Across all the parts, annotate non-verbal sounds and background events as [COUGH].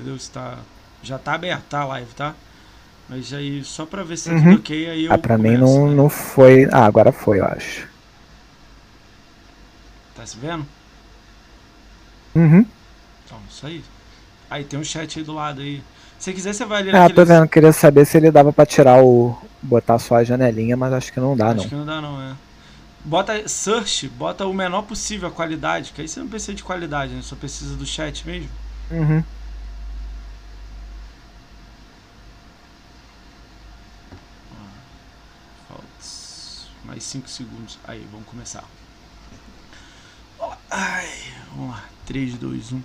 entendeu? Se tá, já tá aberta a live, tá? Mas aí, só pra ver se tá uhum. tudo ok, aí eu Ah, começo, mim não, né? não foi... Ah, agora foi, eu acho. Tá se vendo? Uhum. Então, isso aí. Aí tem um chat aí do lado aí. Se quiser, você vai ali Ah, tô vendo. Queria saber se ele dava pra tirar o... Botar só a janelinha, mas acho que não dá, acho não. Acho que não dá, não, é. Bota search, bota o menor possível a qualidade, que aí você não precisa de qualidade, né? Só precisa do chat mesmo. Uhum. Mais 5 segundos. Aí, vamos começar. Ai, vamos lá. 3, 2, 1.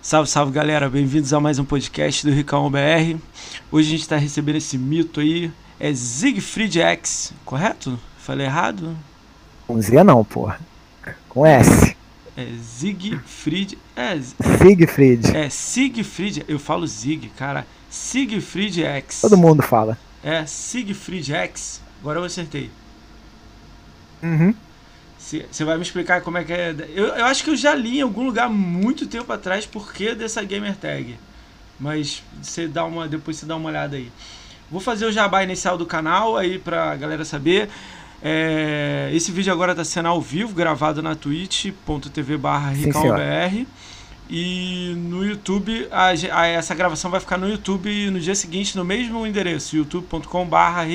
Salve, salve galera, bem-vindos a mais um podcast do Ricão BR. Hoje a gente está recebendo esse mito aí, é Siegfried X, correto? Falei errado? Com Z não, porra. Com S. É Siegfried. É, Siegfried. É Siegfried. Eu falo Zig, cara. Siegfried X. Todo mundo fala. É Siegfried X. Agora eu acertei. Uhum. Você vai me explicar como é que é. Eu, eu acho que eu já li em algum lugar muito tempo atrás por que dessa gamer tag. Mas você dá uma, depois você dá uma olhada aí. Vou fazer o jabá inicial do canal aí pra galera saber. É, esse vídeo agora está sendo ao vivo, gravado na twitch.tv barra e no YouTube, a, a, essa gravação vai ficar no YouTube no dia seguinte, no mesmo endereço, youtube.com barra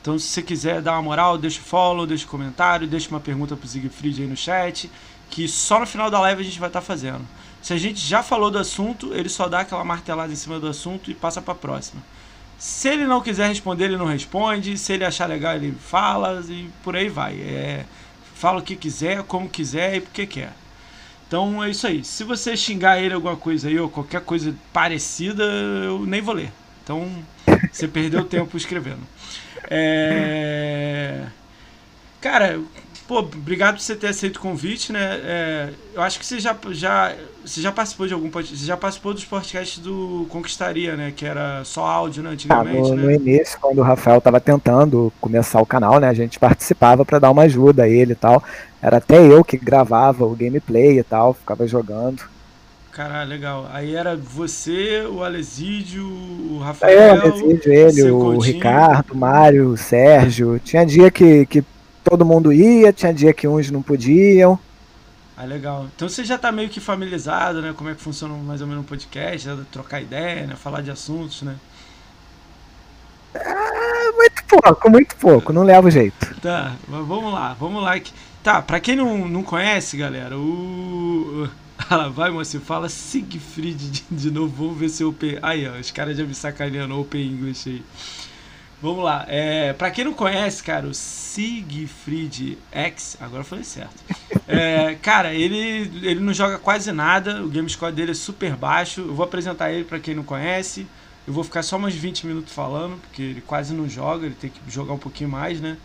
então, se você quiser dar uma moral, deixa o follow, deixa o comentário, deixa uma pergunta pro Siegfried aí no chat, que só no final da live a gente vai estar tá fazendo. Se a gente já falou do assunto, ele só dá aquela martelada em cima do assunto e passa para próxima. Se ele não quiser responder, ele não responde. Se ele achar legal, ele fala e por aí vai. É, fala o que quiser, como quiser e porque quer. Então é isso aí. Se você xingar ele alguma coisa aí ou qualquer coisa parecida, eu nem vou ler. Então você perdeu tempo escrevendo. É... Cara, pô, obrigado por você ter aceito o convite, né? É, eu acho que você já, já, você já participou de algum podcast, você já participou dos podcasts do Conquistaria, né? Que era só áudio, né? Antigamente, ah, no, né? no início, quando o Rafael estava tentando começar o canal, né? A gente participava para dar uma ajuda a ele e tal. Era até eu que gravava o gameplay e tal, ficava jogando. Caralho, legal. Aí era você, o Alesídio, o Rafael. É, o Alesídio, ele, o Ricardo, o Mário, o Sérgio. Tinha dia que, que todo mundo ia, tinha dia que uns não podiam. Ah, legal. Então você já tá meio que familiarizado, né? Como é que funciona mais ou menos um podcast, né? trocar ideia, né? Falar de assuntos, né? Ah, muito pouco, muito pouco, não leva jeito. Tá, mas vamos lá, vamos lá. Tá, pra quem não, não conhece, galera, o ela vai, moço, fala Siegfried de, de novo. Vamos ver se eu. Aí, ó, os caras já me sacaneando Open English aí. Vamos lá. É, pra quem não conhece, cara, o Siegfried X, agora falei certo. É, cara, ele, ele não joga quase nada, o game score dele é super baixo. Eu vou apresentar ele para quem não conhece. Eu vou ficar só uns 20 minutos falando, porque ele quase não joga, ele tem que jogar um pouquinho mais, né?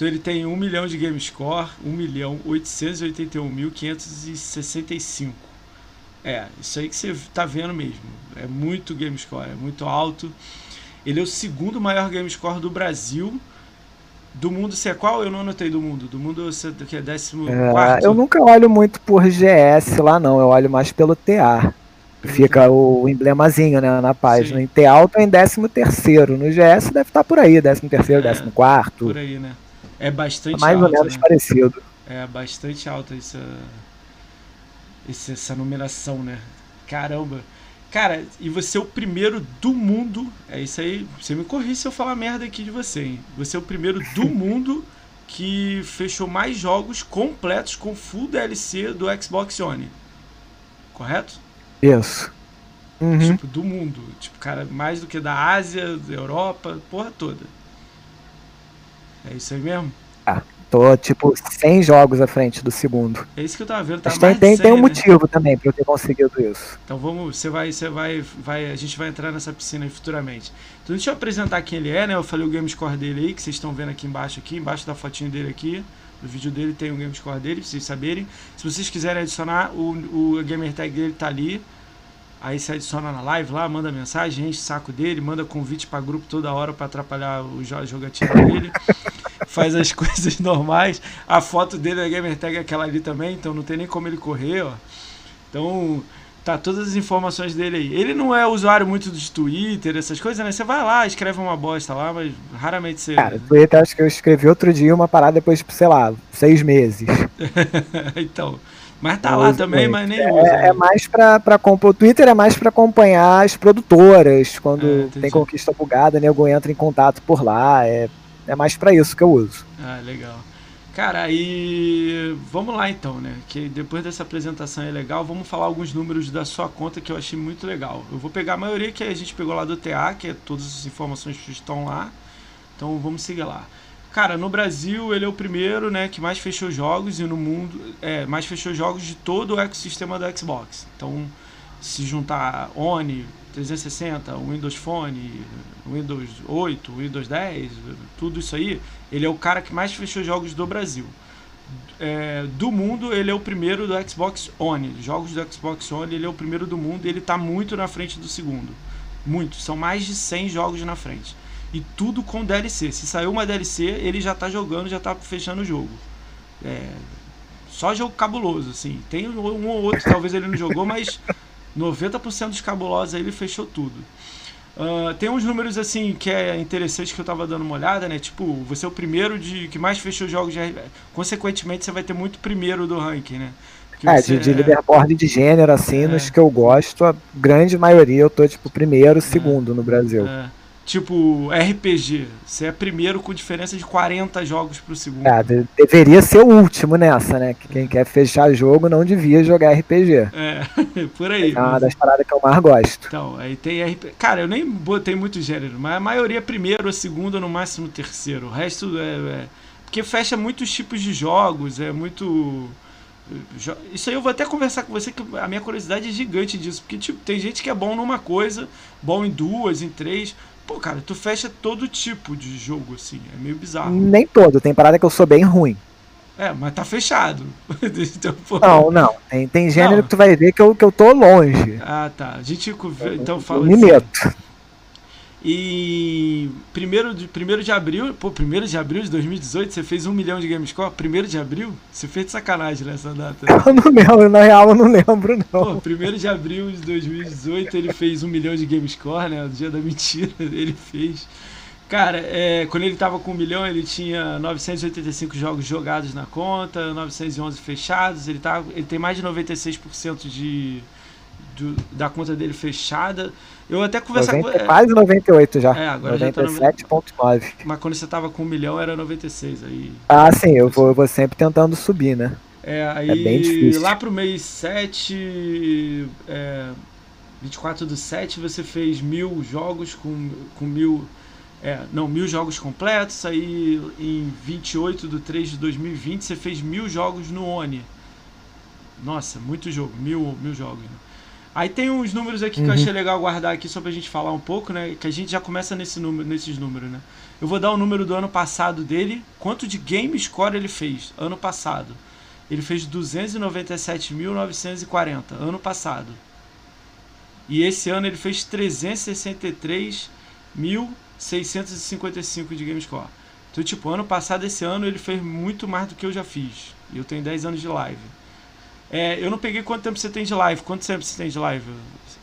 Então ele tem 1 milhão de game score, 1 milhão 881.565. É, isso aí que você tá vendo mesmo. É muito game score, é muito alto. Ele é o segundo maior game score do Brasil. Do mundo, você é qual? Eu não anotei do mundo. Do mundo você que é décimo é, quarto? Eu nunca olho muito por GS lá não, eu olho mais pelo TA. Fica o emblemazinho né, na página. Sim. Em TA eu tô em décimo terceiro. No GS deve estar tá por aí, décimo terceiro, é, décimo quarto. Por aí, né? É bastante Mais alto, ou menos né? parecido. É bastante alta essa, essa numeração, né? Caramba. Cara, e você é o primeiro do mundo. É isso aí. Você me corri se eu falar merda aqui de você, hein? Você é o primeiro do [LAUGHS] mundo que fechou mais jogos completos com full DLC do Xbox One. Correto? Isso. Uhum. Tipo, do mundo. Tipo, cara, mais do que da Ásia, da Europa, porra toda. É isso aí mesmo? Ah, tô tipo 100 jogos à frente do segundo. É isso que eu tava vendo, tá Mas tem, tem, 100, tem um né? motivo também pra eu ter conseguido isso. Então vamos, você vai, você vai, vai, a gente vai entrar nessa piscina aí futuramente. Então deixa eu apresentar quem ele é, né? Eu falei o game score dele aí, que vocês estão vendo aqui embaixo aqui, embaixo da fotinho dele aqui. No vídeo dele tem o game score dele, pra vocês saberem. Se vocês quiserem adicionar, o, o gamer tag dele tá ali. Aí você adiciona na live lá, manda mensagem, enche o saco dele, manda convite para grupo toda hora para atrapalhar o jogatina dele. [LAUGHS] faz as coisas [LAUGHS] normais. A foto dele da gamer tag é aquela ali também, então não tem nem como ele correr, ó. Então, Tá todas as informações dele aí. Ele não é usuário muito de Twitter, essas coisas, né? Você vai lá, escreve uma bosta lá, mas raramente você. Cara, Twitter acho que eu escrevi outro dia uma parada depois de, sei lá, seis meses. [LAUGHS] então. Mas tá lá também, mas nem é, usa. É, é mais pra, pra O Twitter é mais pra acompanhar as produtoras. Quando é, tem conquista bugada, nego entra em contato por lá. É, é mais pra isso que eu uso. Ah, legal. Cara, aí vamos lá então, né? Que depois dessa apresentação é legal, vamos falar alguns números da sua conta que eu achei muito legal. Eu vou pegar a maioria que a gente pegou lá do TA, que é todas as informações que estão lá. Então vamos seguir lá. Cara, no Brasil ele é o primeiro, né, que mais fechou jogos e no mundo, é, mais fechou jogos de todo o ecossistema do Xbox. Então, se juntar One, 360, Windows Phone, Windows 8, Windows 10, tudo isso aí, ele é o cara que mais fechou jogos do Brasil. É, do mundo, ele é o primeiro do Xbox One. Jogos do Xbox One, ele é o primeiro do mundo e ele está muito na frente do segundo. Muito. São mais de 100 jogos na frente. E tudo com DLC. Se saiu uma DLC, ele já está jogando, já está fechando o jogo. É, só jogo cabuloso, assim. Tem um ou outro, talvez ele não jogou, mas 90% dos cabulosos aí ele fechou tudo. Uh, tem uns números assim que é interessante que eu tava dando uma olhada, né? Tipo, você é o primeiro de que mais fechou jogos de RPG. Consequentemente, você vai ter muito primeiro do ranking, né? Porque é, você, de, de é... leaderboard de gênero, assim, é. nos que eu gosto, a grande maioria eu tô, tipo, primeiro, segundo no Brasil. É. Tipo, RPG. Você é primeiro com diferença de 40 jogos pro segundo. É, de deveria ser o último nessa, né? Que quem quer fechar jogo não devia jogar RPG. É, [LAUGHS] por aí. É uma mas... das paradas que eu mais gosto. Então, aí tem RPG. Cara, eu nem botei muito gênero, mas a maioria é primeiro, segundo, no máximo terceiro. O resto é. é... Porque fecha muitos tipos de jogos, é muito. Isso aí eu vou até conversar com você, que a minha curiosidade é gigante disso. Porque, tipo, tem gente que é bom numa coisa, bom em duas, em três. Pô, cara, tu fecha todo tipo de jogo, assim. É meio bizarro. Nem todo, tem parada que eu sou bem ruim. É, mas tá fechado. [LAUGHS] então, não, não. Tem, tem gênero não. que tu vai ver que eu, que eu tô longe. Ah, tá. A gente então fala. Me assim. E primeiro de, primeiro de abril, pô, primeiro de abril de 2018, você fez um milhão de Gamescore? Primeiro de abril? Você fez de sacanagem nessa data. [LAUGHS] Eu não lembro, na real eu não lembro, não. Pô, primeiro de abril de 2018 ele fez um milhão de Gamescore, né? O dia da mentira [LAUGHS] ele fez. Cara, é, quando ele tava com um milhão, ele tinha 985 jogos jogados na conta, 911 fechados, ele, tá, ele tem mais de 96% de, de, da conta dele fechada. Eu até conversar 90, com. Quase 98 já. É, agora 97,9. Tá Mas quando você tava com um milhão era 96. Aí... Ah, sim, eu vou, eu vou sempre tentando subir, né? É, aí é bem difícil. lá pro mês 7, é, 24 do 7, você fez mil jogos com, com mil. É, não, mil jogos completos. Aí em 28 do 3 de 2020 você fez mil jogos no ONI. Nossa, muito jogo, mil, mil jogos. Né? Aí tem uns números aqui uhum. que eu uhum. achei legal guardar aqui só pra gente falar um pouco, né? Que a gente já começa nesse número, nesses números, né? Eu vou dar o número do ano passado dele, quanto de game score ele fez ano passado. Ele fez 297.940 ano passado. E esse ano ele fez 363.655 de game score. Então, tipo, ano passado, esse ano, ele fez muito mais do que eu já fiz. E eu tenho 10 anos de live. É, eu não peguei quanto tempo você tem de live. Quanto tempo você tem de live?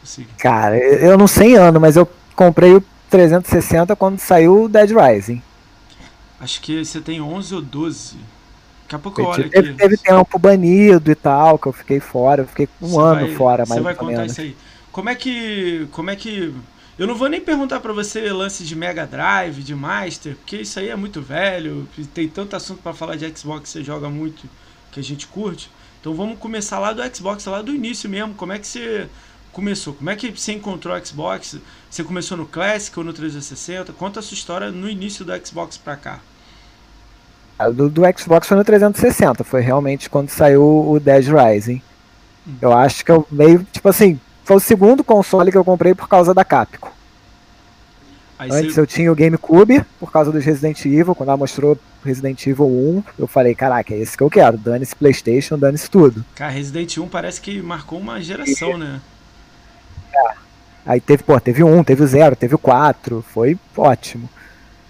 Sig? Cara, eu não sei ano, mas eu comprei o 360 quando saiu o Dead Rising. Acho que você tem 11 ou 12. Daqui a pouco eu olho teve, aqui. Teve tempo banido e tal, que eu fiquei fora. Eu fiquei um você ano vai, fora, mais Você vai contar menos. isso aí. Como é que. Como é que. Eu não vou nem perguntar para você lance de Mega Drive, de Master, porque isso aí é muito velho. Tem tanto assunto para falar de Xbox que você joga muito, que a gente curte. Então vamos começar lá do Xbox, lá do início mesmo. Como é que você começou? Como é que você encontrou o Xbox? Você começou no Classic ou no 360? Conta a sua história no início do Xbox pra cá. Do, do Xbox foi no 360, foi realmente quando saiu o Dead Rising. Hum. Eu acho que eu meio, tipo assim, foi o segundo console que eu comprei por causa da Capcom. Aí Antes você... eu tinha o GameCube, por causa dos Resident Evil, quando ela mostrou Resident Evil 1, eu falei, caraca, é esse que eu quero, dane-se Playstation, dane-se tudo. Cara, Resident 1 parece que marcou uma geração, e... né? É. Aí teve, pô, teve o 1, teve o 0, teve o 4, foi ótimo.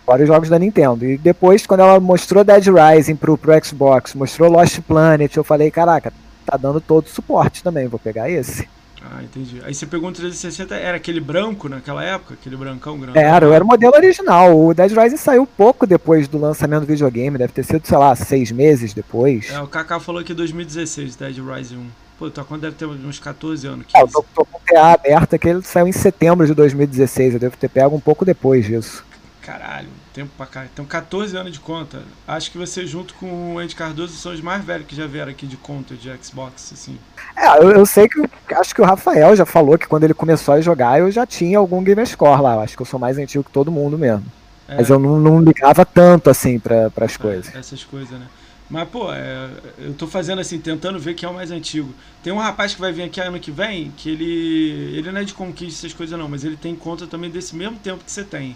Fora os jogos da Nintendo. E depois, quando ela mostrou Dead Rising pro, pro Xbox, mostrou Lost Planet, eu falei, caraca, tá dando todo suporte também, vou pegar esse. Ah, entendi. Aí você pegou um 360, era aquele branco naquela época? Aquele brancão grande? Era, era o modelo original. O Dead Rising saiu pouco depois do lançamento do videogame, deve ter sido, sei lá, seis meses depois. É, o Kaká falou que 2016, Dead Rising 1. Pô, tua conta deve ter uns 14 anos. 15. Ah, eu tô, tô com o TA aberta que ele saiu em setembro de 2016. Eu devo ter pego um pouco depois disso. Caralho, tempo pra cá. Então, 14 anos de conta. Acho que você, junto com o Andy Cardoso, são os mais velhos que já vieram aqui de conta de Xbox, assim. É, eu, eu sei que. Acho que o Rafael já falou que quando ele começou a jogar eu já tinha algum Gamerscore lá. Eu acho que eu sou mais antigo que todo mundo mesmo. É. Mas eu não, não, ligava tanto assim para as é, coisas. Essas coisas, né? Mas, pô, é, eu tô fazendo assim, tentando ver quem é o mais antigo. Tem um rapaz que vai vir aqui ano que vem, que ele. Ele não é de conquista, essas coisas não, mas ele tem conta também desse mesmo tempo que você tem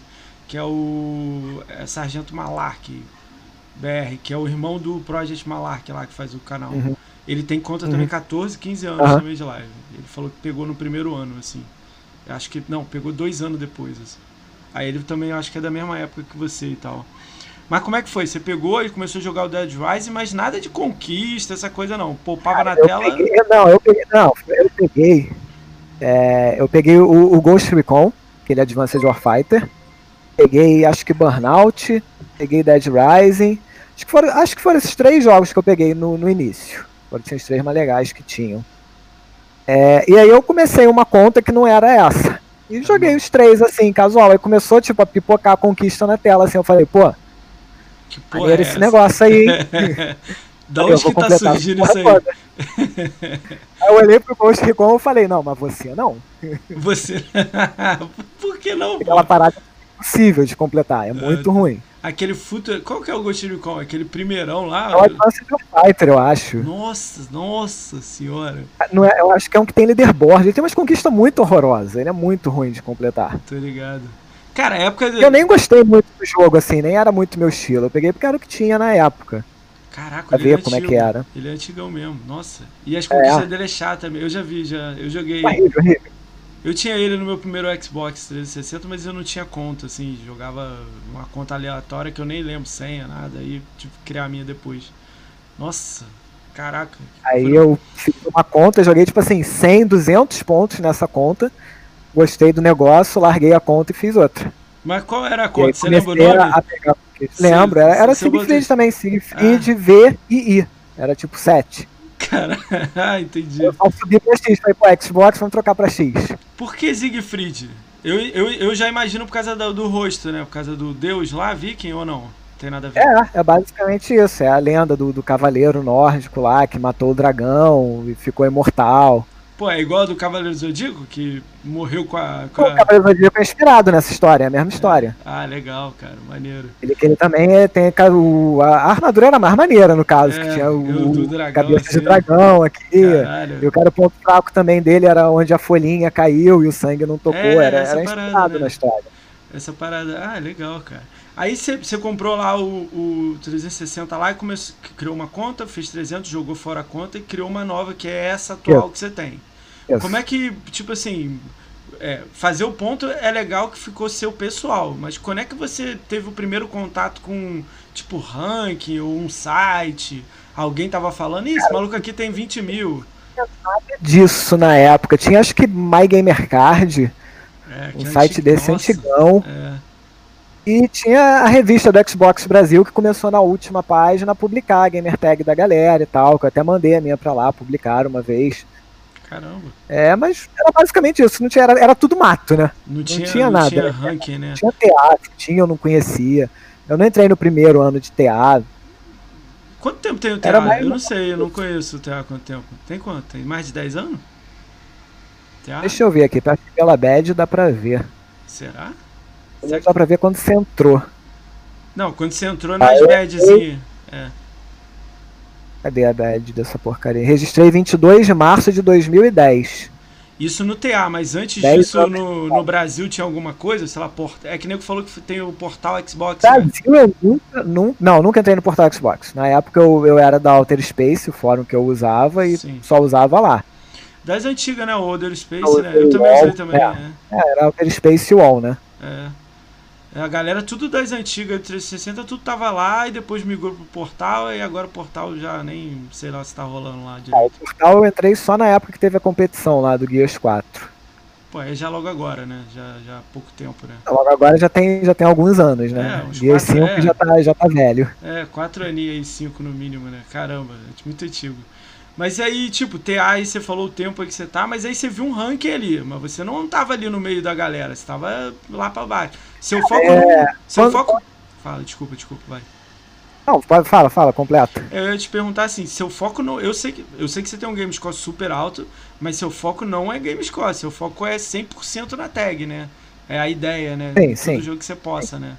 que é o é Sargento Malark BR, que é o irmão do Project Malark lá que faz o canal. Uhum. Ele tem conta uhum. também 14, 15 anos uhum. também de live. Ele falou que pegou no primeiro ano, assim. Acho que. Não, pegou dois anos depois, assim. Aí ele também acho que é da mesma época que você e tal. Mas como é que foi? Você pegou e começou a jogar o Dead Rising, mas nada de conquista, essa coisa não. Poupava na eu tela. Peguei, não, eu peguei. Não, eu peguei. É, eu peguei o, o Ghost Recon, que ele é Advanced Warfighter. Peguei, acho que Burnout, peguei Dead Rising. Acho que foram, acho que foram esses três jogos que eu peguei no, no início. Foram os três mais legais que tinham. É, e aí eu comecei uma conta que não era essa. E joguei os três assim, casual. Aí começou, tipo, a pipocar a conquista na tela, assim. Eu falei, pô, que porra é esse negócio aí. [LAUGHS] da onde que tá surgindo isso aí? [LAUGHS] aí eu olhei pro Ghost Recon e falei, não, mas você não. Você. [LAUGHS] Por que não? Aquela parada impossível de completar, é muito é, ruim. Aquele Future. Qual que é o Ghost Recon? Aquele primeirão lá? É o Advanced Fighter, eu acho. Nossa, nossa senhora. Não é, eu acho que é um que tem leaderboard. Ele tem umas conquistas muito horrorosas. Ele é muito ruim de completar. Tô ligado. Cara, a época. De... Eu nem gostei muito do jogo, assim, nem era muito meu estilo. Eu peguei porque era o que tinha na época. Caraca, pra ver é como é que era. Ele é antigão mesmo, nossa. E as conquistas é. dele é chata mesmo. Eu já vi, já. Eu joguei. Horrível, horrível. Eu tinha ele no meu primeiro Xbox 360, mas eu não tinha conta, assim, jogava uma conta aleatória que eu nem lembro senha, nada, aí tive que criar a minha depois. Nossa, caraca. Aí foi... eu fiz uma conta, joguei tipo assim, 100, 200 pontos nessa conta, gostei do negócio, larguei a conta e fiz outra. Mas qual era a conta? Você lembra o nome? A pegar... Lembro, era, era Sigfried também, Sigfried ah. V e I, era tipo 7 cara. [LAUGHS] ah, entendi. Eu subi pra X, pro Xbox, vamos trocar pra X. Por que Siegfried? Eu, eu, eu já imagino por causa do, do rosto, né? Por causa do deus lá, viking ou não? Tem nada a ver. É, é basicamente isso. É a lenda do, do cavaleiro nórdico lá que matou o dragão e ficou imortal. Pô, é igual a do Cavaleiro Zodíaco, que morreu com a. Com a... O Cavaleiro Zodíaco é inspirado nessa história, é a mesma história. Ah, legal, cara, maneiro. Ele, ele também é, tem o, a armadura era mais maneira, no caso, é, que tinha o, o dragão, cabeça assim. de dragão aqui. Caralho. E o cara, o ponto fraco também dele era onde a folhinha caiu e o sangue não tocou. É, era, era inspirado parada, né? na história. Essa parada, ah, legal, cara. Aí você comprou lá o, o 360 lá e começou, criou uma conta, fez 300, jogou fora a conta e criou uma nova que é essa atual que você tem. Como é que, tipo assim, é, fazer o ponto é legal que ficou seu pessoal, mas quando é que você teve o primeiro contato com, tipo, ranking ou um site? Alguém tava falando, isso, maluco aqui tem 20 mil. Disso na época. Tinha acho que MyGamerCard, é, um site antigo, desse nossa, antigão. É. E tinha a revista do Xbox Brasil que começou na última página a publicar a gamer tag da galera e tal, que eu até mandei a minha pra lá publicar uma vez. Caramba. É, mas era basicamente isso. Não tinha, era, era tudo mato, né? Não, não tinha, tinha, nada. Não tinha ranking, né? Tinha teatro, tinha, eu não conhecia. Eu não entrei no primeiro ano de teatro. Quanto tempo tem o teatro? Eu não sei, eu não conheço o teatro há quanto tempo. Tem quanto? Tem mais de 10 anos? Teatro? Deixa eu ver aqui, pela bad dá pra ver. Será? Será que... Dá pra ver quando você entrou. Não, quando você entrou nas ah, badzinhas. É. Cadê a badge dessa porcaria? Registrei 22 de março de 2010. Isso no TA, mas antes disso no, no, Brasil tinha alguma coisa? Sei lá, port... é que nem que falou que tem o portal Xbox. Né? Brasil né? eu nunca, nunca, não, nunca entrei no portal Xbox. Na época eu, eu era da Outer Space, o fórum que eu usava, e Sim. só usava lá. Das antigas, né? O Outer Space, né? Eu também usei também. É, é. é era Outer Space Wall, né? É. A galera, tudo das antigas, 360, tudo tava lá e depois migrou pro portal e agora o portal já nem sei lá se tá rolando lá direito. Ah, o portal eu entrei só na época que teve a competição lá do Gears 4. Pô, é já logo agora, né? Já, já há pouco tempo, né? Logo agora já tem, já tem alguns anos, né? É, Gears 5 é. já, tá, já tá velho. É, 4 aninhos aí, 5 no mínimo, né? Caramba, é muito antigo. Mas aí, tipo, TA aí você falou o tempo aí que você tá, mas aí você viu um ranking ali, mas você não tava ali no meio da galera, você tava lá pra baixo. Seu foco. É, seu quando... foco. Fala, desculpa, desculpa, vai. Não, fala, fala, completa. Eu ia te perguntar assim, seu foco não. Eu sei que, eu sei que você tem um game score super alto, mas seu foco não é game score, seu foco é 100% na tag, né? É a ideia, né? Sim, sim. Do jogo que você possa, né?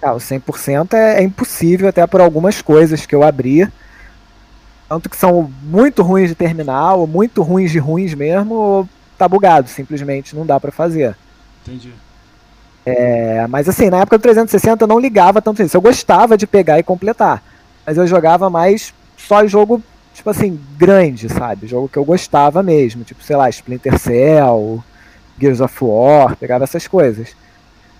Ah, o 100% é, é impossível, até por algumas coisas que eu abri. Tanto que são muito ruins de terminal, ou muito ruins de ruins mesmo, ou tá bugado, simplesmente não dá para fazer. Entendi. É, mas assim, na época do 360 eu não ligava tanto isso. Eu gostava de pegar e completar. Mas eu jogava mais só jogo, tipo assim, grande, sabe? Jogo que eu gostava mesmo. Tipo, sei lá, Splinter Cell, Gears of War, pegava essas coisas.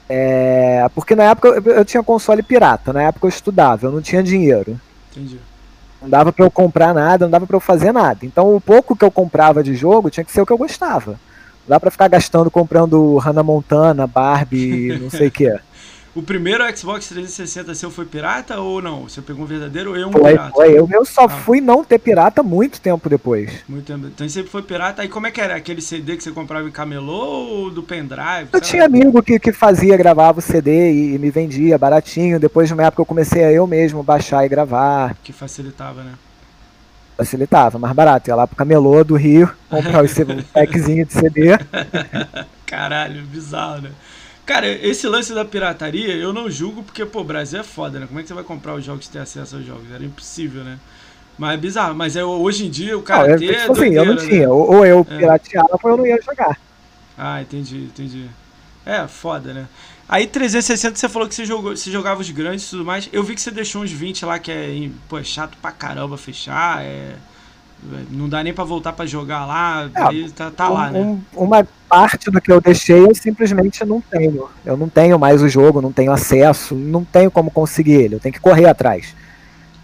É, porque na época eu, eu tinha console pirata, na época eu estudava, eu não tinha dinheiro. Entendi. Não dava para eu comprar nada, não dava para eu fazer nada. Então o pouco que eu comprava de jogo tinha que ser o que eu gostava. Não dá para ficar gastando comprando Hannah Montana, Barbie, não sei o que. O primeiro Xbox 360 seu foi pirata ou não? Você pegou um verdadeiro ou eu um foi, pirata? Foi, eu, eu só ah. fui não ter pirata muito tempo depois. Muito tempo. Então sempre foi pirata. Aí como é que era? Aquele CD que você comprava em camelô ou do pendrive? Eu tinha amigo que, que fazia, gravava o CD e, e me vendia baratinho. Depois de uma época eu comecei a eu mesmo baixar e gravar. Que facilitava, né? Facilitava, mais barato. Ia lá pro camelô do Rio, comprar o [LAUGHS] packzinho de CD. Caralho, bizarro, né? Cara, esse lance da pirataria eu não julgo porque, pô, Brasil é foda, né? Como é que você vai comprar os jogos e ter acesso aos jogos? Era impossível, né? Mas é bizarro. Mas é, hoje em dia o cara não, ter. Tipo assim, eu não né? tinha. Ou eu é. pirateava ou eu não ia jogar. Ah, entendi, entendi. É, foda, né? Aí 360 você falou que você, jogou, você jogava os grandes e tudo mais. Eu vi que você deixou uns 20 lá que é, pô, é chato pra caramba fechar. É não dá nem para voltar para jogar lá, é, tá, tá um, lá, né? uma parte do que eu deixei eu simplesmente não tenho. Eu não tenho mais o jogo, não tenho acesso, não tenho como conseguir ele, eu tenho que correr atrás.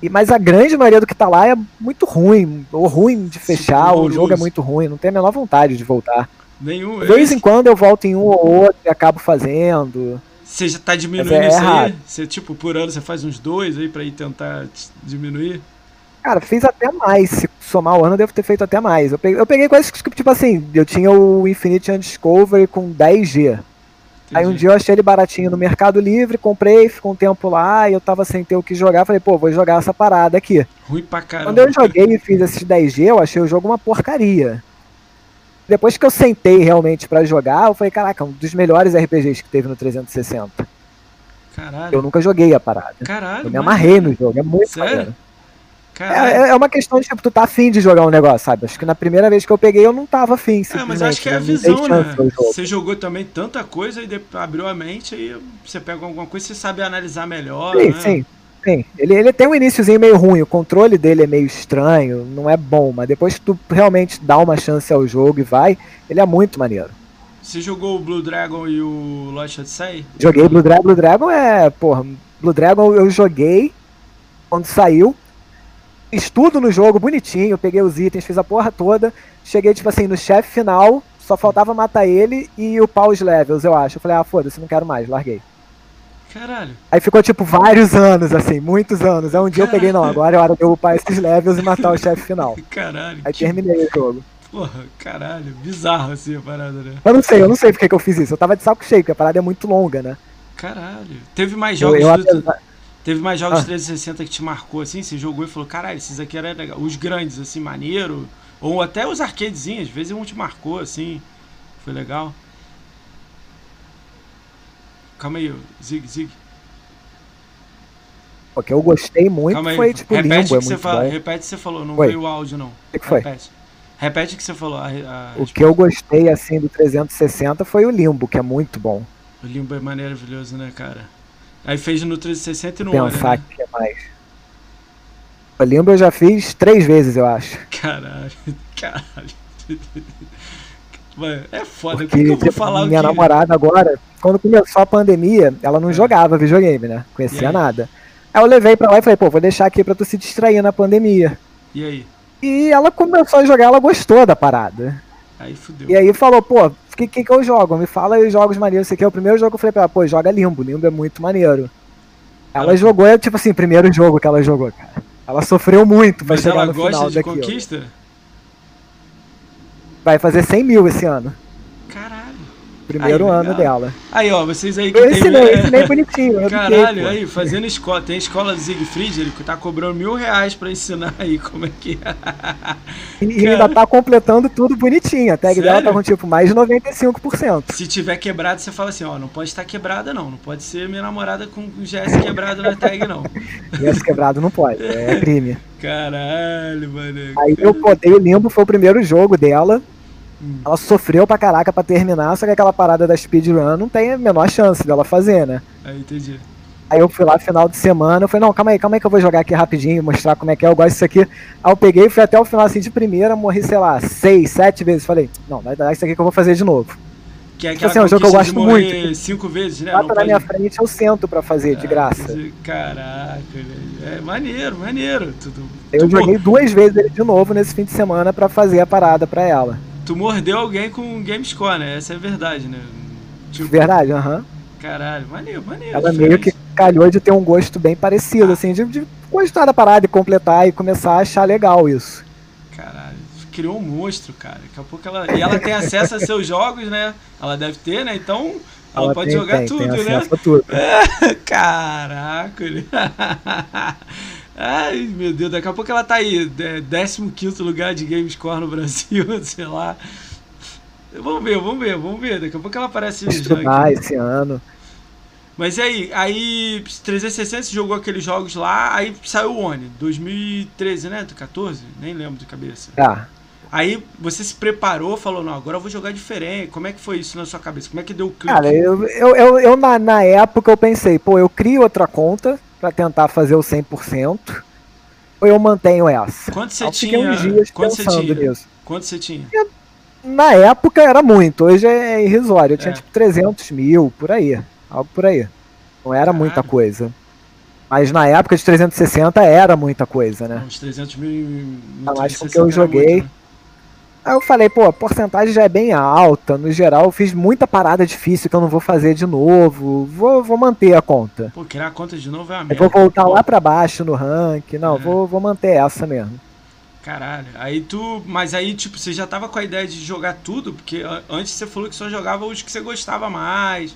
E, mas a grande maioria do que tá lá é muito ruim, ou ruim de fechar, o jogo é muito ruim, não tenho a menor vontade de voltar. Nenhum. De vez em quando eu volto em um ou outro e acabo fazendo. Você já tá diminuindo é isso aí? Você, tipo, por ano você faz uns dois aí pra ir tentar diminuir? Cara, fiz até mais. Se somar o ano, eu devo ter feito até mais. Eu peguei, eu peguei coisas que, tipo assim, eu tinha o Infinite Undiscovery com 10G. Entendi. Aí um dia eu achei ele baratinho no Mercado Livre, comprei, ficou um tempo lá e eu tava sem ter o que jogar. Falei, pô, vou jogar essa parada aqui. Ruim pra caramba. Quando eu joguei e fiz esses 10G, eu achei o jogo uma porcaria. Depois que eu sentei realmente para jogar, eu falei, caraca, um dos melhores RPGs que teve no 360. Caralho. Eu nunca joguei a parada. Caralho. Eu me amarrei no jogo, é muito Sério? É, é uma questão de, tipo, tu tá afim de jogar um negócio, sabe? Acho que na primeira vez que eu peguei eu não tava afim, É, mas acho que é a visão, né? Você jogou também tanta coisa e abriu a mente e você pega alguma coisa e você sabe analisar melhor, sim, né? Sim, sim. Ele, ele tem um iníciozinho meio ruim, o controle dele é meio estranho, não é bom, mas depois que tu realmente dá uma chance ao jogo e vai, ele é muito maneiro. Você jogou o Blue Dragon e o Lost Odyssey? Joguei Blue Dragon. Blue Dragon é, porra, Blue Dragon eu joguei quando saiu, fiz tudo no jogo bonitinho, peguei os itens, fiz a porra toda. Cheguei, tipo assim, no chefe final, só faltava matar ele e upar os levels, eu acho. Eu falei, ah, foda-se, não quero mais, larguei. Caralho. Aí ficou, tipo, vários anos, assim, muitos anos. Aí um dia Caralho. eu peguei, não, agora é hora de eu upar esses levels e matar o chefe final. [LAUGHS] Caralho. Aí que... terminei o jogo. Porra, caralho, bizarro assim a parada, né? Eu não sei, eu não sei porque que eu fiz isso. Eu tava de saco cheio, porque a parada é muito longa, né? Caralho. Teve mais jogos eu, eu, do... Teve mais jogos ah. 360 que te marcou assim? Você jogou e falou, caralho, esses aqui eram legal. Os grandes, assim, maneiro. Ou até os arcadezinhos, às vezes um te marcou assim. Foi legal. Calma aí, Zig, Zig. O que eu gostei muito foi tipo repete Limbo, que é você fala, Repete o que você falou, não Oi. veio o áudio não. O que foi? Repete. Repete o que você falou. A, a o que eu gostei assim do 360 foi o Limbo, que é muito bom. O Limbo é maravilhoso, né, cara? Aí fez no 360 e no Pensar Pensar né? que é mais. O Limbo eu já fiz três vezes, eu acho. Caralho, [LAUGHS] caralho. é foda. Porque, que eu vou falar minha namorada agora, quando começou a pandemia, ela não é. jogava videogame, né? Conhecia nada. Aí eu levei pra lá e falei, pô, vou deixar aqui pra tu se distrair na pandemia. E aí? E ela começou a jogar, ela gostou da parada. Aí fudeu. E aí falou, pô, o que, que, que eu jogo? Me fala aí os jogos maneiros. Esse aqui é o primeiro jogo que eu falei pra ela, pô, joga Limbo. Limbo é muito maneiro. Ela, ela jogou, é tipo assim, primeiro jogo que ela jogou, cara. Ela sofreu muito pra Mas chegar no final ela gosta de conquista? Vai fazer 100 mil esse ano. Primeiro aí, ano dela. Aí, ó, vocês aí que eu ensinei, tem... ensinei bonitinho. [LAUGHS] Caralho, aí, fazendo escola. Tem escola do Siegfried, ele tá cobrando mil reais pra ensinar aí como é que é. E ainda tá completando tudo bonitinho. A tag Sério? dela tá com tipo mais de 95%. Se tiver quebrado, você fala assim, ó, não pode estar quebrada não. Não pode ser minha namorada com GS quebrado na tag, não. [LAUGHS] GS quebrado não pode, é crime. Caralho, mano. Aí eu podei o Limbo, foi o primeiro jogo dela. Hum. Ela sofreu pra caraca pra terminar, só que aquela parada da speedrun não tem a menor chance dela fazer, né? Aí, entendi. Aí eu fui lá final de semana, eu falei, não, calma aí, calma aí que eu vou jogar aqui rapidinho, mostrar como é que é, eu gosto disso aqui. Aí eu peguei, fui até o final assim de primeira, morri, sei lá, seis, sete vezes. Falei, não, vai dar isso aqui que eu vou fazer de novo. Que é tipo assim, é um jogo que eu gosto muito. Cinco vezes, né? Bata na minha frente, eu sento pra fazer, de graça. Caraca, é maneiro, maneiro. Tudo, eu joguei duas vezes ele de novo nesse fim de semana pra fazer a parada pra ela tu mordeu alguém com GameScore, né? Essa é a verdade, né? Tipo, verdade, aham. Uhum. Caralho, maneiro, maneiro. Ela meio que calhou de ter um gosto bem parecido, ah. assim, de, de gostar da parada e completar e começar a achar legal isso. Caralho, criou um monstro, cara. Daqui a pouco ela. E ela tem acesso a seus jogos, né? Ela deve ter, né? Então. Ela, ela pode tem, jogar tem, tudo, tem né? Tudo. É, [LAUGHS] caraca, [LAUGHS] Ai, meu Deus, daqui a pouco ela tá aí, 15 lugar de Gamescore no Brasil, [LAUGHS] sei lá. Vamos ver, vamos ver, vamos ver. Daqui a pouco ela aparece Estudar esse ano. Mas e aí, aí 360 você jogou aqueles jogos lá, aí saiu o One, 2013, né? 14? Nem lembro de cabeça. Ah. Aí você se preparou, falou, não, agora eu vou jogar diferente. Como é que foi isso na sua cabeça? Como é que deu o clique? Cara, eu, eu, eu, eu na, na época eu pensei, pô, eu crio outra conta, para tentar fazer o 100%, ou eu mantenho essa? Quanto você tinha? uns dias Quanto pensando você tinha? nisso. Quanto você tinha? na época era muito, hoje é irrisório. Eu tinha é. tipo 300 mil, por aí. Algo por aí. Não era Caralho. muita coisa. Mas na época de 360 era muita coisa, né? Uns 300 mil. Mas que eu joguei. Muito, né? Aí eu falei, pô, a porcentagem já é bem alta. No geral, eu fiz muita parada difícil que eu não vou fazer de novo. Vou, vou manter a conta. Pô, criar a conta de novo é uma merda. Eu vou voltar lá pra baixo no rank. Não, é. vou, vou manter essa mesmo. Caralho. Aí tu. Mas aí, tipo, você já tava com a ideia de jogar tudo? Porque antes você falou que só jogava os que você gostava mais.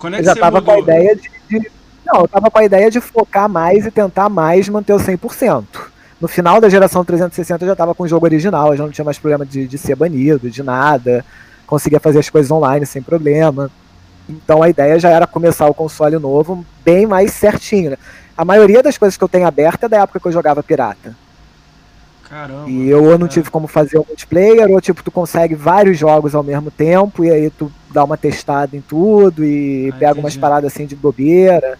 Quando é que eu já você tava mudou? com a ideia de, de. Não, eu tava com a ideia de focar mais e tentar mais manter o 100%. No final da geração 360 eu já estava com o jogo original, eu já não tinha mais problema de, de ser banido, de nada. Conseguia fazer as coisas online sem problema. Então a ideia já era começar o console novo bem mais certinho. Né? A maioria das coisas que eu tenho aberta é da época que eu jogava pirata. Caramba. E eu ou não tive como fazer o multiplayer, ou tipo, tu consegue vários jogos ao mesmo tempo, e aí tu dá uma testada em tudo e ah, pega entendi. umas paradas assim de bobeira.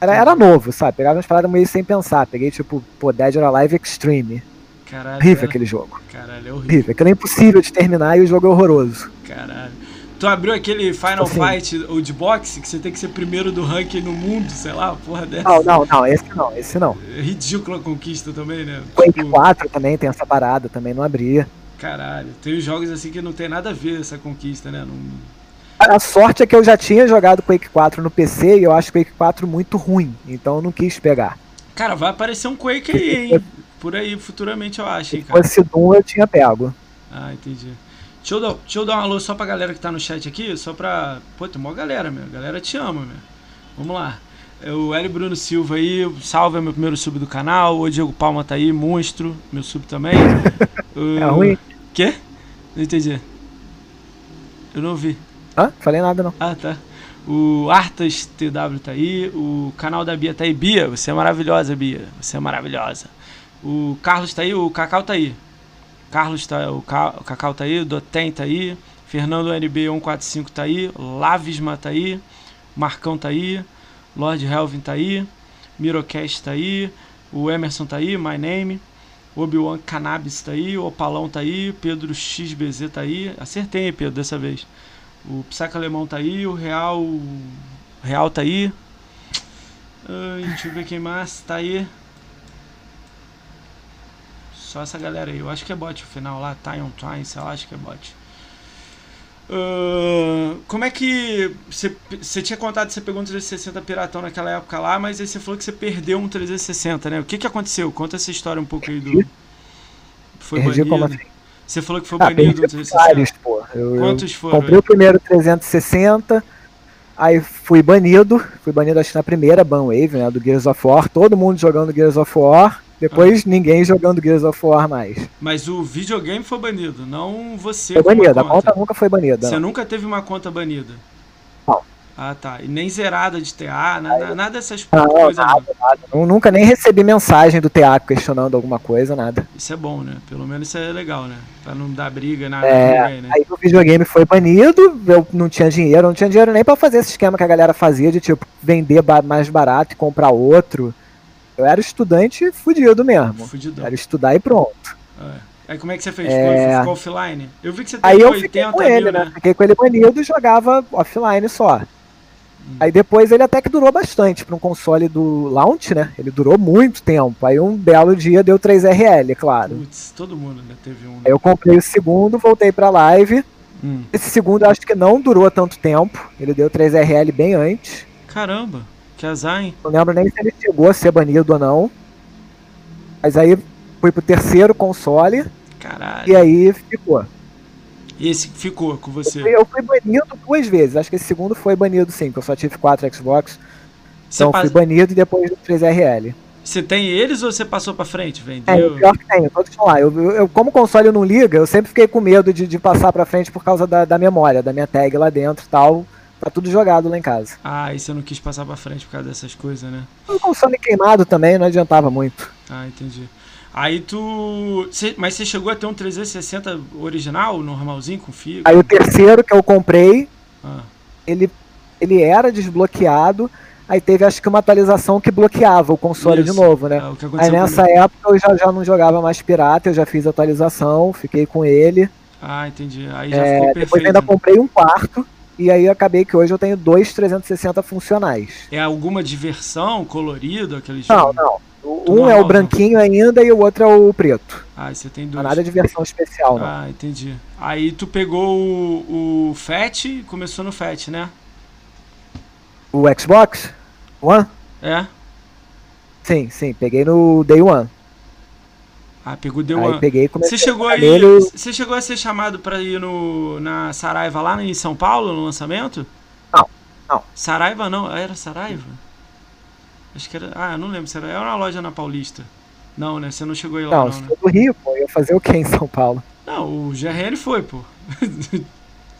Era, era novo, sabe? Pegava umas paradas meio sem pensar. Peguei, tipo, pô, Dead or Alive Extreme. Caralho. Horrível é... aquele jogo. Caralho, é horrível. horrível. Aquilo é impossível de terminar e o jogo é horroroso. Caralho. Tu abriu aquele Final assim, Fight ou de boxe que você tem que ser primeiro do ranking no mundo, sei lá, porra dessa. Não, não, não, esse não, esse não. É ridícula conquista também, né? Quake tipo... 4 também tem essa parada, também não abria. Caralho, tem jogos assim que não tem nada a ver essa conquista, né? Não a sorte é que eu já tinha jogado Quake 4 no PC e eu acho Quake 4 muito ruim, então eu não quis pegar. Cara, vai aparecer um Quake aí, hein? Por aí, futuramente eu acho, hein, cara. Se fosse Doom eu tinha pego. Ah, entendi. Deixa eu, dar, deixa eu dar um alô só pra galera que tá no chat aqui, só pra... Pô, tem uma galera, meu. A galera te ama, meu. Vamos lá. É o Hélio Bruno Silva aí, salve, é meu primeiro sub do canal. O Diego Palma tá aí, monstro, meu sub também. [LAUGHS] o... É ruim? Quê? Não entendi. Eu não ouvi. Hã? Falei nada não. Ah, tá. O Artas TW tá aí, o canal da Bia tá aí. Bia, você é maravilhosa, Bia. Você é maravilhosa. O Carlos tá aí, o Cacau tá aí. Carlos tá, o, Ca, o Cacau tá aí, o Dotem tá aí, Fernando NB 145 tá aí, Lavisma tá aí, Marcão tá aí, Lord Helvin tá aí, Mirocast tá aí, o Emerson tá aí, My Name. Obi-Wan Cannabis tá aí, o Opalão tá aí, Pedro XBZ tá aí. Acertei, Pedro, dessa vez. O Psaca Alemão tá aí, o Real. Real tá aí. Ai, deixa eu ver quem mais tá aí. Só essa galera aí. Eu acho que é bot o final lá, Time on Time, sei lá, acho que é bot. Uh, como é que. Você tinha contado que você pegou um 360 piratão naquela época lá, mas aí você falou que você perdeu um 360, né? O que, que aconteceu? Conta essa história um pouco aí do. Foi perdi banido. Como assim? Você falou que foi ah, banido um 360. Vários, pô. Eu, Quantos foram? Comprei aí? o primeiro 360, aí fui banido. Fui banido acho que na primeira ban wave, né? Do Gears of War. Todo mundo jogando Gears of War. Depois ah. ninguém jogando Gears of War mais. Mas o videogame foi banido, não você. Foi banido, a conta nunca foi banida. Você não. nunca teve uma conta banida? Não. Ah, tá. E nem zerada de TA, nada, nada dessas não, coisas. Nada, nada. Eu nunca nem recebi mensagem do TA questionando alguma coisa, nada. Isso é bom, né? Pelo menos isso é legal, né? Pra não dar briga, nada. É, ninguém, né? Aí o videogame foi banido, eu não tinha dinheiro, não tinha dinheiro nem para fazer esse esquema que a galera fazia de tipo vender mais barato e comprar outro. Eu era estudante fudido mesmo. Fudidão. Era estudar e pronto. É. Aí como é que você fez? É... Ficou offline? Eu vi que você tem Aí eu fiquei com ele, mil, né? né? Fiquei com ele banido e jogava offline só. Aí depois ele até que durou bastante para um console do launch, né? Ele durou muito tempo. Aí um belo dia deu 3RL, é claro. Putz, todo mundo né, teve um. Né? Aí eu comprei o segundo, voltei pra live. Hum. Esse segundo eu acho que não durou tanto tempo. Ele deu 3RL bem antes. Caramba. Que azar, hein? Não lembro nem se ele chegou a ser banido ou não. Mas aí foi pro terceiro console. Caralho. E aí ficou. E esse ficou com você? Eu fui, eu fui, banido duas vezes. Acho que esse segundo foi banido sim, porque eu só tive quatro Xbox. Você então fui banido e depois do 3RL. Você tem eles ou você passou pra frente? Vendeu? É, pior que tenho, todos estão lá. Eu, eu, como o console não liga, eu sempre fiquei com medo de, de passar pra frente por causa da, da memória, da minha tag lá dentro e tal. Tá tudo jogado lá em casa. Ah, e você não quis passar pra frente por causa dessas coisas, né? O console queimado também, não adiantava muito. Ah, entendi. Aí tu. Cê, mas você chegou a ter um 360 original, normalzinho, com fio? Aí o terceiro que eu comprei, ah. ele, ele era desbloqueado. Aí teve acho que uma atualização que bloqueava o console Isso. de novo, né? É, aí nessa comigo. época eu já, já não jogava mais pirata, eu já fiz atualização, fiquei com ele. Ah, entendi. Aí já é, ficou perfeito. Depois ainda comprei um quarto e aí acabei que hoje eu tenho dois 360 funcionais. É alguma diversão colorido, aqueles Não, não. Um é o branquinho ainda e o outro é o preto. Ah, você tem dois. Não nada de versão especial, não. Ah, entendi. Aí tu pegou o, o FAT e começou no FAT, né? O Xbox One? É. Sim, sim, peguei no Day One. Ah, pegou uma. Aí peguei Você chegou aí, nele... você chegou a ser chamado para ir no na Saraiva lá em São Paulo no lançamento? Não, não. Saraiva não, era Saraiva? Acho que era, ah, não lembro se era, era uma loja na Paulista. Não, né? Você não chegou aí lá não, não né? do Rio, pô, ia fazer o que em São Paulo? Não, o GRN foi, pô. [LAUGHS]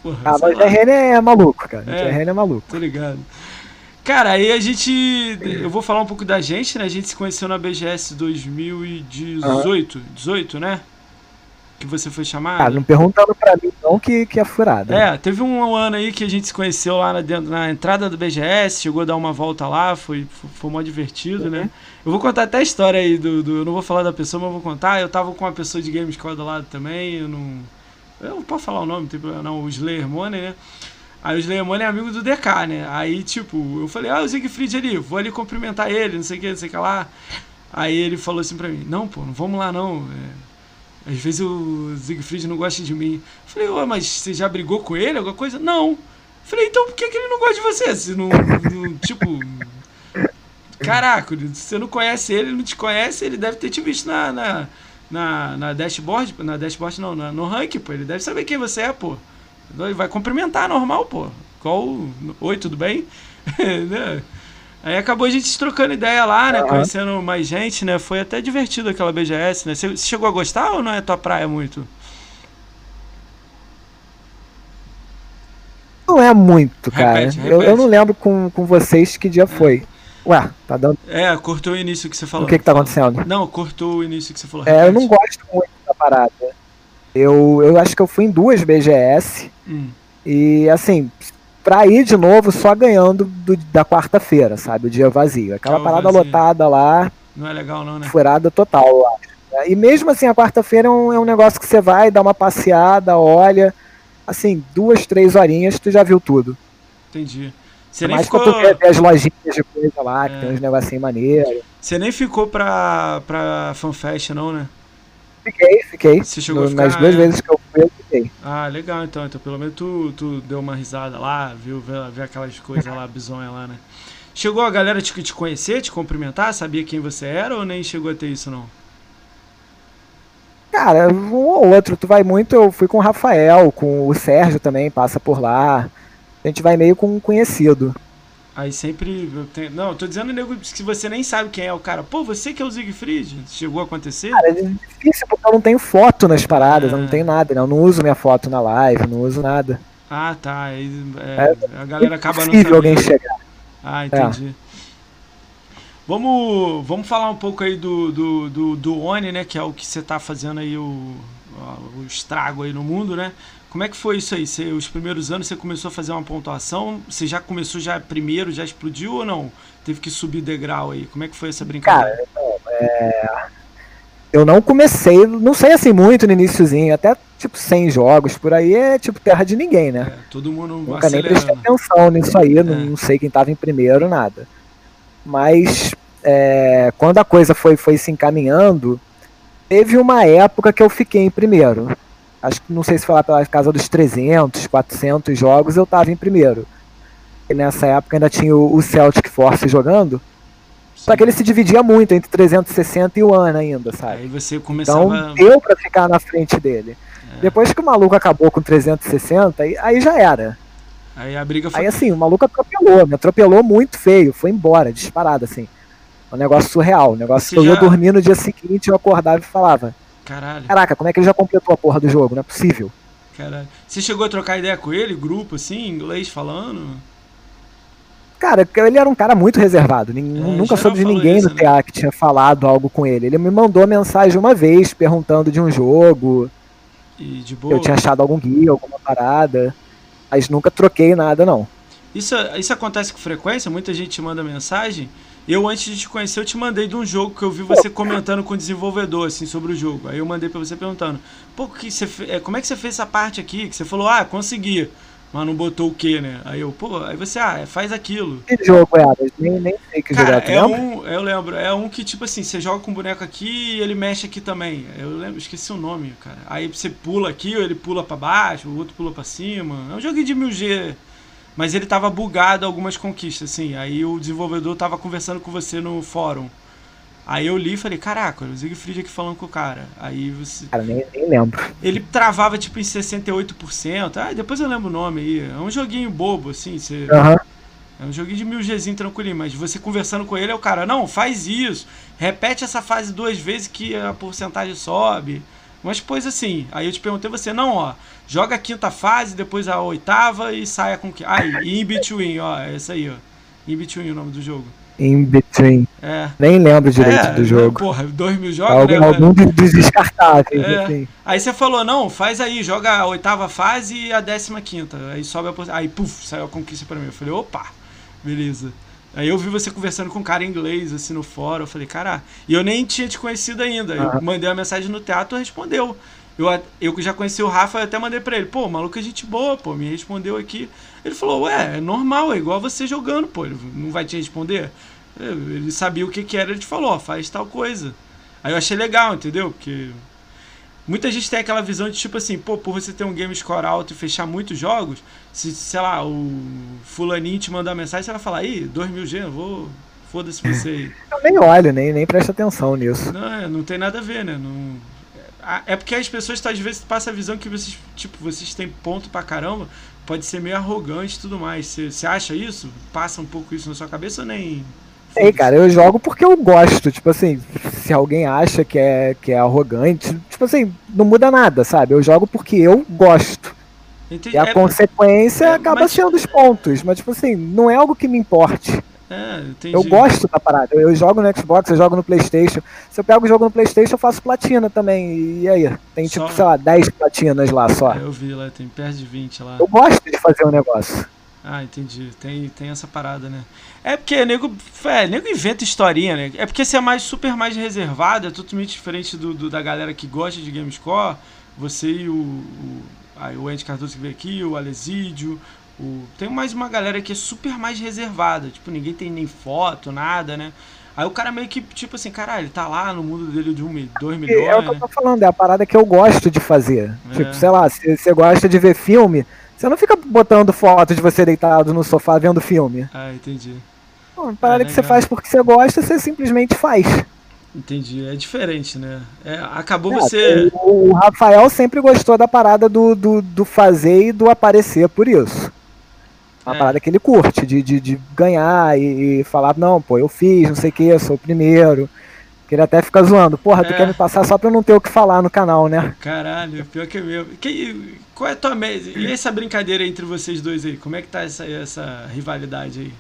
Porra, ah, mas o GRN é maluco, cara. É, o GRN é maluco. Tô ligado. Cara, aí a gente. Eu vou falar um pouco da gente, né? A gente se conheceu na BGS 2018, 18, né? Que você foi chamado. Ah, não perguntando pra mim não que, que é furada. É, teve um, ano aí que a gente se conheceu lá na, dentro, na entrada do BGS, chegou a dar uma volta lá, foi, foi, foi mó divertido, né? uhum. né? Eu vou contar até a história aí do, do, Eu não vou falar da pessoa, mas eu vou contar. Eu tava com uma pessoa de Gamescore do lado também, eu não. Eu não posso falar o nome, tipo, não, o Slayer Money, né? Aí o Slayamone é amigo do DK, né? Aí, tipo, eu falei, ah, o Siegfried ali, vou ali cumprimentar ele, não sei o que, não sei o que lá. Aí ele falou assim pra mim, não, pô, não vamos lá não. É, às vezes o Siegfried não gosta de mim. Falei, ué, mas você já brigou com ele, alguma coisa? Não. Falei, então por que, que ele não gosta de você? Se não, não tipo. Caraca, você não conhece ele, ele não te conhece, ele deve ter te visto na, na, na, na dashboard. Na dashboard não, na, no rank, pô. Ele deve saber quem você é, pô. Vai cumprimentar normal, pô. Qual. Oi, tudo bem? [LAUGHS] Aí acabou a gente trocando ideia lá, né? Uhum. Conhecendo mais gente, né? Foi até divertido aquela BGS, né? Você chegou a gostar ou não é tua praia muito? Não é muito, cara. Repete, repete. Eu, eu não lembro com, com vocês que dia foi. Ué, tá dando. É, cortou o início que você falou. O que que tá acontecendo? Não, cortou o início que você falou. Repete. É, eu não gosto muito da parada. Eu, eu acho que eu fui em duas BGS. Hum. E assim, pra ir de novo só ganhando do, da quarta-feira, sabe? O dia vazio. Aquela é parada vazio. lotada lá. Não é legal, não, né? Furada total, eu acho. E mesmo assim, a quarta-feira é um, é um negócio que você vai, dá uma passeada, olha. Assim, duas, três horinhas, tu já viu tudo. Entendi. Você nem ficou... tu vê as lojinhas de coisa lá, é. que tem uns negocinhos maneiros. Você nem ficou pra, pra FanFest, não, né? Fiquei, fiquei. Você chegou no, a ficar, Nas duas é... vezes que eu fui, eu fiquei. Ah, legal então. Então pelo menos tu, tu deu uma risada lá, viu? Ver, aquelas coisas lá, bizonha lá, né? Chegou a galera te, te conhecer, te cumprimentar? Sabia quem você era ou nem chegou a ter isso, não? Cara, um ou outro. Tu vai muito. Eu fui com o Rafael, com o Sérgio também, passa por lá. A gente vai meio com um conhecido. Aí sempre. Tenho... Não, eu tô dizendo, nego, que você nem sabe quem é o cara. Pô, você que é o Siegfried? Chegou a acontecer? Cara, é difícil porque eu não tenho foto nas paradas, é... eu não tenho nada, né? Eu não uso minha foto na live, não uso nada. Ah, tá. É, é, a galera acaba não sabendo. alguém chegar. Ah, entendi. É. Vamos, vamos falar um pouco aí do, do, do, do Oni, né? Que é o que você tá fazendo aí, o, o estrago aí no mundo, né? Como é que foi isso aí? Você, os primeiros anos você começou a fazer uma pontuação? Você já começou já primeiro, já explodiu ou não? Teve que subir degrau aí? Como é que foi essa brincadeira? Cara, então, é... eu não comecei, não sei assim muito no iníciozinho, até tipo 100 jogos por aí é tipo terra de ninguém, né? É, todo mundo Nunca nem prestei atenção nisso aí, é. não, sei quem tava em primeiro, nada. Mas é, quando a coisa foi, foi se encaminhando, teve uma época que eu fiquei em primeiro. Acho que não sei se foi lá pela casa dos 300, 400 jogos, eu tava em primeiro. E nessa época ainda tinha o, Celtic Force jogando. Só que ele se dividia muito entre 360 e o One ainda, sabe? Aí você começava... Então deu pra ficar na frente dele. É. Depois que o maluco acabou com 360, aí, aí já era. Aí a briga foi. Aí assim, o maluco atropelou, me atropelou muito feio, foi embora, disparado, assim. Um negócio surreal, um negócio Você que eu já... ia dormir no dia seguinte, eu acordava e falava. Caralho. Caraca, como é que ele já completou a porra do jogo? Não é possível. Caralho. Você chegou a trocar ideia com ele, grupo, assim, inglês falando? Cara, ele era um cara muito reservado. É, nunca soube de ninguém isso, no TA né? que tinha falado algo com ele. Ele me mandou mensagem uma vez perguntando de um jogo. E de boa. Eu tinha achado algum guia, alguma parada. Mas nunca troquei nada, não. Isso, isso acontece com frequência? Muita gente te manda mensagem. Eu, antes de te conhecer, eu te mandei de um jogo que eu vi você comentando com o desenvolvedor, assim, sobre o jogo. Aí eu mandei para você perguntando, pô, que você, é, como é que você fez essa parte aqui? Que você falou, ah, consegui. Mas não botou o que, né? Aí eu, pô, aí você, ah, faz aquilo. Que jogo é, Nem, nem sei que Cara, jogo é. É um, eu lembro, é um que, tipo assim, você joga com o boneco aqui e ele mexe aqui também. Eu lembro, esqueci o nome, cara. Aí você pula aqui, ou ele pula para baixo, o outro pula para cima. É um joguinho de 1000G mas ele tava bugado algumas conquistas, assim. Aí o desenvolvedor tava conversando com você no fórum. Aí eu li e falei, caraca, o Siegfried aqui falando com o cara. Aí você. Cara, nem, nem lembro. Ele travava tipo em 68%. Ah, depois eu lembro o nome aí. É um joguinho bobo, assim. Você... Uhum. É um joguinho de mil Gzinho tranquilinho, mas você conversando com ele é o cara, não, faz isso, repete essa fase duas vezes que a porcentagem sobe. Mas depois assim, aí eu te perguntei você, não, ó, joga a quinta fase, depois a oitava e saia com que. Aí, In Between, ó, é essa aí, ó. In Between o nome do jogo. In Between. É. Nem lembro direito é, do jogo. Porra, dois mil jogos, algum, né? Algum dos descartáveis, é. assim. Aí você falou, não, faz aí, joga a oitava fase e a décima quinta. Aí sobe a Aí, puf, saiu a conquista pra mim. Eu falei, opa, beleza. Aí eu vi você conversando com um cara em inglês, assim, no fórum. Eu falei, cara, e eu nem tinha te conhecido ainda. Eu mandei uma mensagem no teatro e respondeu. Eu, eu já conheci o Rafa, eu até mandei pra ele, pô, maluco é gente boa, pô, me respondeu aqui. Ele falou, ué, é normal, é igual você jogando, pô, ele não vai te responder? Ele sabia o que que era, ele te falou, ó, faz tal coisa. Aí eu achei legal, entendeu? Porque Muita gente tem aquela visão de tipo assim, pô, por você ter um game score alto e fechar muitos jogos, se, sei lá, o fulaninho te mandar mensagem, você vai falar, ih, 2000 G, eu vou. Foda-se você aí. [LAUGHS] Eu nem olho, nem, nem presto atenção nisso. Não, é, não tem nada a ver, né? Não, é, porque as pessoas às vezes passam a visão que vocês, tipo, vocês têm ponto pra caramba, pode ser meio arrogante e tudo mais. Você, você acha isso? Passa um pouco isso na sua cabeça ou nem. Sei, cara, eu jogo porque eu gosto. Tipo assim, se alguém acha que é, que é arrogante, tipo assim, não muda nada, sabe? Eu jogo porque eu gosto. Entendi. E a é, consequência é, acaba mas... sendo os pontos. Mas, tipo assim, não é algo que me importe. É, eu gosto da parada. Eu, eu, jogo no Xbox, eu jogo no Playstation. Se eu pego o jogo no Playstation, eu faço platina também. E aí? Tem tipo, só... sei lá, 10 platinas lá só. É, eu vi lá, tem perto de 20 lá. Eu gosto de fazer um negócio. Ah, entendi. Tem, tem essa parada, né? É porque nego, é, nego inventa historinha, né? É porque você é mais super mais reservado, é totalmente diferente do, do da galera que gosta de Gamescore. Você e o, o, aí, o Andy Cardoso que veio aqui, o Alesídio. O, tem mais uma galera que é super mais reservada. Tipo, ninguém tem nem foto, nada, né? Aí o cara meio que, tipo assim, caralho, ele tá lá no mundo dele de um, dois milhões. É o que eu tô falando, é a parada que eu gosto de fazer. É. Tipo, sei lá, se você gosta de ver filme você não fica botando foto de você deitado no sofá vendo filme. Ah, entendi. Uma parada é, que você faz porque você gosta, você simplesmente faz. Entendi, é diferente, né? É, acabou é, você. O, o, Rafael sempre gostou da parada do, do, do fazer e do aparecer por isso. Uma é. parada que ele curte, de, de, de ganhar e, e, falar, não, pô, eu fiz, não sei o que, eu sou o primeiro. Que ele até fica zoando. Porra, tu é. quer me passar só pra eu não ter o que falar no canal, né? Caralho, pior que é mesmo. Que, qual é a tua média? E essa brincadeira entre vocês dois aí? Como é que tá essa, essa rivalidade aí?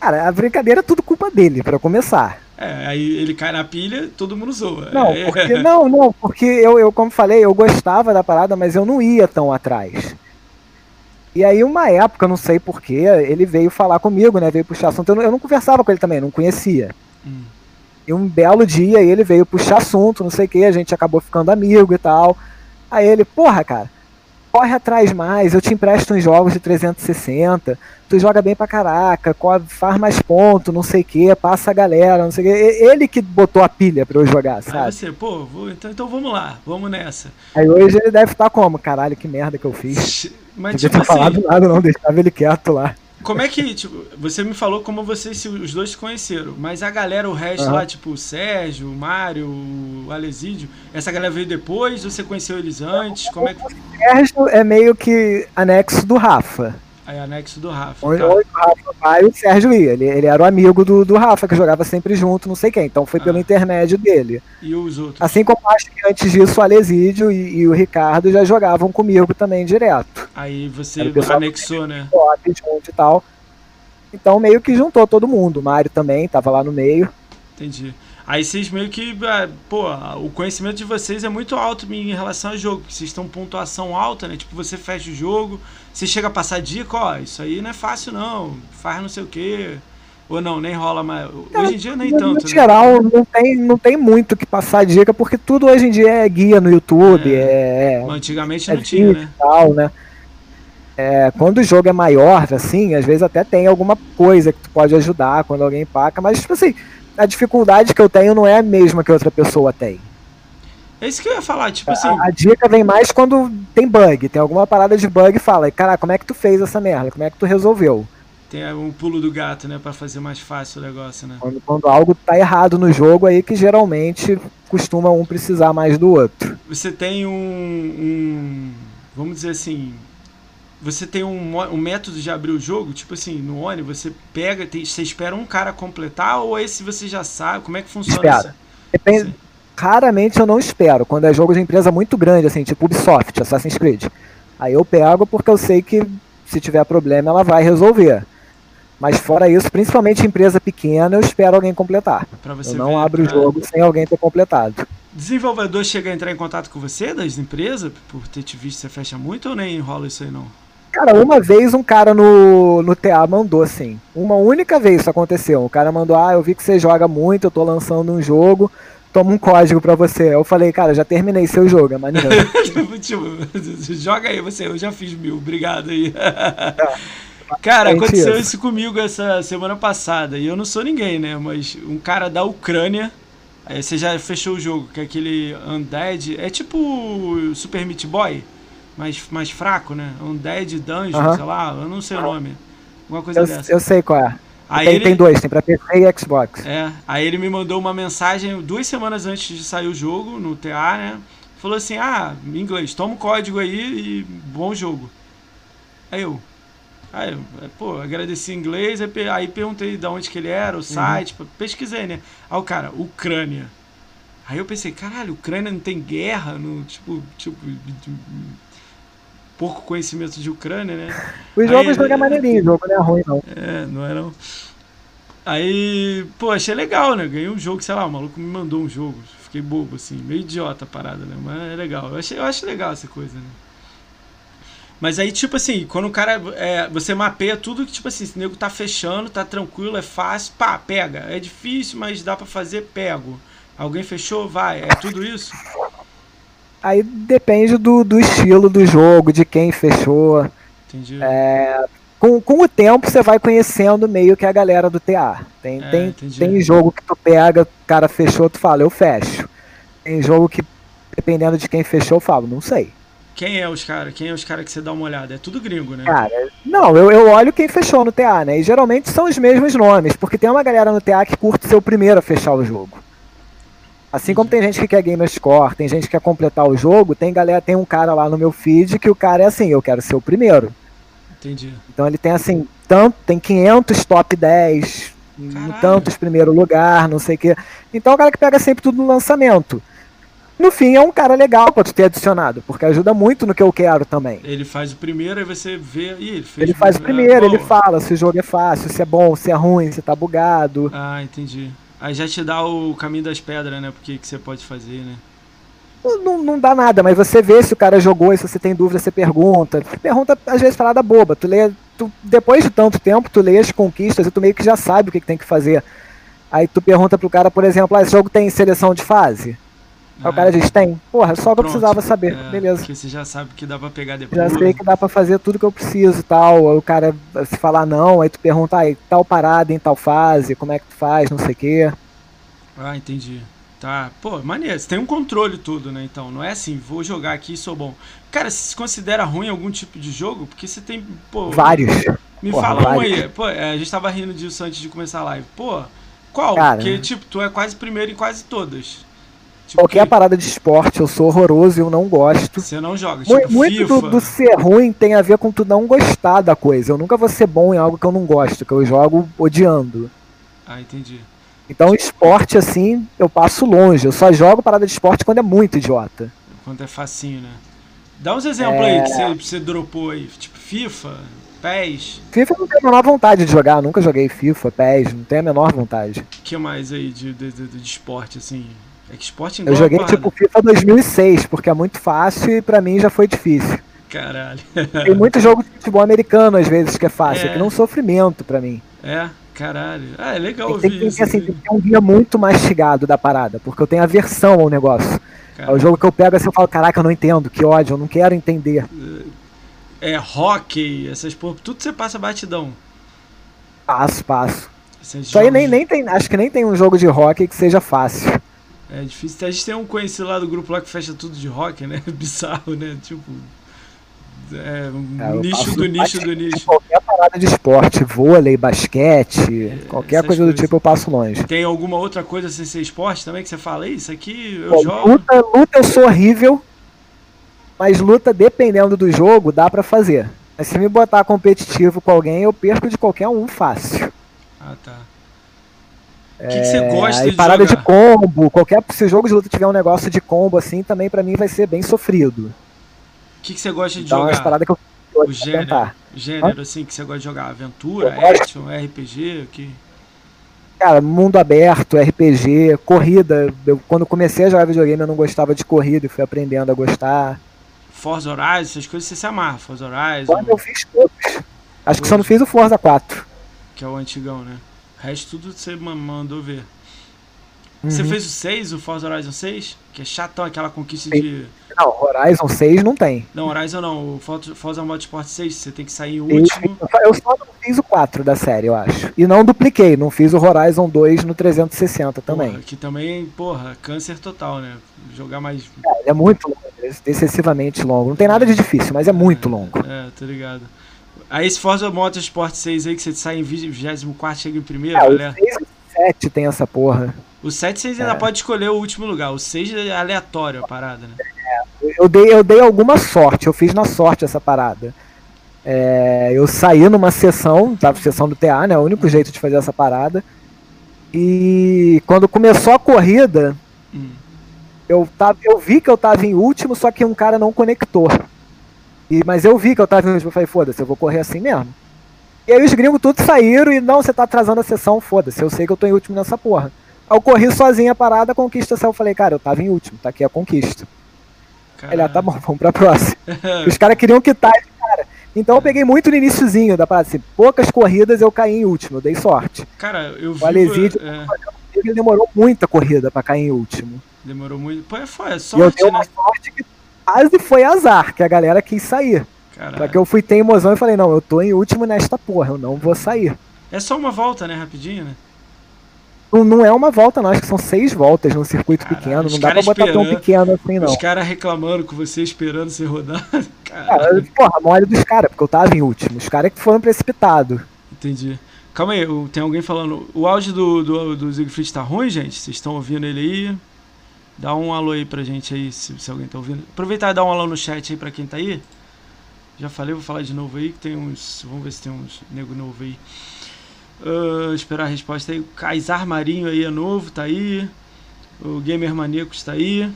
Cara, a brincadeira é tudo culpa dele, para começar. É, aí ele cai na pilha, todo mundo zoa. Não, é. porque, não, não, porque eu, eu, como falei, eu gostava da parada, mas eu não ia tão atrás. E aí, uma época, não sei porquê, ele veio falar comigo, né? Veio puxar assunto. Eu não, eu não conversava com ele também, não conhecia. Hum. E um belo dia ele veio puxar assunto, não sei o que, a gente acabou ficando amigo e tal. Aí ele, porra, cara, corre atrás mais, eu te empresto uns jogos de 360, tu joga bem pra caraca, faz mais ponto, não sei o que, passa a galera, não sei o que. Ele que botou a pilha pra eu jogar, sabe? Aí você, pô, vou, então, então vamos lá, vamos nessa. Aí hoje ele deve estar como? Caralho, que merda que eu fiz. [LAUGHS] Mas, Devia tipo assim, falado nada, não, deixava ele quieto lá. Como é que, tipo, você me falou como vocês os dois se conheceram, mas a galera, o resto uhum. lá, tipo, o Sérgio, o Mário, o Alesídio, essa galera veio depois você conheceu eles antes? Como é que... O Sérgio é meio que anexo do Rafa. Aí, anexo do Rafa. Onde, tá. onde o Rafa vai, o Sérgio ia. Ele, ele era o amigo do, do Rafa, que jogava sempre junto, não sei quem. Então foi ah. pelo intermédio dele. E os outros? Assim como acho que antes disso o Alesídio e, e o Ricardo já jogavam comigo também direto. Aí você anexou, né? Junto e tal. Então meio que juntou todo mundo. O Mário também tava lá no meio. Entendi. Aí vocês meio que, é, pô, o conhecimento de vocês é muito alto em relação ao jogo. Vocês estão pontuação alta, né? Tipo, você fecha o jogo, você chega a passar dica, ó, isso aí não é fácil não, faz não sei o quê. Ou não, nem rola mais. Hoje em dia nem tanto. No né? geral, não tem, não tem muito que passar dica, porque tudo hoje em dia é guia no YouTube. É, é antigamente é não tinha, né? Tal, né? É, quando o jogo é maior, assim, às vezes até tem alguma coisa que tu pode ajudar quando alguém paca, mas, tipo assim, a dificuldade que eu tenho não é a mesma que outra pessoa tem. É isso que eu ia falar, tipo assim. A, a dica vem mais quando tem bug, tem alguma parada de bug e fala, cara, como é que tu fez essa merda? Como é que tu resolveu? Tem um pulo do gato, né, para fazer mais fácil o negócio, né? Quando, quando, algo tá errado no jogo, aí que geralmente costuma um precisar mais do outro. Você tem um, um vamos dizer assim, você tem um, um método de abrir o jogo, tipo assim, no Oni, você pega, tem, você espera um cara completar ou esse você já sabe? Como é que funciona Espera. isso? Depende. Raramente eu não espero, quando é jogo de empresa muito grande, assim, tipo Ubisoft, Assassin's Creed. Aí eu pego porque eu sei que se tiver problema ela vai resolver. Mas fora isso, principalmente empresa pequena, eu espero alguém completar. eu não ver, abro o jogo sem alguém ter completado. Desenvolvedor chega a entrar em contato com você das empresas por ter te visto você fecha muito ou nem rola isso aí não? Cara, uma vez um cara no, no TA mandou assim. Uma única vez isso aconteceu. O cara mandou: Ah, eu vi que você joga muito, eu tô lançando um jogo, toma um código pra você. Eu falei, cara, já terminei seu jogo, é maneiro. [LAUGHS] tipo, joga aí você, eu já fiz mil, obrigado aí. cara, aconteceu isso comigo essa semana passada. E eu não sou ninguém, né? Mas um cara da Ucrânia. Aí você já fechou o jogo, que é aquele Undead. É tipo Super Meat Boy mais, mais fraco, né? Um Dead Dungeon, uh -huh. sei lá, eu não sei o nome. Alguma coisa eu, dessa. Eu sei qual é. Aí tem, ele, tem dois, tem pra PC e Xbox. É, aí ele me mandou uma mensagem duas semanas antes de sair o jogo, no TA, né? Falou assim, ah, em inglês, toma o código aí e bom jogo. Aí eu, aí, pô, agradeci em inglês, aí perguntei de onde que ele era, o uhum. site, uhum. pesquisei, né? Aí o cara, Ucrânia. Aí eu pensei, caralho, Ucrânia não tem guerra, no, tipo, tipo, pouco conhecimento de Ucrânia, né? [LAUGHS] O jogo, Aí, jogo é maneirinho, o jogo não é ruim, não. É, não é não. Aí, pô, achei legal, né? Ganhei um jogo, sei lá, o maluco me mandou um jogo. Fiquei bobo, assim, meio idiota a parada, né? Mas é legal. Eu, achei, eu acho legal essa coisa, né? Mas aí, tipo assim, quando o cara. É, você mapeia tudo que, tipo assim, se o nego tá fechando, tá tranquilo, é fácil, pá, pega. É difícil, mas dá para fazer, pego. Alguém fechou, vai. É tudo isso? Aí depende do, do estilo do jogo, de quem fechou. Entendi. É, com, com o tempo você vai conhecendo meio que a galera do TA. Tem, É, tem, entendi. tem jogo que tu pega, o cara fechou, tu fala, eu fecho. Tem jogo que, dependendo de quem fechou, eu falo, não sei. Quem é os caras? Quem é os caras que você dá uma olhada? É tudo gringo, né? Cara, não, eu, eu olho quem fechou no TA, né? E geralmente são os mesmos nomes, porque tem uma galera no TA que curte ser o primeiro a fechar o jogo. Assim como tem gente que quer gamer score, tem gente que quer completar o jogo, tem galera, tem um cara lá no meu feed que o cara é assim, eu quero ser o primeiro. Entendi. Então ele tem assim, tanto, tem 500 top 10, Caralho. tantos primeiro lugar, não sei o quê. Então é o cara que pega sempre tudo no lançamento. No fim é um cara legal pra tu ter adicionado, porque ajuda muito no que eu quero também. Ele faz o primeiro, aí você vê. Ih, ele Ele faz o é, primeiro, ele boa. fala se o jogo é fácil, se é bom, se é ruim, se tá bugado. Ah, entendi. Aí já te dá o caminho das pedras, né? Porque que você pode fazer, né? Não, não- dá nada, mas você vê se o cara jogou e se você tem dúvida, você pergunta. Pergunta, às vezes, parada boba. Tu lê, tu, depois de tanto tempo, tu lê as conquistas e tu meio que já sabe o que, que tem que fazer. Aí tu pergunta pro cara, por exemplo, ah, esse jogo tem seleção de fase? Aí o cara diz, tem. Porra, só que eu precisava saber. É, Beleza. Porque você já sabe que dá pra pegar depois. Já sei que dá pra fazer tudo que eu preciso e tal. Aí o cara, se falar não, aí tu pergunta, ah, tal parada em tal fase, como é que tu faz, não sei o quê. Ah, entendi. Tá. Pô, maneiro. Você tem um controle tudo, né? Então, não é assim, vou jogar aqui e sou bom. Cara, você se considera ruim algum tipo de jogo? Porque você tem, pô... Vários. Me Porra, fala um vários. aí. Pô, é, a gente tava rindo disso antes de começar a live. Pô, qual? Cara. Porque, tipo, tu é quase primeiro em quase todas. Tipo, Qualquer que parada de esporte, eu sou horroroso e eu não gosto. Você não joga. Tipo, Muito FIFA. do, do ser ruim tem a ver com tu não gostar da coisa. Eu nunca vou ser bom em algo que eu não gosto, que eu jogo odiando. Ah, entendi. Então, esporte, assim, eu passo longe. Eu só jogo parada de esporte quando é muito idiota. Quanto é facinho, né? Dá uns exemplos É. aí que você, você dropou aí. Tipo, FIFA, PES. FIFA eu não tenho a menor vontade de jogar. Nunca joguei FIFA, PES, não tenho a menor vontade. O que mais aí de, de, de, de esporte, assim? É que esporte Eu joguei tipo FIFA 2006, porque é muito fácil e pra mim já foi difícil. Caralho. Tem muito jogo de futebol americano às vezes que é fácil, É. que não é um sofrimento pra mim. É, caralho. Ah, é legal Tem, ouvir tem, isso. assim, tem que ter um guia muito mastigado da parada, porque eu tenho aversão ao negócio. É Cara, o jogo que eu pego assim eu falo, caraca, eu não entendo, que ódio, eu não quero entender. É hockey, essas porra. Tudo você passa batidão. Passo, passo. Esses Isso aí nem, nem tem, acho que nem tem um jogo de hockey que seja fácil. É difícil. A gente tem um conhecido lá do grupo lá que fecha tudo de rock, né? [LAUGHS] Bizarro, né? Tipo. É, um É, nicho do nicho do nicho. Qualquer parada de esporte, vôlei, basquete, qualquer essas coisa do coisas. tipo eu passo longe. Tem alguma outra coisa sem ser esporte também que você fala? "Ih, Isso aqui eu Bom, jogo. luta, luta eu sou horrível, mas luta, dependendo do jogo, dá pra fazer. Mas se me botar competitivo com alguém, eu perco de qualquer um fácil. Ah, tá. O que, que você gosta É, de parada jogar? de combo, qualquer se o jogo de luta tiver um negócio de combo assim, também pra mim vai ser bem sofrido. O que, que você gosta de Então é jogar? paradas que eu O gênero, tentar. gênero assim, que você gosta de jogar? Aventura, Eu gosto. action, RPG? Que... Cara, mundo aberto, RPG, corrida. Eu, quando comecei a jogar videogame eu não gostava de corrida e fui aprendendo a gostar. Forza Horizon, essas coisas você se amarra. Forza Horizon, Quando eu fiz todos. Acho que só não fiz o Forza 4. que é o antigão, né? O resto tudo você ma- mandou ver. Você Uhum. fez o 6, o Forza Horizon 6? Que é chatão aquela conquista Sim. de. Não, Horizon 6 não tem. Não, Horizon não, o Forza Motorsport 6, você tem que sair Eu, último. eu só não fiz o 4 da série, eu acho. E não dupliquei, não fiz o Horizon 2 no 360 também. Porra, que também, porra, câncer total, né? Jogar mais. Ele é muito longo, excessivamente longo. Não tem nada de difícil, mas é muito longo. É, tô ligado. Aí esse Forza Motorsport 6 aí que você sai em 24 chega em primeiro, É, o galera. 6 e o 7 tem essa porra. O 7 vocês ainda É. pode escolher o último lugar. O 6 é aleatório a parada, né? Eu dei, eu dei alguma sorte, eu fiz na sorte essa parada. É, eu saí numa sessão, tava sessão do TA, né? O único jeito de fazer essa parada. E quando começou a corrida, Hum. eu, tava, eu vi que eu tava em último, só que um cara não conectou. E, mas eu vi que eu tava em último, eu falei, foda-se, eu vou correr assim mesmo. E aí os gringos todos saíram e não, você tá atrasando a sessão, foda-se, eu sei que eu tô em último nessa porra. Aí eu corri sozinho a parada, a conquista saiu, eu falei, cara, eu tava em último, tá aqui a conquista. Ele, ah, tá bom, vamos pra próxima. [LAUGHS] Os caras queriam quitar de cara. Então eu peguei muito no iníciozinho da parada, assim, poucas corridas eu caí em último, eu dei sorte. Cara, eu vi. O Aleside é... ele demorou muita corrida para cair em último. Demorou muito. Pô, foi, é sorte, e eu dei né? uma sorte que quase foi azar, que a galera quis sair. Caralho. Só que eu fui teimosão e falei, não, eu tô em último nesta porra, eu não vou sair. É só uma volta, né? Rapidinho, né? Não, não é uma volta, não. Acho que são seis voltas num circuito Caralho, pequeno. Não dá pra botar tão pequeno assim, não. Os caras reclamando com você, esperando você rodar. [LAUGHS] Cara, porra, mole dos caras, porque eu tava em último. Os caras que foram precipitados. Entendi. Calma aí, tem alguém falando. O áudio do, do, do Siegfried tá ruim, gente? Vocês estão ouvindo ele aí? Dá um alô aí pra gente aí, se, se alguém tá ouvindo. Aproveitar e dar um alô no chat aí pra quem tá aí. Já falei, vou falar de novo aí, que tem uns. Vamos ver se tem uns nego novo aí. Uh, esperar a resposta aí. O Kaysar Marinho aí é novo, tá aí. O Gamer Maníaco está aí.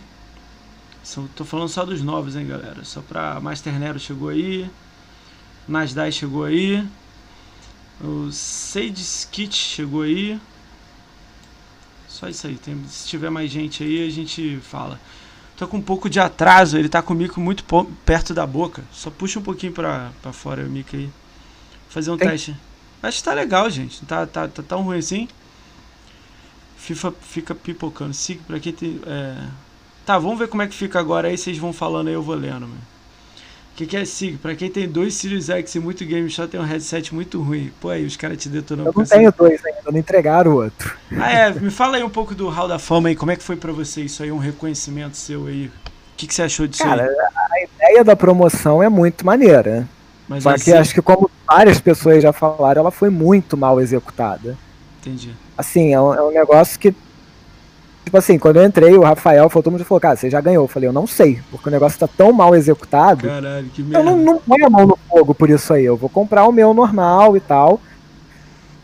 São, tô falando só dos novos, hein, galera. Só pra Master Nero chegou aí. Nasdaq chegou aí. O Sage Skit chegou aí. Só isso aí. Tem, se tiver mais gente aí, a gente fala. Tô com um pouco de atraso. Ele tá comigo muito perto da boca. Só puxa um pouquinho pra, pra fora o mic aí. Fazer um Tem... teste. Acho que tá legal, gente. Tá, tá, tá tão ruim assim. FIFA fica pipocando. Siga pra quem tem. É... Tá, vamos ver como é que fica agora aí. Vocês vão falando aí, eu vou lendo, mano. O que, que é SIG? Pra quem tem dois Sirius X e muito game só tem um headset muito ruim. Pô, aí os caras te detonam Eu não tenho dois ainda, não entregaram o outro. Ah, é. Me fala aí um pouco do Hall da Fama aí. Como é que foi pra você isso aí? Um reconhecimento seu aí. O que, que você achou disso cara, aí? a ideia da promoção é muito maneira. Mas Só que acho que como várias pessoas já falaram, ela foi muito mal executada. Entendi. Assim, é um, é um negócio que. Tipo assim, quando eu entrei, o Rafael falou, todo mundo falou, cara, você já ganhou. Eu falei, eu não sei, porque o negócio tá tão mal executado. Caralho, que merda. Eu não, não ponho a mão no fogo por isso aí. Eu vou comprar o meu normal e tal.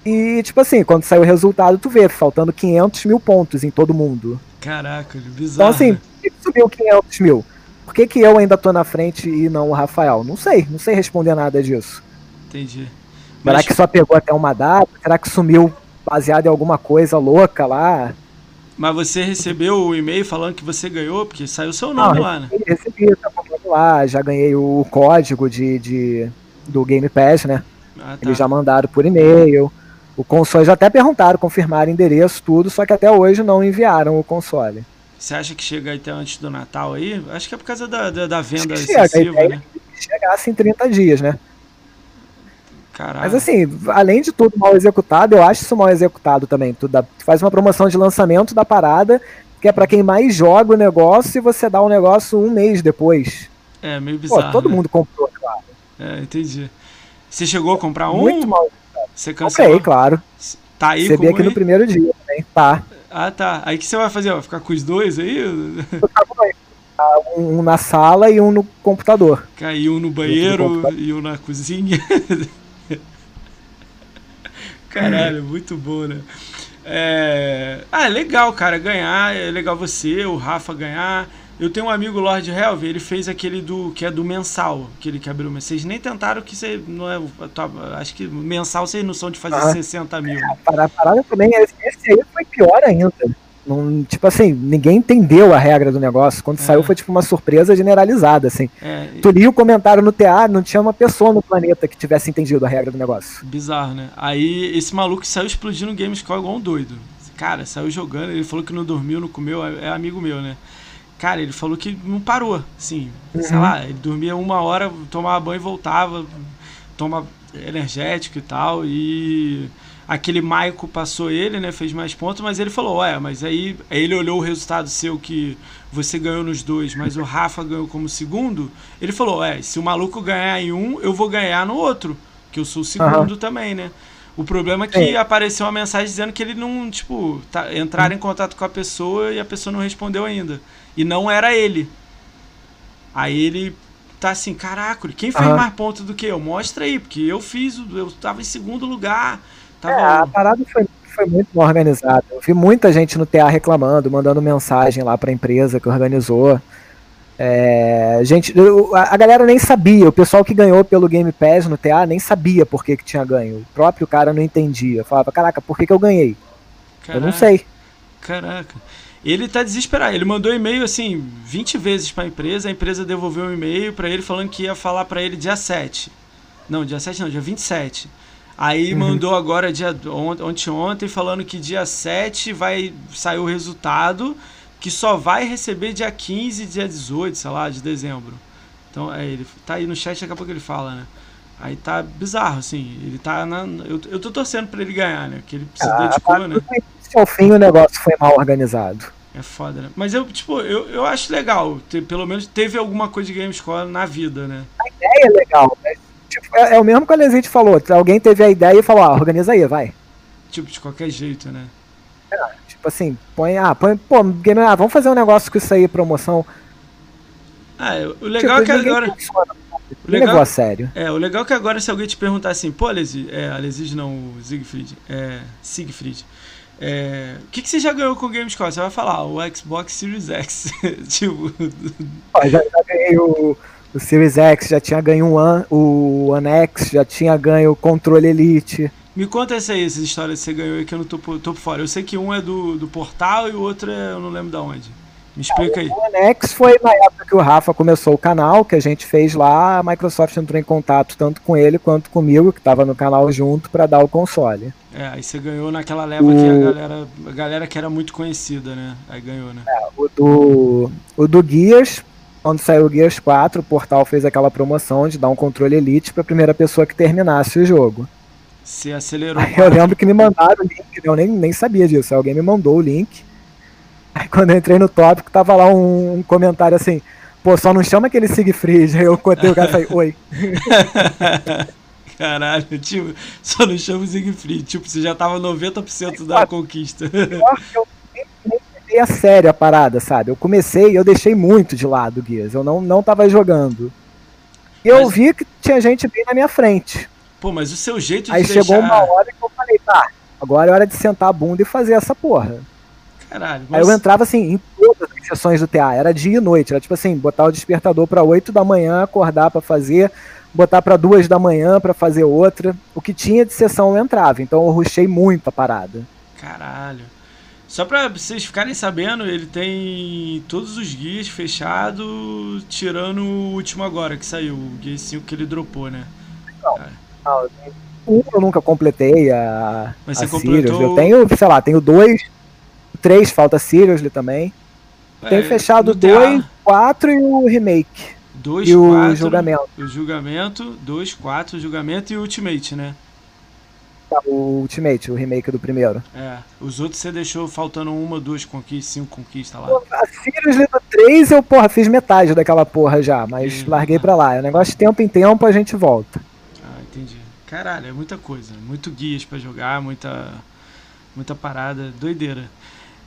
E, tipo assim, quando sair o resultado, tu vê, faltando 500 mil pontos em todo mundo. Caraca, bizarro. Então, assim, por que subiu 500 mil? Por que, que eu ainda tô na frente e não o Rafael? Não sei, não sei responder nada disso. Entendi. Será Mas... que só pegou até uma data? Será que sumiu baseado em alguma coisa louca lá? Mas você recebeu o e-mail falando que você ganhou, porque saiu seu nome Não, lá, né? Recebi, tá lá, já ganhei o código de, de do Game Pass, né? Ah, tá. Eles já mandaram por e-mail. O console já até perguntaram, confirmaram endereço, tudo, só que até hoje não enviaram o console. Você acha que chega até antes do Natal aí? Acho que é por causa da, da, da venda excessiva, chega, né? Chegasse em 30 dias, né? Caralho. Mas assim, além de tudo mal executado, eu acho isso mal executado também. Tu, dá, tu faz uma promoção de lançamento da parada, que é para quem mais joga o negócio, e você dá o um negócio um mês depois. É, meio bizarro. Pô, todo né? mundo comprou, claro. É, entendi. Você chegou a comprar um? Muito mal. Você cancelou? Comprei, claro. Tá aí Recebi aqui no primeiro dia também, tá. Ah, tá. Aí o que você vai fazer? Vai ficar com os dois aí? Um na sala e um no computador. Caiu um no banheiro e um na cozinha. [LAUGHS] Caralho, muito bom, né? É... Ah, é legal, cara, ganhar. É legal você, o Rafa ganhar. Eu tenho um amigo Lord Helve, ele fez aquele do que é do mensal, aquele que abriu. Mas vocês nem tentaram que você não é. Acho que mensal vocês não são de fazer ah, 60 mil. É, a parada também, esse aí foi pior ainda. Não, tipo assim, ninguém entendeu a regra do negócio. Quando é. saiu foi tipo uma surpresa generalizada, assim. É. Tu lia o comentário no TA, não tinha uma pessoa no planeta que tivesse entendido a regra do negócio. Bizarro, né? Aí esse maluco saiu explodindo o Gamescom igual um doido. Cara, saiu jogando, ele falou que não dormiu, não comeu, é, é amigo meu, né? Cara, ele falou que não parou, assim, uhum. sei lá, ele dormia uma hora, tomava banho e voltava, toma energético e tal, e aquele Maico passou ele, né, fez mais pontos, mas ele falou, ué, mas aí, ele olhou o resultado seu que você ganhou nos dois, mas o Rafa ganhou como segundo, ele falou, é, se o maluco ganhar em um, eu vou ganhar no outro, que eu sou o segundo uhum. também, né? O problema é que é. apareceu uma mensagem dizendo que ele não, tipo, tá, entraram em contato com a pessoa e a pessoa não respondeu ainda. E não era ele. Aí ele tá assim, caraca, quem fez uhum. mais pontos do que eu? Mostra aí, porque eu fiz, eu tava em segundo lugar. Tava... É, a parada foi, foi muito mal organizada. Eu vi muita gente no TA reclamando, mandando mensagem lá pra empresa que organizou. É, gente, a galera nem sabia, o pessoal que ganhou pelo Game Pass no TA nem sabia por que, que tinha ganho. O próprio cara não entendia. Falava, caraca, por que, que eu ganhei? Caraca, eu não sei. Caraca. Ele tá desesperado. Ele mandou e-mail assim 20 vezes para a empresa. A empresa devolveu um e-mail para ele falando que ia falar para ele dia 7. Não, dia 7 não, dia 27. Aí uhum. mandou agora, dia, ontem, ontem, falando que dia 7 vai sair o resultado, que só vai receber dia 15 dia 18, sei lá, de dezembro. Então, é, ele tá aí no chat, daqui a pouco ele fala, né? Aí tá bizarro, assim. Ele tá na. Eu, eu tô torcendo pra ele ganhar, né? Porque ele se ah, dedicou, né? Ao fim o negócio foi mal organizado. É foda, né? Mas eu, tipo, eu, eu acho legal. Ter, pelo menos teve alguma coisa de Gamescore na vida, né? A ideia é legal, né? Tipo, é, é, o mesmo que a Lesite falou. Alguém teve a ideia e falou, ah, organiza aí, vai. Tipo, de qualquer jeito, né? É, tipo assim, põe, ah, põe, pô, game, ah, vamos fazer um negócio com isso aí, promoção. Ah, o legal tipo, é que agora. Funciona, o legal, a sério. É, o legal é que agora se alguém te perguntar assim, pô, Lesige, é, a Lesige não, o Siegfried, é, Siegfried, é, o que, que você já ganhou com o Gamescore? Você vai falar, o Xbox Series X. [LAUGHS] tipo. já, já, ganhei o, o, Series X, já tinha ganho o One, o One X, já tinha ganho o Controle Elite. Me conta essa aí, essas histórias que você ganhou aí que eu não tô, tô por fora. Eu sei que um é do, do portal e o outro é, eu não lembro de onde. Me explica aí. O One X foi na época que o Rafa começou o canal, que a gente fez lá, a Microsoft entrou em contato tanto com ele quanto comigo, que estava no canal junto, para dar o console. É, aí você ganhou naquela leva o... que a galera, a galera que era muito conhecida, né? Aí ganhou, né? É, o do, o do Gears, quando saiu o Gears 4, o portal fez aquela promoção de dar um controle Elite para a primeira pessoa que terminasse o jogo. Você acelerou. Aí eu lembro que me mandaram o link, eu nem, nem sabia disso. Alguém me mandou o link. Aí quando eu entrei no tópico, tava lá um, um comentário assim, pô, só não chama aquele Siegfried. Aí eu contei o cara e falei, oi. [LAUGHS] Caralho, tipo, só não chama o Siegfried. Tipo, você já tava 90% da conquista. Eu peguei a sério a parada, sabe? Eu comecei e eu deixei muito de lado o Guias. Eu não, não tava jogando. E eu mas... vi que tinha gente bem na minha frente. Pô, mas o seu jeito de Aí deixar... chegou uma hora que eu falei, tá, agora é hora de sentar a bunda e fazer essa porra. Caralho. Mas... Aí eu entrava assim, em todas as sessões do TA, era dia e noite, era tipo assim, botar o despertador para 8 da manhã, acordar para fazer, botar para duas da manhã para fazer outra. O que tinha de sessão eu entrava, então eu rushei muito a parada. Caralho. Só pra vocês ficarem sabendo, ele tem todos os guias fechados, tirando o último agora que saiu, o guia 5 que ele dropou, né? Não, não um eu nunca completei a, Mas você a completou... Sirius. Eu tenho, sei lá, tenho dois, três, falta Seriously também. É, tenho fechado dois, quatro e o remake. 2, e 4, o julgamento. O julgamento, 2, 4, julgamento e o Ultimate, né? Tá, o Ultimate, o remake do primeiro. É, os outros você deixou faltando uma, duas conquistas, cinco conquistas lá. a Seriously do 3 eu, porra, fiz metade daquela porra já, mas larguei pra lá. É um negócio de tempo em tempo a gente volta. Ah, entendi. Caralho, é muita coisa. Muito guias pra jogar, muita, muita parada, doideira.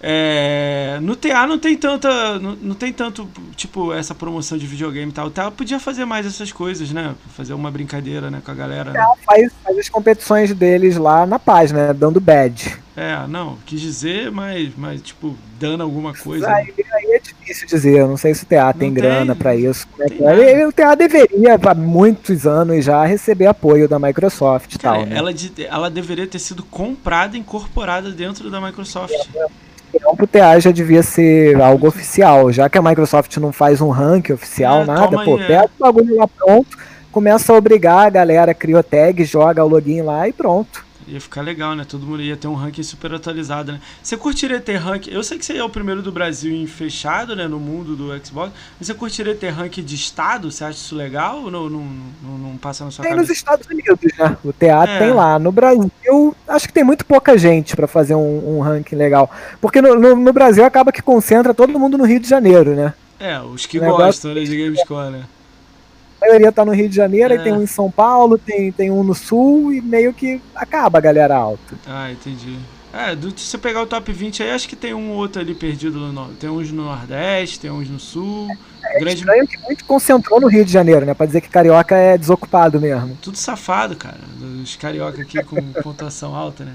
É, no TA não tem tanta. Não, não, tem tanto, tipo, essa promoção de videogame e tal. O TA podia fazer mais essas coisas, né? Fazer uma brincadeira né, com a galera. Né? Faz, faz as competições deles lá na página, né, dando badge. É, não, quis dizer, mas, mas tipo, dando alguma coisa. Aí, né? aí é difícil dizer, eu não sei se o TA tem, tem grana para isso. É é. O TA deveria, há muitos anos já, receber apoio da Microsoft e tal. Né? Ela, ela deveria ter sido comprada, incorporada dentro da Microsoft. É, opinião, pro TA já devia ser algo oficial. Já que a Microsoft não faz um ranking oficial, é, nada, pô, aí, pega o bagulho lá pronto, começa a obrigar a galera, cria o tag, joga o login lá e pronto. Ia ficar legal, né? Todo mundo ia ter um ranking super atualizado, né? Você curtiria ter ranking. Eu sei que você é o primeiro do Brasil em fechado, né? No mundo do Xbox. Mas você curtiria ter ranking de estado? Você acha isso legal ou não, não, não, não passa na sua tem cabeça? nos Estados Unidos, né? O teatro é. tem lá. No Brasil, acho que tem muito pouca gente para fazer um, um, ranking legal. Porque no, no, no, Brasil acaba que concentra todo mundo no Rio de Janeiro, né? É, os que gostam né, de Gamescore, né? A maioria tá no Rio de Janeiro, é. tem um em São Paulo, tem, tem um no Sul e meio que acaba a galera alta. Ah, entendi. É, do, se você pegar o top 20 aí, acho que tem um outro ali perdido no Tem uns no Nordeste, tem uns no Sul. É, grande... estranho que muito concentrou no Rio de Janeiro, né? Pra dizer que carioca é desocupado mesmo. Tudo safado, cara. Os carioca aqui com [LAUGHS] pontuação alta, né?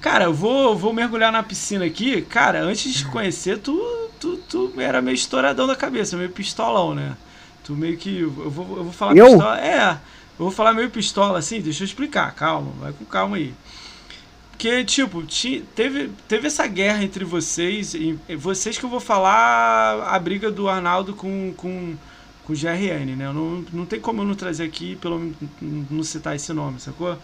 Cara, eu vou, vou mergulhar na piscina aqui. Cara, antes de te conhecer, tu, tu, tu era meio estouradão da cabeça, meio pistolão, né? Tu meio que. Eu vou, eu vou falar eu? pistola. É, eu vou falar meio pistola assim, deixa eu explicar, calma, vai com calma aí. Porque, tipo, teve, teve essa guerra entre vocês, e vocês que eu vou falar a briga do Arnaldo com, com, com o GRN, né? Não, não tem como eu não trazer aqui, pelo não citar esse nome, sacou?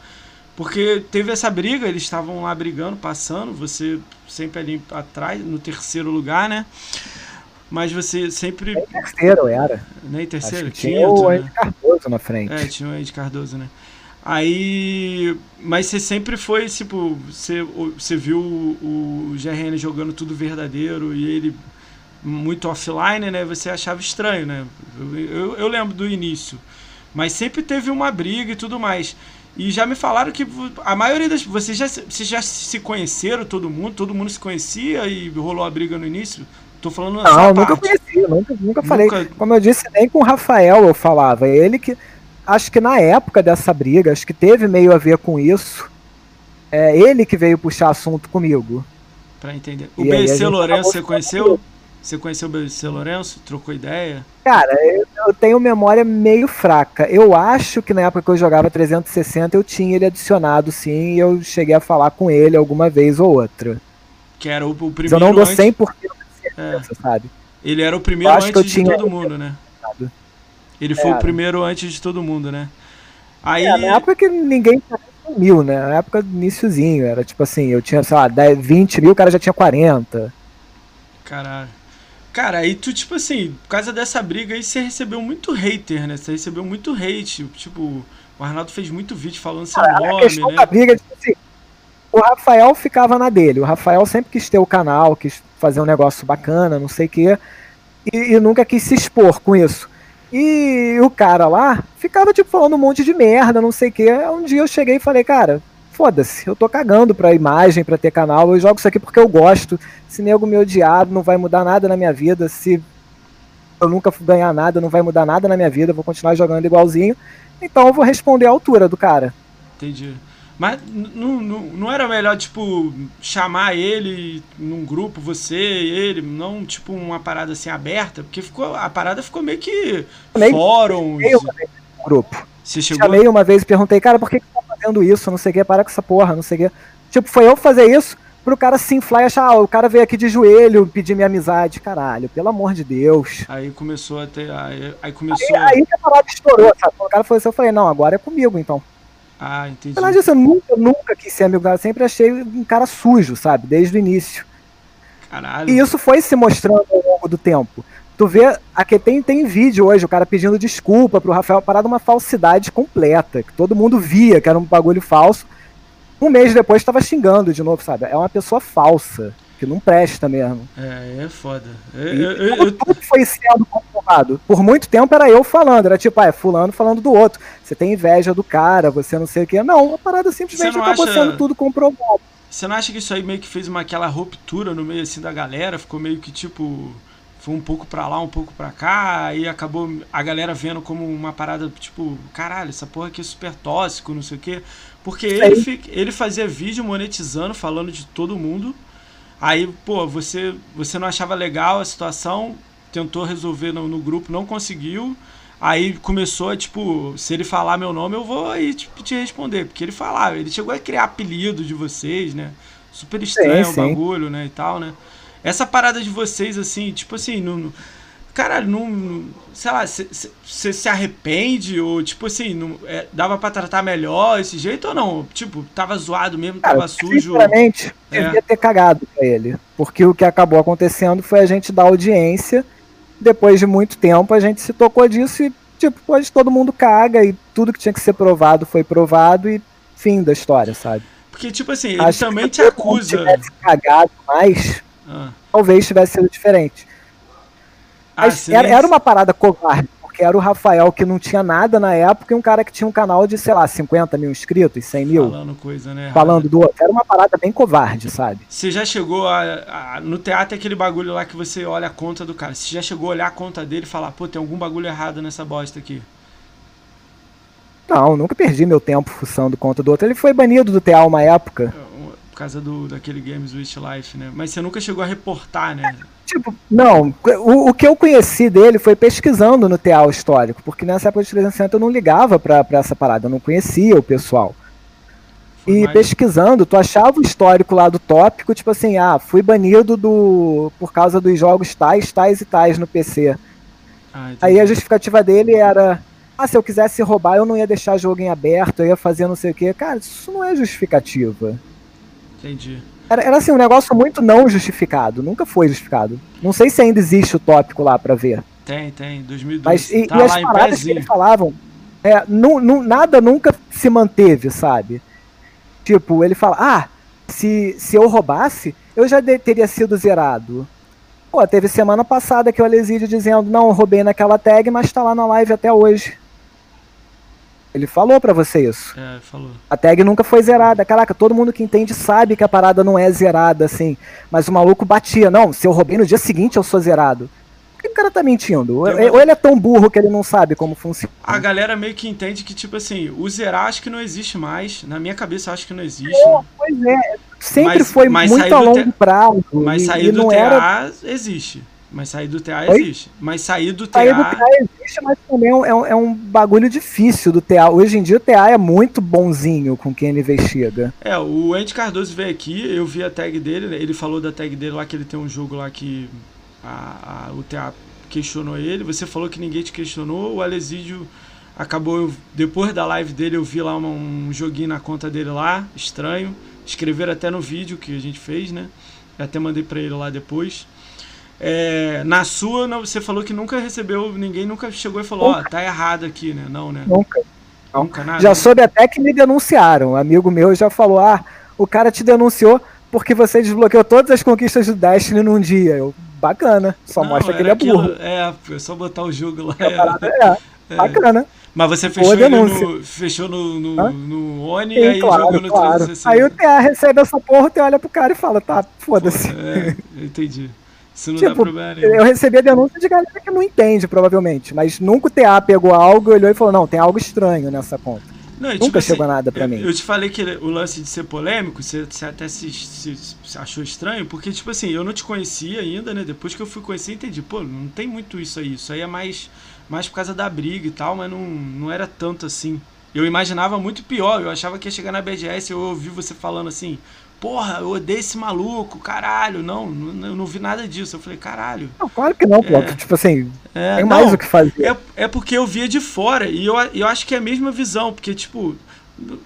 Porque teve essa briga, eles estavam lá brigando, passando, você sempre ali atrás, no terceiro lugar, né? Mas você sempre. Nem terceiro era. Nem terceiro? Tinha quinto, o Ed Cardoso na frente. É, tinha o Ed Cardoso, né? Aí. Mas você sempre foi, tipo, você, você viu o, o GRN jogando tudo verdadeiro e ele muito offline, né? Você achava estranho, né? Eu, eu, eu, lembro do início. Mas sempre teve uma briga e tudo mais. E já me falaram que a maioria das. Vocês já, vocês já se conheceram, todo mundo? Todo mundo se conhecia e rolou a briga no início? Tô falando Não, nunca conheci, nunca, nunca falei. Como eu disse, nem com o Rafael eu falava. Ele que. Acho que na época dessa briga, acho que teve meio a ver com isso. É ele que veio puxar assunto comigo. Pra entender. O BC Lourenço você conheceu? Você conheceu o BC Lourenço? Trocou ideia? Cara, eu, eu, tenho memória meio fraca. Eu acho que na época que eu jogava 360 eu tinha ele adicionado sim e eu cheguei a falar com ele alguma vez ou outra. Que era o, o primeiro. Mas eu não dou 100% é. sabe? Ele era o primeiro antes de todo mundo, né? Ele foi o primeiro antes de todo mundo, né? Aí... É, na época que ninguém mil, né? Na época do iníciozinho, era tipo assim, eu tinha, sei lá, 10, 20 mil, o cara já tinha 40. Caralho. Cara, aí tu, tipo assim, por causa dessa briga aí, você recebeu muito hater, né? Você recebeu muito hate. Tipo, o Arnaldo fez muito vídeo falando seu ah, nome, a né? Da briga, tipo assim, o Rafael ficava na dele. O Rafael sempre quis ter o canal, quis fazer um negócio bacana, não sei o quê. E, e, nunca quis se expor com isso. E o cara lá ficava, tipo, falando um monte de merda, não sei o quê. Um dia eu cheguei e falei, cara, foda-se, eu tô cagando pra imagem, pra ter canal, eu jogo isso aqui porque eu gosto. Se nego me odiar, não vai mudar nada na minha vida. Se eu nunca ganhar nada, não vai mudar nada na minha vida, vou continuar jogando igualzinho. Então eu vou responder à altura do cara. Entendi. Mas não, não, não era melhor, tipo, chamar ele num grupo, você, ele, não, tipo, uma parada assim aberta? Porque ficou, a parada ficou meio que Chamei, fórum. grupo. Você chegou? Chamei uma vez e perguntei, cara, por que, que tá fazendo isso? Não sei o que, para com essa porra, não sei o que. Tipo, foi eu fazer isso pro cara se inflar e achar, ah, o cara veio aqui de joelho pedir minha amizade. Caralho, pelo amor de Deus. Aí começou a ter. Aí, aí começou. Aí, aí a parada estourou, sabe? O cara foi assim, eu falei, não, agora é comigo então. Ah, entendi. Apesar disso, eu nunca, nunca quis ser amigo dela, sempre achei um cara sujo, sabe? Desde o início. Caralho. E isso foi se mostrando ao longo do tempo. Tu vê, aqui tem, tem vídeo hoje, o cara pedindo desculpa pro Rafael, parado uma falsidade completa, que todo mundo via que era um bagulho falso. Um mês depois estava xingando de novo, sabe? É uma pessoa falsa que não presta mesmo. É, é foda. É, eu, eu, eu... Tudo foi sendo comprovado. Por muito tempo era eu falando, era tipo, ah, é fulano falando do outro. Você tem inveja do cara, você não sei o que. Não, a parada simplesmente acabou acha... sendo tudo comprovado. Você não acha que isso aí meio que fez uma aquela ruptura no meio assim da galera? Ficou meio que tipo foi um pouco para lá, um pouco para cá, e acabou a galera vendo como uma parada tipo, caralho, essa porra aqui é super tóxico, não sei o quê. Porque ele, ele fazia vídeo monetizando, falando de todo mundo, Aí, pô, você, você não achava legal a situação, tentou resolver no, no grupo, não conseguiu. Aí começou a, tipo, se ele falar meu nome, eu vou aí tipo, te responder. Porque ele falava, ele chegou a criar apelido de vocês, né? Super estranho sim, sim. o bagulho, né? E tal, né? Essa parada de vocês, assim, tipo assim, no, caralho, não. Sei lá, você se arrepende? Ou, tipo assim, não, é, dava pra tratar melhor esse jeito ou não? Tipo, tava zoado mesmo, Cara, tava sujo. Sinceramente, é. devia ter cagado pra ele. Porque o que acabou acontecendo foi a gente dar audiência. Depois de muito tempo, a gente se tocou disso e, tipo, hoje todo mundo caga e tudo que tinha que ser provado foi provado e fim da história, sabe? Porque, tipo assim, ele Acho também te acusa. Se tivesse cagado mais, ah. talvez tivesse sido diferente. Ah, era, era uma parada covarde, porque era o Rafael que não tinha nada na época e um cara que tinha um canal de, sei lá, 50 mil inscritos, 100 mil. Falando coisa, né? Falando do outro. Era uma parada bem covarde, sabe? Você já chegou a, a, No teatro é aquele bagulho lá que você olha a conta do cara. Você já chegou a olhar a conta dele e falar, pô, tem algum bagulho errado nessa bosta aqui? Não, nunca perdi meu tempo fuçando conta do outro. Ele foi banido do TA uma época. Por causa do, daquele Games with Life, né? Mas você nunca chegou a reportar, né? Tipo, não, o, o, que eu conheci dele foi pesquisando no teal histórico, porque nessa época de 360 eu não ligava pra, pra essa parada, eu não conhecia o pessoal. Foi e mais... pesquisando, tu achava o histórico lá do tópico, tipo assim, ah, fui banido do por causa dos jogos tais, tais e tais no PC. Ah, Aí a justificativa dele era: ah, se eu quisesse roubar, eu não ia deixar jogo em aberto, eu ia fazer não sei o quê. Cara, isso não é justificativa. Entendi. Era, era assim, um negócio muito não justificado. Nunca foi justificado. Não sei se ainda existe o tópico lá para ver. Tem, tem. 2012. Mas, e, tá e as paradas que eles falavam, é, nu, nu, nada nunca se manteve, sabe? Tipo, ele fala, ah, se, se eu roubasse, eu já de, teria sido zerado. Pô, teve semana passada que o Alesídio dizendo, não, roubei naquela tag, mas tá lá na live até hoje. Ele falou para você isso. É, falou. A tag nunca foi zerada. Caraca, todo mundo que entende sabe que a parada não é zerada, assim. Mas o maluco batia. Não, se eu roubei no dia seguinte, eu sou zerado. Por que o cara tá mentindo? Ou ele é tão burro que ele não sabe como funciona. A galera meio que entende que, tipo assim, o zerar acho que não existe mais. Na minha cabeça, acho que não existe. É, pois é. Sempre mas, foi mas muito a longo prazo. Mas sair do TA era... existe. Mas sair do TA Oi? existe. Mas sair do TA. Sair do TA existe, mas também é um, é um bagulho difícil do TA. Hoje em dia o TA é muito bonzinho com quem ele investiga. É, o Andy Cardoso veio aqui, eu vi a tag dele, ele falou da tag dele lá que ele tem um jogo lá que a, a, o TA questionou ele. Você falou que ninguém te questionou. O Alesídio acabou, depois da live dele, eu vi lá um, um joguinho na conta dele lá, estranho. Escreveram até no vídeo que a gente fez, né? Eu até mandei para ele lá depois. É, na sua, você falou que nunca recebeu, ninguém nunca chegou e falou, ó, oh, tá errado aqui, né? Não, né? Nunca. Nunca nada. Já soube até que me denunciaram. Um amigo meu já falou: ah, o cara te denunciou porque você desbloqueou todas as conquistas do Destiny num dia. Eu, bacana, só Não, mostra que ele é burro. é, é só botar o jogo lá. É, é, bacana. Mas você fechou, no, fechou no, no, no Oni e aí claro, jogou no claro. 360. Aí o TA recebe essa porra, o TA olha pro cara e fala, tá, foda-se. É, entendi. Isso não tipo, dá problema. Eu recebi a denúncia de galera que não entende, provavelmente. Mas nunca o TA pegou algo, olhou e falou, não, tem algo estranho nessa conta. Não, Nunca tipo chegou assim, nada para mim. Eu te falei que o lance de ser polêmico, você, você até se, se, se, achou estranho, porque, tipo assim, eu não te conhecia ainda, né? Depois que eu fui conhecer, entendi, pô, não tem muito isso aí. Isso aí é mais, mais por causa da briga e tal, mas não, não era tanto assim. Eu imaginava muito pior, eu achava que ia chegar na BGS, eu ouvi você falando assim, porra, eu odeio esse maluco, caralho. Não, não, eu não vi nada disso. Eu falei, caralho. Não, claro que não, é, Tipo assim, é, tem mais não, o que fazer. É, é porque eu via de fora e eu, eu acho que é a mesma visão, porque, tipo,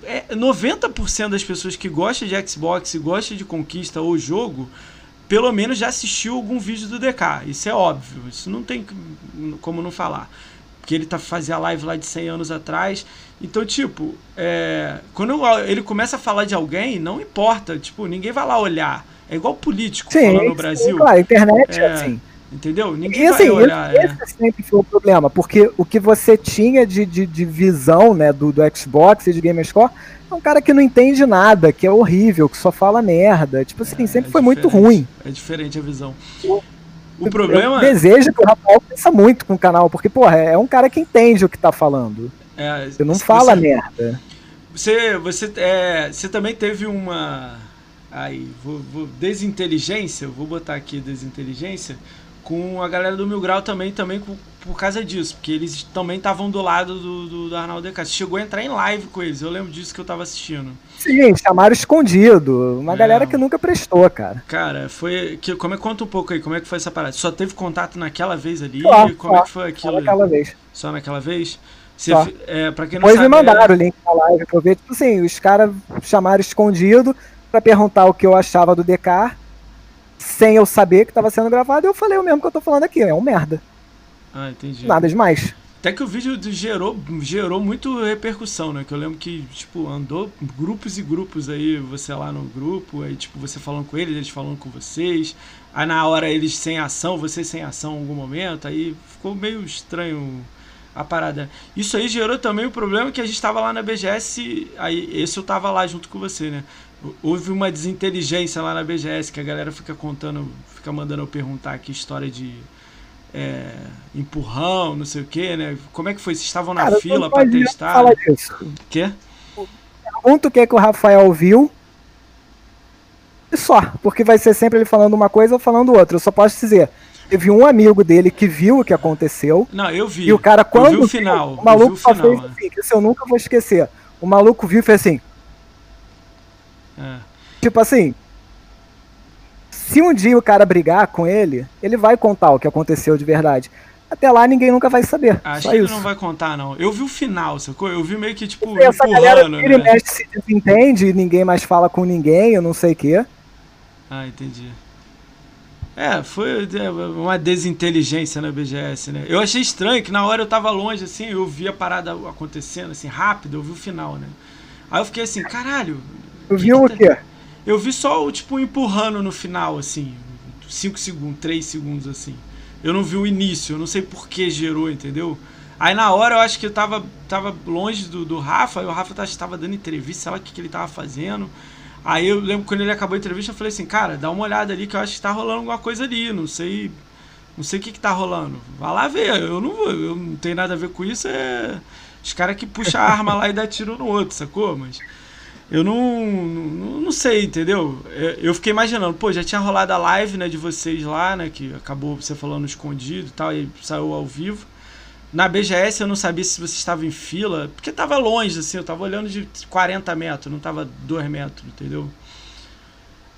é, 90% das pessoas que gostam de Xbox e gostam de conquista ou jogo, pelo menos já assistiu algum vídeo do DK. Isso é óbvio, isso não tem como não falar. Porque ele tá, fazia live lá de 100 anos atrás então, tipo, é, quando ele começa a falar de alguém, não importa, tipo, ninguém vai lá olhar. É igual político sim, falando no Brasil. Sim, claro, a internet é, é assim. Entendeu? Ninguém e, assim, vai olhar. Esse, é. esse sempre foi o problema, porque o que você tinha de, de, de visão né, do, do Xbox e de Gamerscore é um cara que não entende nada, que é horrível, que só fala merda. Tipo assim, é, sempre é foi muito ruim. É diferente a visão. O problema. Eu desejo que o Rafael pensa muito com o canal, porque, porra, é um cara que entende o que tá falando. É, você não fala você, merda. Você, você, é, você também teve uma. Aí, vou, vou, desinteligência, vou botar aqui desinteligência, com a galera do Mil Grau também, também por, por causa disso, porque eles também estavam do lado do, do, do Arnaldo DK. Você chegou a entrar em live com eles, eu lembro disso que eu tava assistindo. Sim, chamaram escondido. Uma é. galera que nunca prestou, cara. Cara, foi. Que, como é, conta um pouco aí, como é que foi essa parada? Só teve contato naquela vez ali? Claro, como claro, é que foi aquilo? Só naquela vez. Só naquela vez? Você, é, pra quem não Depois sabe, me mandaram é... o link da live eu ver. Tipo assim, os caras chamaram escondido para perguntar o que eu achava do DK, sem eu saber que tava sendo gravado, eu falei o mesmo que eu tô falando aqui, é um merda. Ah, entendi. Nada demais. Até que o vídeo gerou, gerou muito repercussão, né? Que eu lembro que, tipo, andou grupos e grupos aí, você lá no grupo, aí, tipo, você falando com eles, eles falando com vocês. Aí na hora eles sem ação, você sem ação em algum momento, aí ficou meio estranho a parada. Isso aí gerou também o problema que a gente estava lá na BGS, aí esse eu tava lá junto com você, né? Houve uma desinteligência lá na BGS que a galera fica contando, fica mandando eu perguntar aqui história de é, empurrão, não sei o que, né? Como é que foi? Vocês estavam na Cara, fila para testar? Fala disso. Quê? Pergunta o que, é que o Rafael viu. E só, porque vai ser sempre ele falando uma coisa ou falando outra. Eu só posso dizer, teve um amigo dele que viu o que aconteceu. Não, eu vi. E o cara, quando. Eu vi o final. O maluco só final, fez é. assim, que isso eu nunca vou esquecer. O maluco viu e fez assim. É. Tipo assim. Se um dia o cara brigar com ele, ele vai contar o que aconteceu de verdade. Até lá ninguém nunca vai saber. Acho só que ele não vai contar, não. Eu vi o final, sacou? Eu vi meio que, tipo, E essa galera vira e né? mexe se desentende, e ninguém mais fala com ninguém, eu não sei o quê. Ah, entendi. É, foi é, uma desinteligência na BGS, né? Eu achei estranho que na hora eu tava longe, assim, eu vi a parada acontecendo, assim, rápido, eu vi o final, né? Aí eu fiquei assim, caralho. Tu viu que o tá- quê? Eu vi só o, tipo, empurrando no final, assim. 5 segundos, 3 segundos, assim. Eu não vi o início, eu não sei por que gerou, entendeu? Aí na hora eu acho que eu tava, tava longe do, do Rafa, e o Rafa tava dando entrevista, sei lá o que, que ele tava fazendo. Aí eu lembro quando ele acabou a entrevista, eu falei assim, cara, dá uma olhada ali que eu acho que tá rolando alguma coisa ali, não sei. Não sei o que, que tá rolando. Vai lá ver, eu não vou, eu não tenho nada a ver com isso, é. Os caras que puxam a arma lá e dá tiro no outro, sacou? Mas. Eu não, não, não sei, entendeu? É, Eu fiquei imaginando, pô, já tinha rolado a live, né, de vocês lá, né, que acabou você falando escondido e tal, e saiu ao vivo. Na BGS eu não sabia se você estava em fila, porque tava longe, assim, eu tava olhando de 40 metros, não tava 2 metros, entendeu?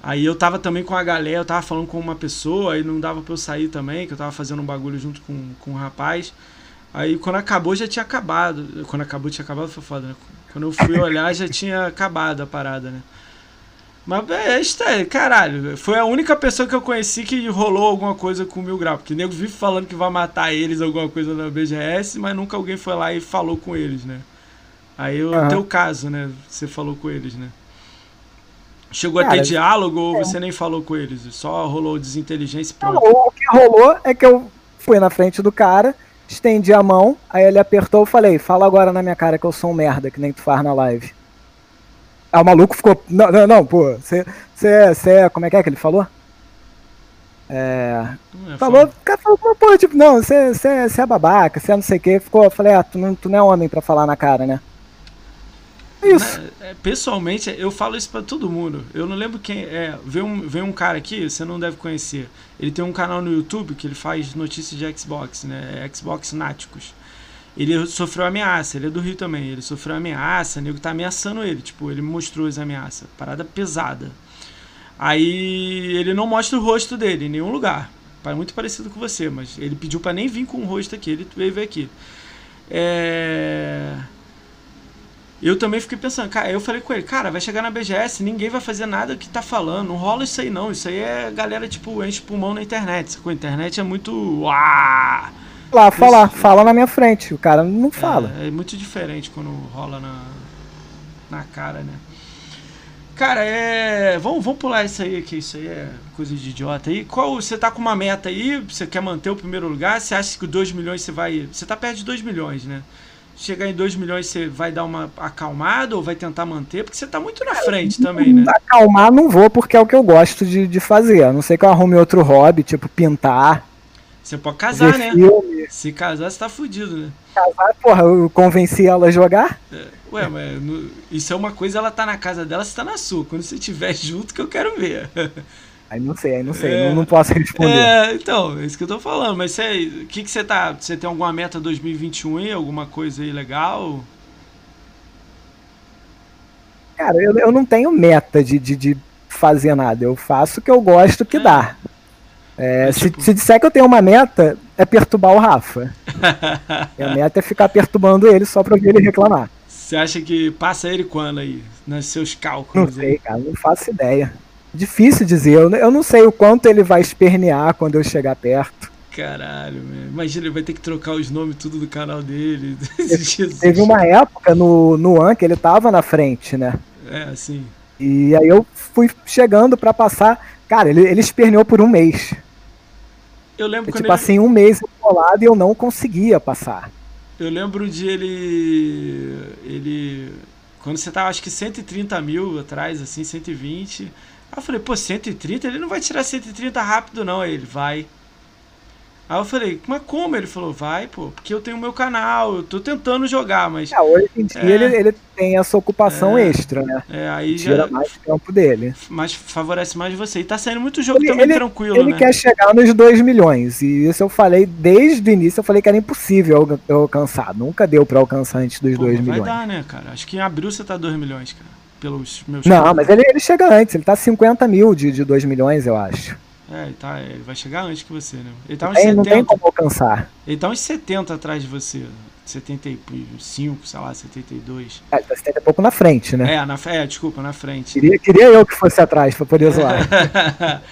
Aí eu tava também com a galera, eu tava falando com uma pessoa, aí não dava pra eu sair também, que eu tava fazendo um bagulho junto com, com um rapaz. Aí quando acabou já tinha acabado. Quando acabou tinha acabado foi foda, né? Quando eu fui olhar já tinha acabado a parada, né? Mas é, é, caralho, foi a única pessoa que eu conheci que rolou alguma coisa com o Mil Grau. Porque o nego vive falando que vai matar eles alguma coisa na BGS, mas nunca alguém foi lá e falou com eles, né? Aí o Aham. teu caso, né? Você falou com eles, né? Chegou a Cara, ter diálogo ou é. você nem falou com eles? Só rolou desinteligência e o que rolou é que eu fui na frente do cara, estendi a mão, aí ele apertou eu falei, fala agora na minha cara que eu sou um merda, que nem tu faz na live. Aí o maluco ficou. Não, não, não pô, você. Você. Como é que é que ele falou? É. É, Falou, o cara falou, pô, tipo, não, você é babaca, você é não sei o que. Ficou, eu falei, ah, tu não, tu não é homem pra falar na cara, né? É isso. É, Pessoalmente, eu falo isso pra todo mundo. Eu não lembro quem é. Veio um, veio um cara aqui, você não deve conhecer. Ele tem um canal no YouTube que ele faz notícias de Xbox, né? Xbox Náticos. Ele sofreu ameaça, ele é do Rio também. Ele sofreu ameaça, o nego tá ameaçando ele. Tipo, ele mostrou as ameaças. Parada pesada. Aí ele não mostra o rosto dele em nenhum lugar. Muito parecido com você, mas ele pediu pra nem vir com o rosto aqui. Ele veio aqui. É. Eu também fiquei pensando, cara, eu falei com ele, cara, vai chegar na BGS, ninguém vai fazer nada que tá falando, não rola isso aí não, isso aí é galera, tipo, enche pulmão na internet, sacou? A internet é muito, uau, Lá, fala, isso- fala na minha frente. O cara não fala. é, é muito diferente quando rola na, na cara, né? Cara, é. Vamos, vamos pular isso aí, que isso aí é coisa de idiota aí. Qual. Você tá com uma meta aí? Você quer manter o primeiro lugar? Você acha que 2 milhões você vai. Você tá perto de 2 milhões, né? Chegar em 2 milhões você vai dar uma acalmada ou vai tentar manter? Porque você tá muito na frente também, né? Acalmar não vou porque é o que eu gosto de, de fazer. A não ser que eu arrume outro hobby, tipo pintar, Você pode casar, né? filme. Se casar, você tá fudido, né? Casar, porra, eu convenci ela a jogar. Ué, mas no- isso é uma coisa, ela tá na casa dela, você tá na sua. Quando você estiver junto, que eu quero ver. [LAUGHS] Aí não sei, aí não sei, É. não, não posso responder. É, então, é isso que eu tô falando. Mas você, o que que você tá, você tem alguma meta 2021 aí, alguma coisa aí legal? Cara, eu, eu não tenho meta de, de, de fazer nada. Eu faço o que eu gosto que É. dá. É, Mas, se, tipo- se disser que eu tenho uma meta, é perturbar o Rafa. [LAUGHS] Minha meta é ficar perturbando ele só pra ouvir ele reclamar. Você acha que passa ele quando aí? Nos seus Não cálculos aí? sei, cara, não faço ideia. Difícil dizer. Eu, eu não sei o quanto ele vai espernear quando eu chegar perto. Caralho, meu. imagina, ele vai ter que trocar os nomes tudo do canal dele. [LAUGHS] Jesus. Teve uma época no, no An que ele tava na frente, né? É, assim. E aí eu fui chegando pra passar. Cara, ele, ele esperneou por um mês. Eu lembro quando tipo ele, assim, um mês enrolado e eu não conseguia passar. Eu lembro de ele. Ele. Quando você tava, acho que 130 mil atrás, assim, 120. Aí eu falei, pô, 130? Ele não vai tirar 130 rápido, não. Aí ele vai. Aí eu falei, mas como? Ele falou, vai, pô, porque eu tenho meu canal, eu tô tentando jogar, mas. É, hoje em dia É. ele, ele tem essa ocupação É. extra, né? É, aí Tira já. mais tempo dele. Mas favorece mais você. E tá saindo muito jogo Ele- também ele- tranquilo, Ele né? quer chegar nos 2 milhões. E isso eu falei desde o início, eu falei que era impossível eu- alcançar. Nunca deu pra alcançar antes dos Pô, 2 mas vai milhões. dar, né, cara? Acho que em abril você tá 2 milhões, cara. Pelos meus Não, mas ele, ele chega antes, ele tá 50 mil de, de 2 milhões, eu acho. É, ele, tá, ele vai chegar antes que você, né? Ele tá uns tem, 70. não tem como alcançar. Ele tá uns 70 atrás de você. 75, sei lá, 72. É, ele tá 70 e pouco na frente, né? É, na, é, desculpa, na frente. Queria, queria eu que fosse atrás pra poder zoar. [LAUGHS]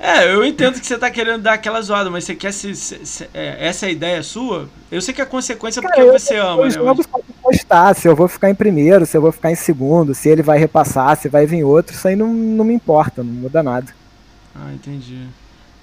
é, eu entendo que você tá querendo dar aquela zoada, mas você quer se. se- se- é, essa é a ideia sua? Eu sei que é consequência porque Cara, eu- você ama, Os né? mas- jogos postar, se eu vou ficar em primeiro, se eu vou ficar em segundo, se ele vai repassar, se vai vir outro, isso aí não, não me importa, não muda nada. Ah, entendi.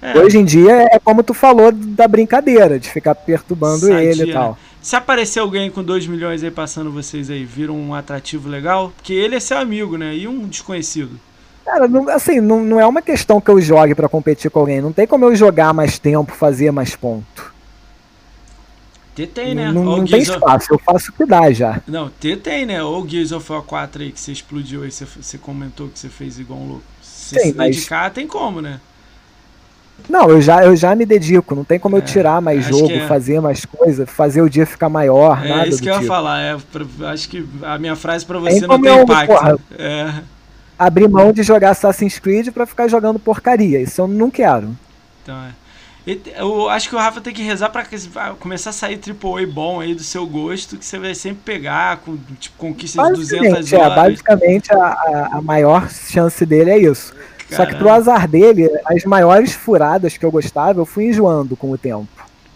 É, Hoje em dia é como tu falou da brincadeira, de ficar perturbando Sadia, ele né? e tal. Se aparecer alguém com 2 milhões aí passando vocês aí, vira um atrativo legal? Porque ele é seu amigo, né? E um desconhecido. Cara, não- assim, não, não é uma questão que eu jogue pra competir com alguém. Não tem como eu jogar mais tempo, fazer mais ponto. T tem, né? Não, não tem Gears of- espaço, eu faço o que dá já. Não, T tem, né? Ou o Gears of War 4 aí que você explodiu aí, você, você comentou que você fez igual um louco. Se Sim, se mas- dedicar, tem como, né? Não, eu já, eu já me dedico, não tem como É, eu tirar mais jogo, é. fazer mais coisa, fazer o dia ficar maior, É nada isso do que eu ia tipo. falar. É, acho que a minha frase pra Tem você não tem impacto. porra. É, Abrir mão de jogar Assassin's Creed pra ficar jogando porcaria, isso eu não quero. então é. Eu acho que o Rafa tem que rezar pra que- pra começar a sair AAA bom aí do seu gosto, que você vai sempre pegar com tipo conquista de 200 Basicamente, é, horas. basicamente a, a, maior chance dele é isso. Só que pro azar dele, as maiores furadas que eu gostava, eu fui enjoando com o tempo.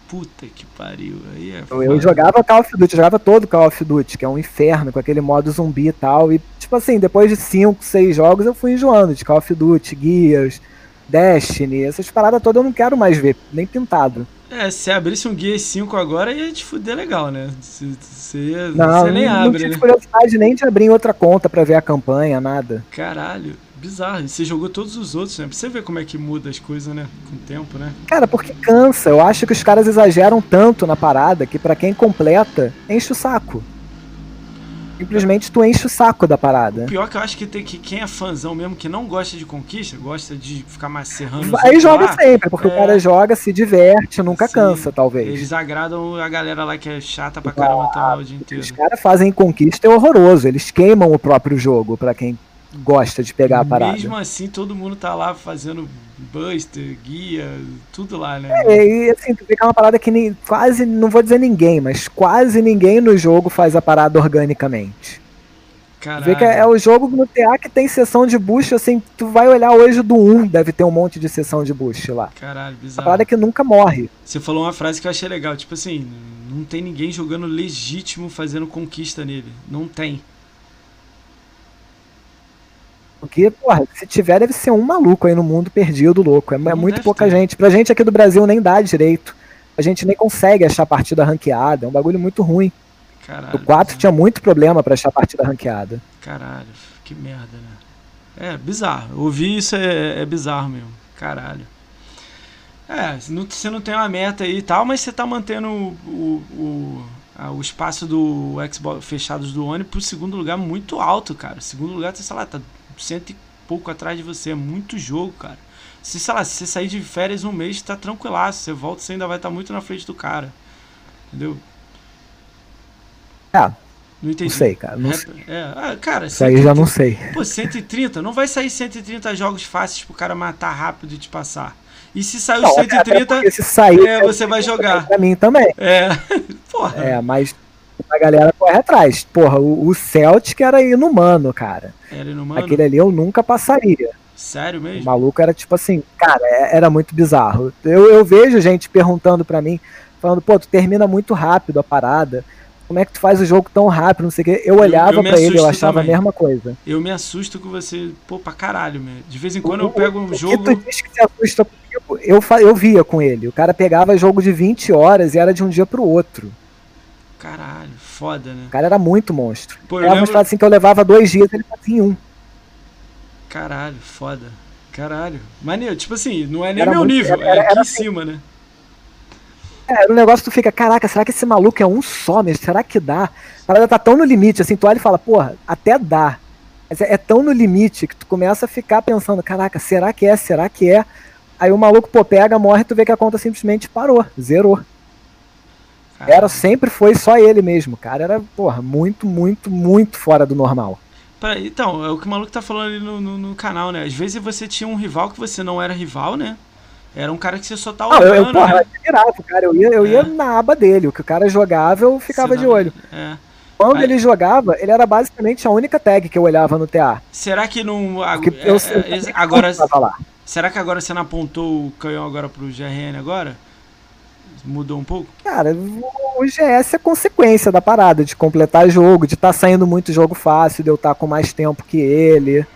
Puta que pariu. Aí é Eu, jogava Call of Duty, eu jogava todo Call of Duty, que é um inferno, com aquele modo zumbi e tal. E, tipo assim, depois de 5, 6 jogos, eu fui enjoando de Call of Duty, Gears, Destiny, essas paradas todas eu não quero mais ver, nem pintado. É, se abrisse um Gear 5 agora, ia te fuder legal, né? Você, você, ia- Não, você nem não, não abre, tive né? curiosidade nem de abrir outra conta pra ver a campanha, nada. Caralho, bizarro. E você jogou todos os outros, né? Pra você ver como é que muda as coisas, né? Com o tempo, né? Cara, porque cansa. Eu acho que os caras exageram tanto na parada que pra quem completa, enche o saco. Simplesmente tu enche o saco da parada. Pior que eu acho que tem que quem é fãzão mesmo, que não gosta de conquista, gosta de ficar macerrando. os Aí joga lá, sempre, porque é. o cara joga, se diverte, nunca Sim, cansa, talvez. Eles agradam a galera lá que é chata pra caramba tá lá o dia inteiro. Os caras fazem conquista é horroroso. Eles queimam o próprio jogo pra quem gosta de pegar a parada. Mesmo assim, todo mundo tá lá fazendo buster, guia, tudo lá, né? É, e assim, tu vê que é uma parada que nem, quase, não vou dizer ninguém, mas quase ninguém no jogo faz a parada organicamente. Caralho. vê que é, é o jogo no TA que tem sessão de boost, assim, tu vai olhar hoje do 1, deve ter um monte de sessão de boost lá. Caralho, A bizarro. parada que nunca morre. Você falou uma frase que eu achei legal, tipo assim, não tem ninguém jogando legítimo fazendo conquista nele. Não tem. Porque, porra, se tiver, deve ser um maluco aí no mundo perdido, louco. É, é muito pouca ter. gente. Pra gente aqui do Brasil nem dá direito. A gente nem consegue achar partida ranqueada. É um bagulho muito ruim. Caralho. No 4 tinha muito problema pra achar partida ranqueada. Caralho, que merda, né? É, bizarro. Ouvir isso é, é bizarro mesmo. Caralho. É, você não tem uma meta aí e tal, mas você tá mantendo o, o, o, o espaço do Xbox fechados do One pro segundo lugar muito alto, cara. O segundo lugar, sei lá, tá cento e pouco atrás de você. É muito jogo, cara. Se, sei lá, se você sair de férias um mês, tá tranquilaço. Você volta, você ainda vai estar muito na frente do cara. Entendeu? Ah, Não entendi. não sei, cara. Não É, sei. é, ah, cara, Isso aí já não sei. Pô, 130? Não vai sair 130 jogos fáceis pro cara matar rápido e te passar. E se sair os Não, até 130, porque se sair, é, você vai jogar. Pra mim também. é. [LAUGHS] Porra. É, mas a galera corre atrás. Porra, o, o Celtic era inumano, cara. Era inumano? Aquele ali eu nunca passaria. Sério O mesmo? maluco era tipo assim, cara, é- era muito bizarro. Eu, eu vejo gente perguntando pra mim, falando, pô, tu termina muito rápido a parada. Como é que tu faz o jogo tão rápido? Não sei o quê. Eu olhava pra ele, eu achava também. a mesma coisa. Eu me assusto com você, pô, pra caralho, meu. De vez em quando O- eu pego o um que jogo. tu diz que se assusta comigo, eu, eu via com ele. O cara pegava jogo de 20 horas e era de um dia pro outro. Caralho, foda, né? O cara era muito monstro. Pô, eu Era lembro- história assim que eu levava dois dias, ele fazia em um. Caralho, foda. Caralho. Maneiro, tipo assim, não é nem Era meu muito- nível, era- é aqui era em assim. cima, né? É, um negócio que tu fica, caraca, será que esse maluco é um só mesmo? Será que dá? A parada tá tão no limite, assim, tu olha e fala, porra, até dá. Mas é, é tão no limite que tu começa a ficar pensando, caraca, será que é? Será que é? Aí o maluco, pô, pega, morre, tu vê que a conta simplesmente parou, zerou. Era, sempre foi só ele mesmo, cara. Era, porra, muito, muito, muito fora do normal. Peraí, então, é o que o maluco tá falando ali no, no, no canal, né? Às vezes você tinha um rival que você não era rival, né? Era um cara que você só tá Não, eu, olhando, eu, porra, né? eu admirava o cara. Eu ia, eu ia É. na aba dele. O que o cara jogava, eu ficava Você de olho. É. Quando Aí- ele jogava, ele era basicamente a única tag que eu olhava no TA. Será que não. Porque é, eu, é, eu, agora, será que agora você não apontou o canhão agora pro GRN agora? Mudou um pouco? Cara, o GS é consequência da parada, de completar jogo, de estar saindo muito jogo fácil, de eu estar com mais tempo que ele.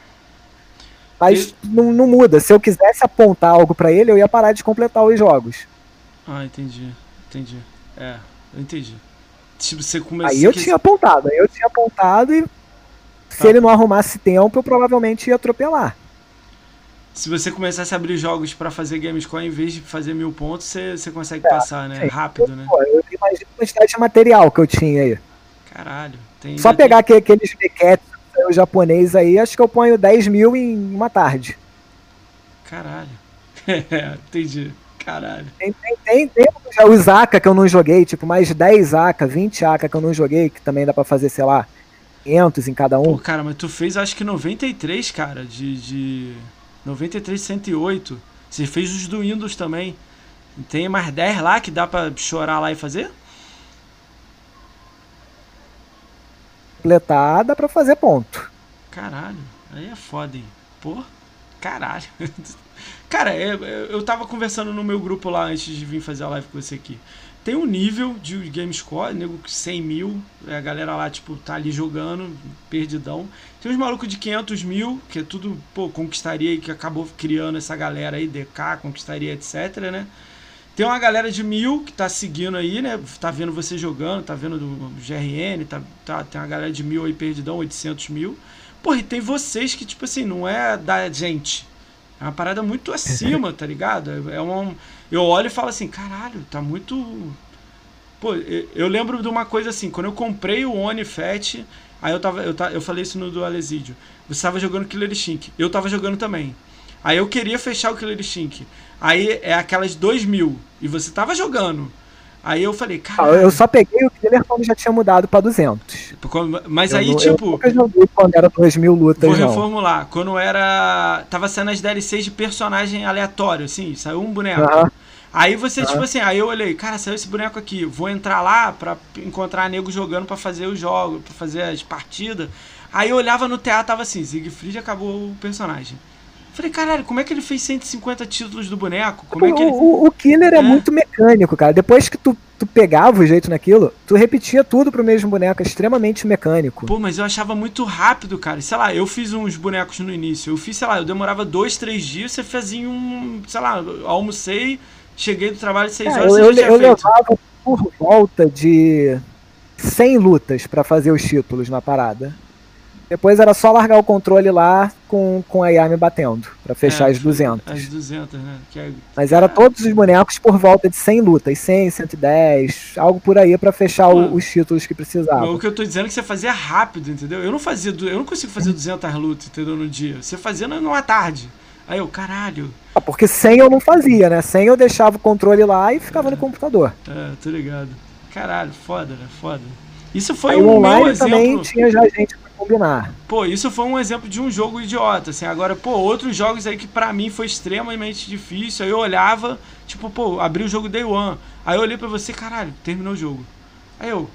Mas não, não muda. Se eu quisesse apontar algo pra ele, eu ia parar de completar os jogos. Ah, entendi. Entendi. É, eu entendi. Tipo, você começou. Aí eu tinha apontado, aí eu tinha apontado e se Tá. ele não arrumasse tempo, eu provavelmente ia atropelar. Se você começasse a abrir jogos pra fazer Gamescore, em vez de fazer mil pontos, você, você consegue É, passar, né? sim. Rápido, né? Pô, eu imagino a quantidade de material que eu tinha aí. Caralho. Tem, Só tem- pegar aquele- aqueles mequetes o japonês aí, acho que eu ponho 10 mil em uma tarde. Caralho. É, [LAUGHS] entendi. Caralho. Tem, tem, tem, tem os AK que eu não joguei, tipo, mais 10 AK, 20 AK que eu não joguei, que também dá pra fazer, sei lá, 500 em cada Pô, um. cara, mas tu fez acho que 93, cara, de. de 93, 108. Você fez os do Windows também. Tem mais 10 lá que dá pra chorar lá e fazer? Completar, dá pra fazer ponto. Caralho, aí é foda, hein? Pô, caralho. [LAUGHS] Cara, é- eu tava conversando no meu grupo lá antes de vir fazer a live com você aqui. Tem um nível de Gamescore, nego 100 mil, a galera lá, tipo, tá ali jogando, perdidão. Tem uns malucos de 500 mil, que é tudo, pô, conquistaria e que acabou criando essa galera aí, DK, conquistaria, etc, né? Tem uma galera de mil que tá seguindo aí, né? Tá vendo você jogando, tá vendo do GRN, tá, tá, tem uma galera de mil aí perdidão, 800 mil. Porra, e tem vocês que, tipo assim, não é da gente. É uma parada muito [LAUGHS] acima, tá ligado? É uma, eu olho e falo assim, caralho, tá muito. Pô, eu, lembro de uma coisa assim, quando eu comprei o Oni Fat, aí eu tava. Eu, eu falei isso no do Alesídio. Você tava jogando Killer Instinct. Eu tava jogando também. Aí eu queria fechar o Killer Instinct. Aí é aquelas 2 mil. E você tava jogando. Aí eu falei, Ah, caralho. Eu só peguei o Killer quando já tinha mudado pra 200. Mas Eu aí, não- Eu tipo. nunca joguei quando era 2 mil lutas, Vou não. reformular. Quando era. Tava sendo as DLCs de personagem aleatório, assim, saiu um boneco. Aham. Aí você, Aham. tipo assim, aí eu olhei, cara, saiu esse boneco aqui, vou entrar lá pra encontrar nego jogando pra fazer os jogos, pra fazer as partidas. Aí eu olhava no teatro, tava assim, Siegfried acabou o personagem. Falei, caralho, como é que ele fez 150 títulos do boneco? Como é que o, ele. o- o Killer é, É. muito mecânico, cara. Depois que tu, tu pegava o jeito naquilo, tu repetia tudo pro mesmo boneco. É extremamente mecânico. Pô, mas eu achava muito rápido, cara. Sei lá, eu fiz uns bonecos no início. Eu fiz, sei lá, eu demorava dois, três dias, você fazia um. Sei lá, eu almocei, cheguei do trabalho às seis É, horas, eu, você eu, eu feito. levava por volta de 100 lutas pra fazer os títulos na parada. Depois era só largar o controle lá com, com a Yami batendo, pra fechar É, as 200. As 200, né? É- Mas era todos os bonecos por volta de 100 lutas, 100, 110, algo por aí pra fechar Mano, os títulos que precisava. O que eu tô dizendo é que você fazia rápido, entendeu? Eu não fazia, eu não consigo fazer 200 lutas, entendeu, no dia. Você fazia numa tarde. Aí eu, caralho. Ah, Porque 100 eu não fazia, né? 100 eu deixava o controle lá e ficava no computador. É, tô ligado. Caralho, foda, né? Foda. Isso foi Aí um meu online também exemplo. tinha já gente pra combinar. Pô, isso foi um exemplo de um jogo idiota, assim. Agora, pô, outros jogos aí que pra mim foi extremamente difícil. Aí eu olhava, tipo, pô, abri o jogo Day One. Aí eu olhei pra você, caralho, terminou o jogo. Aí eu,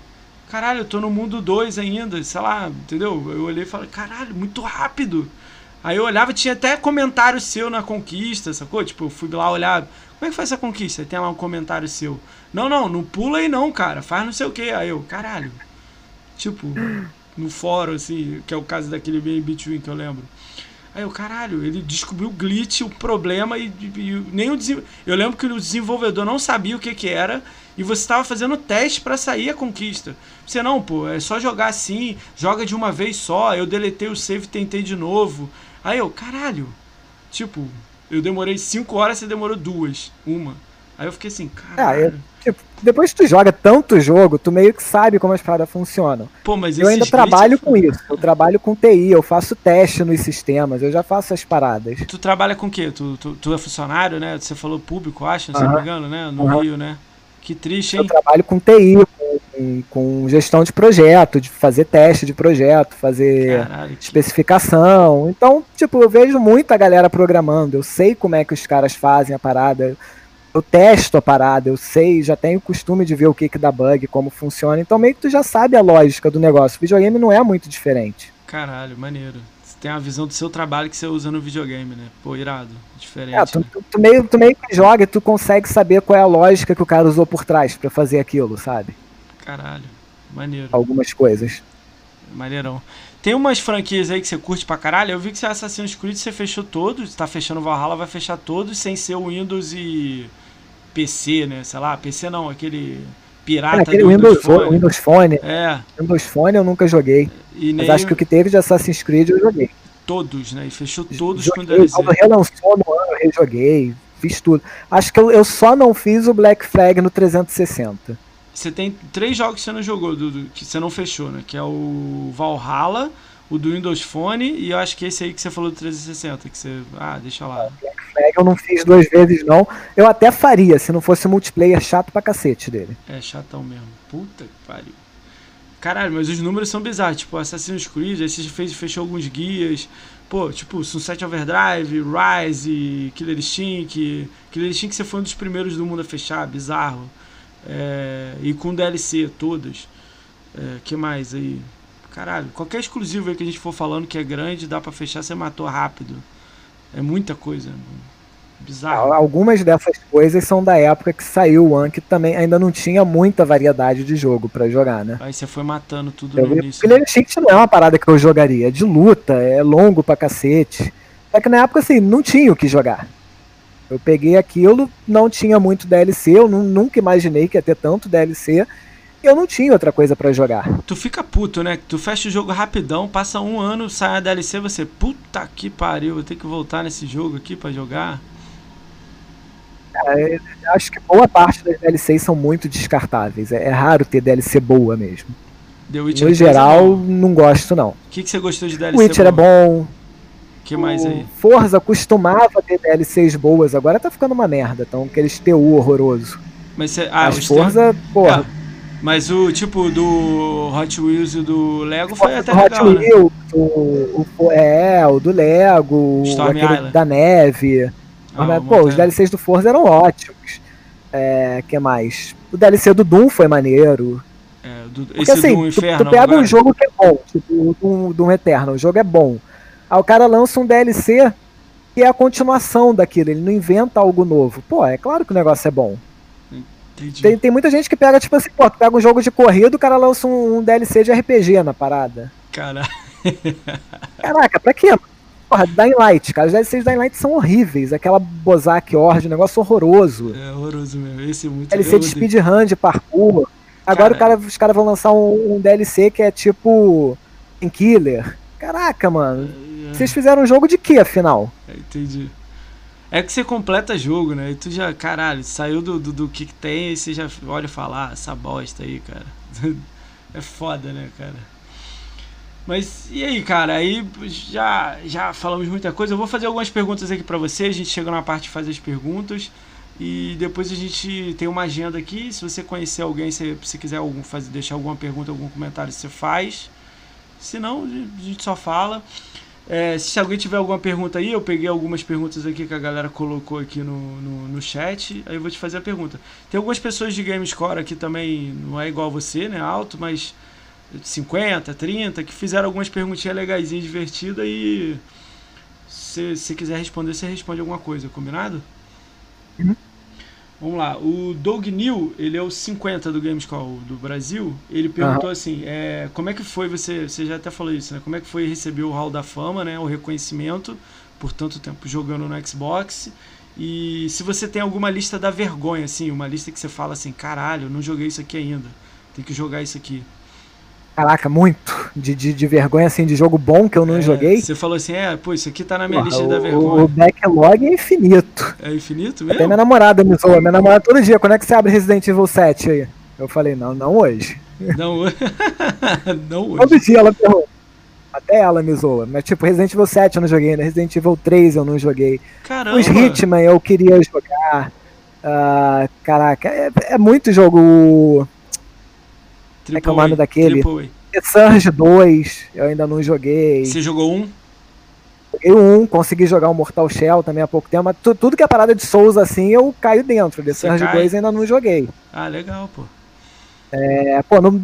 caralho, eu tô no mundo 2 ainda, sei lá, entendeu? Eu olhei e falei, caralho, muito rápido. Aí eu olhava, tinha até comentário seu na conquista, sacou? Tipo, eu fui lá olhar, como é que faz essa conquista? Aí tem lá um comentário seu. Não, não, não pula aí não, cara, faz não sei o que. Aí eu, caralho. Tipo, no fórum, assim, que é o caso daquele meio Between que eu lembro. Aí eu, caralho, ele descobriu o glitch, o problema e, e- nem o. Eu lembro que o desenvolvedor não sabia o que que era e você estava fazendo teste pra sair a conquista. Você não, pô, é só jogar assim, joga de uma vez só. Eu deletei o save e tentei de novo. Aí eu, caralho, tipo, eu demorei 5 horas, você demorou duas, uma. Aí eu fiquei assim, É, caralho. eu- tipo, depois que tu joga tanto jogo, tu meio que sabe como as paradas funcionam. Pô, mas Eu ainda esses trabalho com isso. Eu trabalho com TI, eu faço teste nos sistemas, eu já faço as paradas. Tu trabalha com o quê? Tu, tu, tu é funcionário, né? Você falou público, acho, se não me engano, né? No. Rio, né? Que triste, Eu hein? trabalho com TI, com, com, gestão de projeto, de fazer teste de projeto, fazer Caralho, especificação. Então, tipo, eu vejo muita galera programando, eu sei como é que os caras fazem a parada, eu testo a parada, eu sei, já tenho o costume de ver o que que dá bug, como funciona, então meio que tu já sabe a lógica do negócio. O videogame não é muito diferente. Caralho, maneiro. Tem a visão do seu trabalho que você usa no videogame, né? Pô, irado. Diferente. É, tu, né? tu, tu, meio, tu meio que joga e tu consegue saber qual é a lógica que o cara usou por trás para fazer aquilo, sabe? Caralho, maneiro. Algumas coisas. Maneirão. Tem umas franquias aí que você curte pra caralho. Eu vi que você Assassin's Creed você fechou todos, tá fechando Valhalla, vai fechar todos sem ser o Windows e PC, né? Sei lá, PC não, aquele pirata é, aquele do Windows, Phone. Windows Phone. É. Windows Phone eu nunca joguei. E mas acho que o que teve de Assassin's Creed eu joguei. Todos, né? E fechou todos joguei, com DLC. Quando relançou no ano, eu rejoguei, fiz tudo. Acho que eu, eu só não fiz o Black Flag no 360. Você tem três jogos que você não jogou, do, que você não fechou, né? Que é o Valhalla, o do Windows Phone e eu acho que esse aí que você falou do 360, que você. Ah, deixa lá. Black Flag eu não fiz duas vezes, não. Eu até faria, se não fosse multiplayer chato pra cacete dele. É chatão mesmo. Puta que pariu. Caralho, mas os números são bizarros. Tipo, Assassin's Creed, aí você fez, fechou alguns guias. Pô, tipo, Sunset Overdrive, Rise, Killer Instinct. Killer Instinct você foi um dos primeiros do mundo a fechar, bizarro. É, e com DLC todas. É, que mais aí? Caralho, qualquer exclusivo aí que a gente for falando que é grande, dá para fechar, você matou rápido. É muita coisa. Bizarro. Algumas dessas coisas são da época que saiu o One, que também ainda não tinha muita variedade de jogo para jogar, né? Aí você foi matando tudo eu no início. Killer Instinct não é uma parada que eu jogaria, é de luta, é longo pra cacete. É que na época, assim, não tinha o que jogar. Eu peguei aquilo, não tinha muito DLC, eu nunca imaginei que ia ter tanto DLC eu não tinha outra coisa para jogar. Tu fica puto, né? Tu fecha o jogo rapidão, passa um ano, sai a DLC, você, puta que pariu, vou ter que voltar nesse jogo aqui para jogar. É, acho que boa parte das DLCs são muito descartáveis. É, é raro ter DLC boa mesmo. The Witcher no geral, é não gosto não. O que, que você gostou de DLC? Witcher bom? é bom. que mais aí? Forza costumava ter DLCs boas, agora tá ficando uma merda. Então, aqueles TU horroroso. Mas cê, ah, Mas Forza, porra. É mas o tipo do Hot Wheels e do Lego foi até Hot legal, Hot né? Wheels, né? o, o, é, o do Lego, Storm aquele da neve. Ah, pô, os DLCs do Forza eram ótimos. É, que mais? O DLC do Doom foi maneiro. É, do, Porque, esse assim, Doom Inferno. Tu, tu pega um jogo que é bom, tipo o Doom, Doom Eterno, o jogo é bom. Aí o cara lança um DLC que é a continuação daquilo, ele não inventa algo novo. Pô, é claro que o negócio é bom. Tem, tem muita gente que pega, tipo assim, pô, pega um jogo de corrida, o cara lança um, um DLC de RPG na parada. Caralho. [LAUGHS] Caraca, pra quê? Porra, Dying Light, cara. Os DLCs de Dying Light são horríveis. Aquela Bozak Horde, um negócio horroroso. É horroroso mesmo. Esse é muito DLC de speedrun, de parkour. Agora cara, os caras vão lançar um, um, DLC que é tipo. Em Killer. Caraca, mano. É, é. Vocês fizeram um jogo de quê, afinal? É, entendi. É que você completa jogo, né? E tu já, caralho, saiu do, do, do que, que tem e você já olha falar, ah, essa bosta aí, cara. [LAUGHS] é foda, né, cara? Mas e aí, cara? Aí já, já falamos muita coisa. Eu vou fazer algumas perguntas aqui para você. A gente chega na parte de fazer as perguntas. E depois a gente tem uma agenda aqui. Se você conhecer alguém, se você quiser algum, fazer, deixar alguma pergunta, algum comentário, você faz. Se não, a gente só fala. É, se alguém tiver alguma pergunta aí, eu peguei algumas perguntas aqui que a galera colocou aqui no, no, no, chat. Aí eu vou te fazer a pergunta. Tem algumas pessoas de GameScore aqui também, não é igual você, né? Alto, mas 50, 30, que fizeram algumas perguntinhas legaisinhas, divertidas e se você quiser responder, você responde alguma coisa, combinado? Uhum. Vamos lá, o Doug New, ele é o 50 do Gamescom do Brasil. Ele perguntou uhum. assim: é, como é que foi você? Você já até falou isso, né? Como é que foi receber o Hall da Fama, né? O reconhecimento por tanto tempo jogando no Xbox. E se você tem alguma lista da vergonha, assim, uma lista que você fala assim: caralho, não joguei isso aqui ainda, tem que jogar isso aqui. Caraca, muito. De, de, de, vergonha, assim, de jogo bom que eu não é, joguei. Você falou assim, é, pô, isso aqui tá na minha lista o, da vergonha. O backlog é infinito. É infinito mesmo? Até minha namorada me zoa. Minha namorada todo dia, quando é que você abre Resident Evil 7 aí? Eu falei, não, não hoje. Não, [LAUGHS] não hoje. Todo dia ela pergunta. Até ela me zoa. Mas tipo, Resident Evil 7 eu não joguei? Resident Evil 3 eu não joguei. Caramba. Os Hitman eu queria jogar. Uh, caraca, é, é muito jogo é que é o nome daquele? The Surge 2, eu ainda não joguei. Você jogou um? Joguei um, consegui jogar o um Mortal Shell também há pouco tempo, mas tudo que é parada de Souls assim, eu caio dentro. The Surge 2 ainda não joguei. Ah, legal, pô. É, pô, no,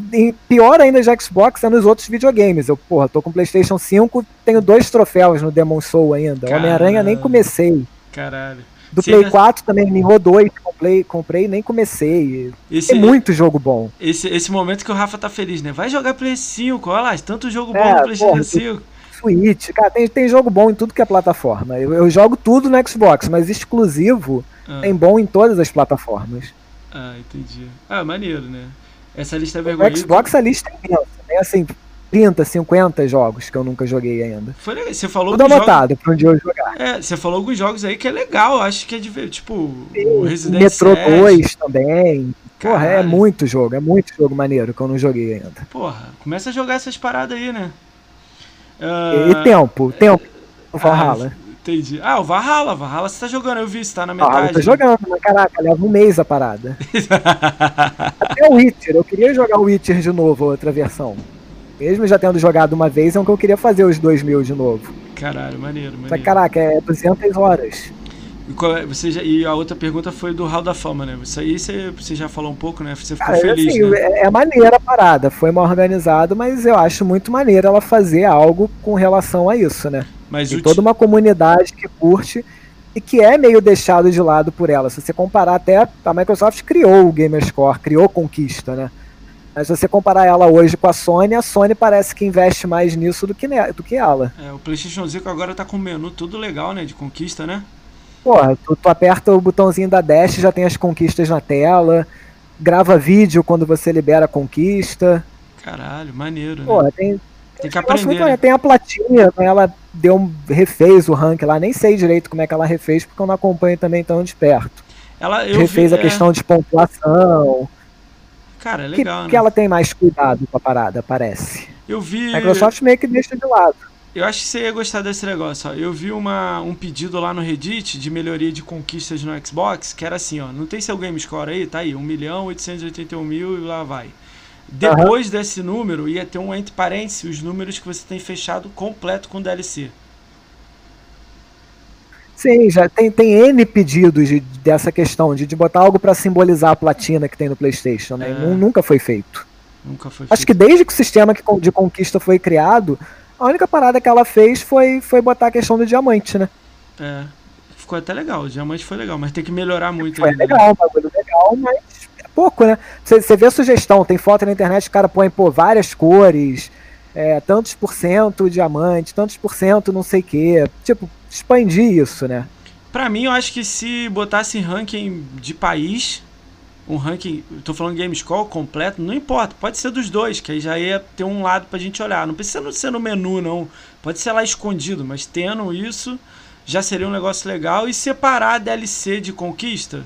pior ainda de Xbox é nos outros videogames. Eu, porra, tô com PlayStation 5, tenho dois troféus no Demon Soul ainda. Homem-Aranha nem comecei. Caralho. Do Play ainda... 4 também, Nioh 2, comprei, comprei nem comecei. Esse, Tem muito jogo bom. Esse, esse momento que o Rafa tá feliz, né? Vai jogar Play 5, olha lá, tanto jogo bom é, no PlayStation porra, 5. Switch, cara, tem, tem jogo bom em tudo que é plataforma. Eu, eu jogo tudo no Xbox, mas exclusivo ah. tem bom em todas as plataformas. Ah, entendi. Ah, maneiro, né? Essa lista é vergonhosa. Xbox a lista é imensa, tem assim 30, 50 jogos que eu nunca joguei ainda. Foi legal. Você falou Tudo anotado jogos... pra um dia eu jogar. É, você falou alguns jogos aí que é legal, acho que é de ver, tipo, Sim, o Resident Metro 2 também. Caralho. Porra, é muito jogo, é muito jogo maneiro que eu não joguei ainda. Porra, começa a jogar essas paradas aí, né? Uh... E, tempo, tempo. O Valhalla. Ah, entendi. Ah, o Valhalla, Valhalla você tá jogando, eu vi, você tá na metade. Ah, eu tô jogando, mas caraca, leva um mês a parada. [LAUGHS] Até o Witcher, eu queria jogar o Witcher de novo, outra versão. Mesmo já tendo jogado uma vez, é o que eu queria fazer os dois mil de novo. Caralho, maneiro, maneiro. Só que, caraca, é 200 horas. E, é, você já, e a outra pergunta foi do Hall da Fama, né? Isso aí você, você já falou um pouco, né? Você ficou Cara, feliz, assim, né? É, é maneira a parada, foi mal organizado, mas eu acho muito maneiro ela fazer algo com relação a isso, né? Mas Tem toda uma comunidade que curte e que é meio deixado de lado por ela. Se você comparar até, a Microsoft criou o Gamerscore, criou Conquista, né? Mas se você comparar ela hoje com a Sony, a Sony parece que investe mais nisso do que, do que ela. É, o PlayStation 5 agora tá com o menu tudo legal, né? De conquista, né? Porra, tu, tu aperta o botãozinho da Dash já tem as conquistas na tela. Grava vídeo quando você libera a conquista. Caralho, maneiro, né? Porra, tem, tem que aprender. né? Tem a platinha, né? ela deu um, refez o rank lá, nem sei direito como é que ela refez, porque eu não acompanho também tão de perto. Ela, refez vi, a é... questão de pontuação. Cara, é legal, que, né? que ela tem mais cuidado com a parada, parece. Eu vi. A Microsoft meio que deixa de lado. Eu acho que você ia gostar desse negócio. Ó. Eu vi uma, um pedido lá no Reddit de melhoria de conquistas no Xbox, que era assim, ó. Não tem seu game score aí? Tá aí, 1 milhão 881 mil e lá vai. Depois uhum. desse número, ia ter um entre parênteses os números que você tem fechado completo com DLC. Sim, já tem, tem N pedidos de, dessa questão, de, de botar algo para simbolizar a platina que tem no PlayStation, né? É. Nunca foi feito. Nunca foi Acho feito. que desde que o sistema de conquista foi criado, a única parada que ela fez foi, foi botar a questão do diamante, né? É. Ficou até legal, o diamante foi legal, mas tem que melhorar muito foi ainda. Foi legal, um bagulho legal, mas é pouco, né? Você, você vê a sugestão, tem foto na internet, o cara põe, pô, várias cores, é, tantos por cento diamante, tantos por cento não sei o quê. Tipo, expandir isso, né? Pra mim, eu acho que se botasse ranking de país, um ranking, tô falando Game Score completo, não importa, pode ser dos dois, que aí já ia ter um lado pra gente olhar. Não precisa ser no menu, não. Pode ser lá escondido, mas tendo isso, já seria um negócio legal. E separar a DLC de conquista,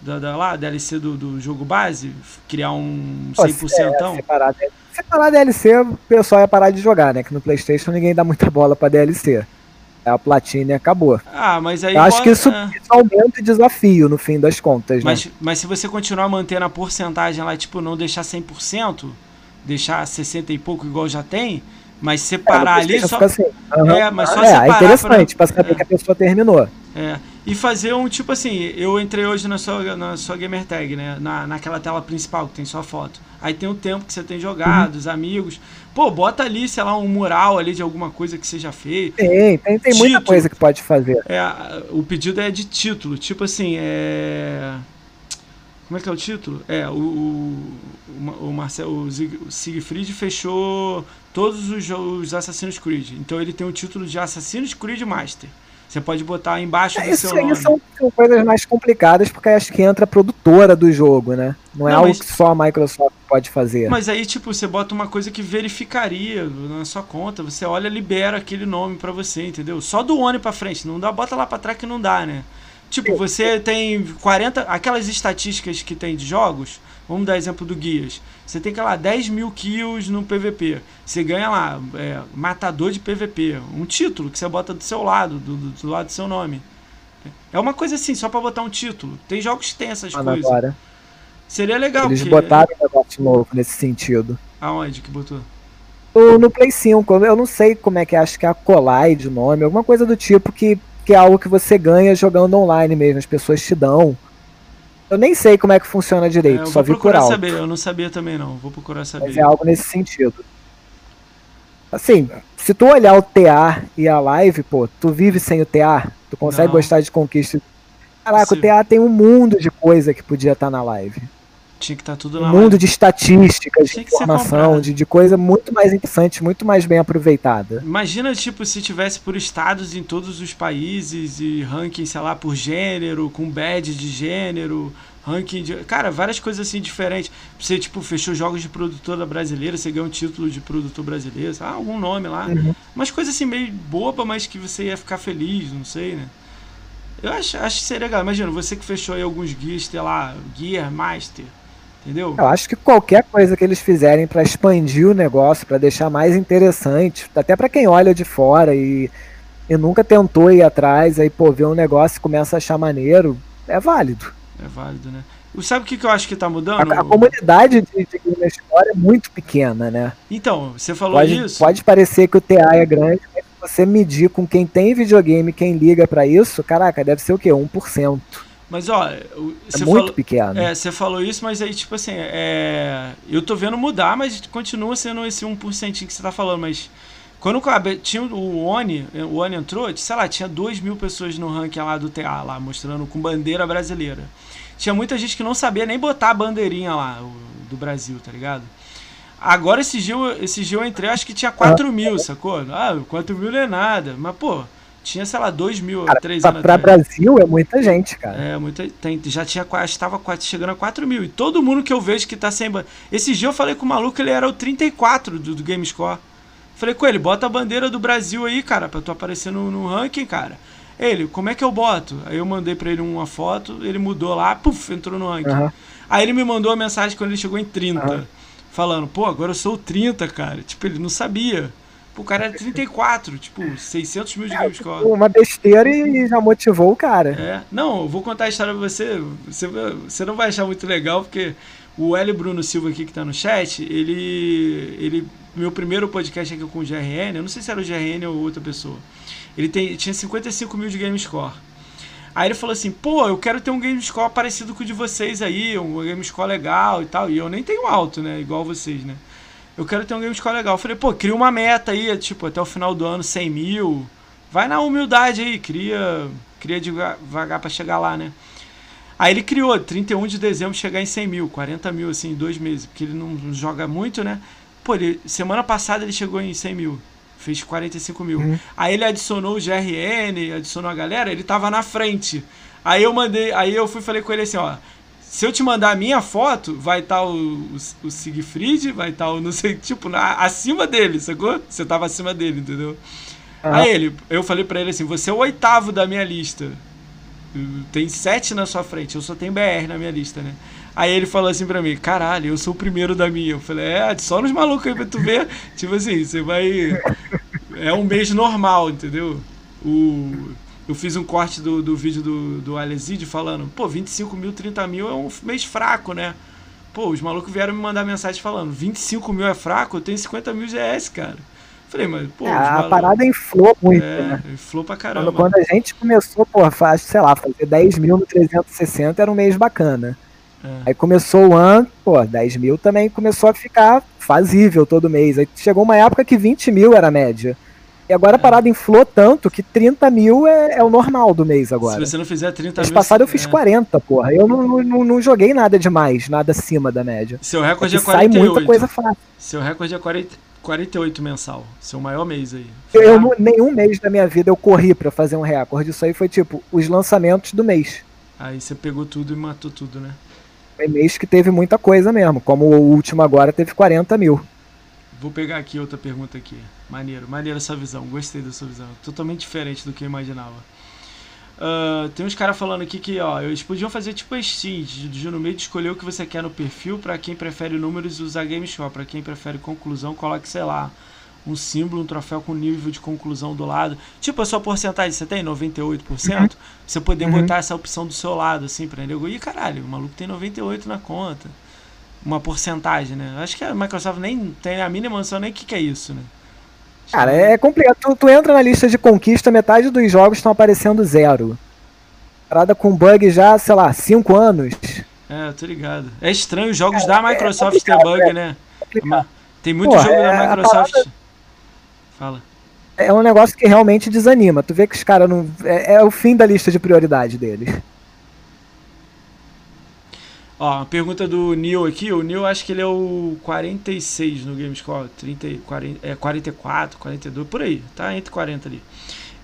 da, da lá, DLC do, do jogo base, criar um 100%. É, separar, separar a DLC, o pessoal ia parar de jogar, né? Que no PlayStation ninguém dá muita bola pra DLC. É a platina e acabou. Ah, mas aí. Eu acho que isso, é. isso, aumenta o desafio, no fim das contas, mas, né? Mas se você continuar mantendo a porcentagem lá, tipo, não deixar 100%, deixar 60 e pouco igual já tem, mas separar é, ali só. Assim. Uhum. É, mas só é, separar. É interessante pra, pra saber é. que a pessoa terminou. É. E fazer um tipo assim, eu entrei hoje na sua, na sua gamer tag, né? Na, naquela tela principal que tem sua foto. Aí tem o tempo que você tem jogado, uhum. os amigos. Pô, bota ali, sei lá, um mural ali de alguma coisa que seja feita. Tem, tem, tem muita coisa que pode fazer. É, o pedido é de título, tipo assim, é. Como é que é o título? É, o, o, o Marcelo, o Siegfried fechou todos os, os Assassin's Creed. Então ele tem o título de Assassin's Creed Master. Você pode botar embaixo é, do isso seu nome. São, são coisas mais complicadas porque acho que entra a produtora do jogo, né? Não é Não, algo mas... que só a Microsoft pode fazer. Mas aí, tipo, você bota uma coisa que verificaria na sua conta. Você olha, libera aquele nome para você, entendeu? Só do One para frente. Não dá, bota lá para trás que não dá, né? Tipo, você tem 40. Aquelas estatísticas que tem de jogos. Vamos dar exemplo do Guias. Você tem que lá 10 mil kills no PVP. Você ganha lá, é, matador de PVP. Um título que você bota do seu lado, do, do lado do seu nome. É uma coisa assim, só para botar um título. Tem jogos que tem essas coisas. Agora. Seria legal. Eles porque... botaram um negócio novo nesse sentido. Aonde que botou? No, no Play 5, eu não sei como é que é, acho que é a Collide o nome, alguma coisa do tipo que, que é algo que você ganha jogando online mesmo, as pessoas te dão. Eu nem sei como é que funciona direito, É, eu só vi por alto. saber, eu não sabia também não. Vou procurar saber. Mas é algo nesse sentido. Assim, se tu olhar o TA e a live, pô, tu vive sem o TA, tu consegue Não. gostar de conquista. Caraca, o Possível. TA tem um mundo de coisa que podia estar na live. Tinha que estar tudo Um na mundo live. de estatísticas, de informação, de, de coisa muito mais interessante, muito mais bem aproveitada. Imagina, tipo, se tivesse por estados em todos os países e ranking, sei lá, por gênero, com badge de gênero, ranking de. Cara, várias coisas assim diferentes. Você, tipo, fechou jogos de produtora brasileira, você ganhou um título de produtor brasileiro, sei lá, algum nome lá. Uhum. Umas coisas assim meio boba, mas que você ia ficar feliz, não sei, né? Eu acho, acho que seria legal. Imagina, você que fechou aí alguns guias, sei lá, Gear Master, entendeu? Eu acho que qualquer coisa que eles fizerem pra expandir o negócio, pra deixar mais interessante, até pra quem olha de fora e, e nunca tentou ir atrás, aí pô, vê um negócio e começa a achar maneiro, é válido. É válido, né? Sabe o que, que eu acho que tá A, mudando? a comunidade de, de game score é muito pequena, né? Então, você falou Pode, isso. pode parecer que o TA é grande, mas se você medir com quem tem videogame, quem liga pra isso, caraca, deve ser o quê? 1%. Mas ó, É você muito falou, pequeno. é, você falou isso, mas aí tipo assim, é, eu tô vendo mudar, mas continua sendo esse 1% que você tá falando, mas quando tinha o Oni, o Oni entrou, sei lá, tinha 2 mil pessoas no ranking lá do TA, lá, mostrando com bandeira brasileira. Tinha muita gente que não sabia nem botar a bandeirinha lá, do Brasil, tá ligado? Agora esse dia, esse dia eu entrei, acho que tinha 4 mil, sacou? Ah, 4 mil não é nada, mas pô, tinha, sei lá, 2 mil, Cara, 3 pra, anos pra atrás. Brasil é muita gente, cara. É, muita, tem, já tinha quase, estava chegando a 4 mil. E todo mundo que eu vejo que tá sem bandeira. Esse dia eu falei com o maluco, ele era o 34 do, do GameScore. Falei com ele, bota a bandeira do Brasil aí, cara, pra tu aparecer no, no ranking, cara. Ele, como é que eu boto? Aí eu mandei pra ele uma foto, ele mudou lá, puf, entrou no ranking. Aham. Aí ele me mandou uma mensagem quando ele chegou em 30, Aham. falando, pô, agora eu sou o 30, cara. Tipo, ele não sabia. Pô, o cara era 34, tipo, 600 mil de GameScore. Uma besteira e já motivou o cara. É. Não, eu vou contar a história pra você. Você, você não vai achar muito legal, porque o L. Bruno Silva aqui que tá no chat, ele. ele meu primeiro podcast aqui com o GRN, eu não sei se era o GRN ou outra pessoa. Ele tem, tinha 55 mil de Game Score. Aí ele falou assim, pô, eu quero ter um Game Score parecido com o de vocês aí, um Game Score legal e tal. E eu nem tenho alto, né? Igual vocês, né? Eu quero ter um Game Score legal. Eu falei, pô, cria uma meta aí, tipo, até o final do ano, 100 mil. Vai na humildade aí, cria, cria devagar pra chegar lá, né? Aí ele criou, 31 de dezembro, chegar em 100 mil, 40 mil, assim, em dois meses, porque ele não joga muito, né? Pô, ele, semana passada ele chegou em 100 mil, fez 45 mil. Uhum. Aí ele adicionou o GRN, adicionou a galera, ele tava na frente. Aí eu mandei, aí eu fui e falei com ele assim, ó, se eu te mandar a minha foto, vai estar o, o, o Siegfried, vai estar o não sei, [LAUGHS] tipo, na, acima dele, sacou? Você tava acima dele, entendeu? Aham. Aí ele, eu falei pra ele assim, você é o oitavo da minha lista. Tem sete na sua frente, eu só tenho BR na minha lista, né? Aí ele falou assim pra mim, caralho, eu sou o primeiro da minha. Eu falei, é, só nos malucos aí pra tu ver. [LAUGHS] tipo assim, você vai. É um mês normal, entendeu? O... Eu fiz um corte do, do vídeo do, do Aleside falando, pô, 25 mil, 30 mil é um mês fraco, né? Pô, os malucos vieram me mandar mensagem falando, 25 mil é fraco, eu tenho 50 mil GS, cara. Falei, mas, pô, É, a parada inflou muito, é, né? inflou pra Quando, caramba. quando a gente começou, pô, faz, sei lá, fazer 10 mil no 360 era um mês bacana. É. Aí começou o ano, pô, 10 mil também começou a ficar fazível todo mês. Aí chegou uma época que 20 mil era a média. E agora a parada inflou tanto que 30 mil é, é o normal do mês agora. Se você não fizer 30 Mês mil. passado eu fiz é. 40, porra. Eu não, não, não joguei nada demais, nada acima da média. Seu É recorde é sai 48. muita coisa fácil. Seu recorde é 40, 48 mensal. Seu maior mês aí. Eu, nenhum mês da minha vida eu corri pra fazer um recorde. Isso aí foi tipo os lançamentos do mês. Aí você pegou tudo e matou tudo, né? Foi mês que teve muita coisa mesmo. Como o último agora teve 40 mil. Vou pegar aqui outra pergunta aqui. Maneiro, maneiro essa visão. Gostei da sua visão. Totalmente diferente do que eu imaginava. Ah, tem uns caras falando aqui que, ó, eles podiam fazer tipo a Steam, de, no meio de escolher o que você quer no perfil, pra quem prefere números usar GameShop, pra quem prefere conclusão, coloque, sei lá, um símbolo, um troféu com nível de conclusão do lado. Tipo, a sua porcentagem, você tem 98%, uhum. você poder uhum. botar essa opção do seu lado, assim, pra nego. Ih, caralho, o maluco tem 98 na conta. Uma porcentagem, né? Acho que a Microsoft nem tem a mínima noção nem o que, que é isso, né? Cara, é complicado. Tu, tu, entra na lista de conquista, metade dos jogos estão aparecendo zero. Parada com bug já, sei lá, 5 anos. É, tô ligado. É estranho os jogos da é Microsoft é ter bug, é. né? Tem muito Pô, jogo da é, Microsoft. Parada... Fala. É um negócio que realmente desanima. Tu vê que os caras não. É, é o fim da lista de prioridade deles. Ó, uma pergunta do Neil aqui. O Neil acho que ele é o 46 no Gamescore. 30, 40, é, 44, 42, por aí. Tá entre 40 ali.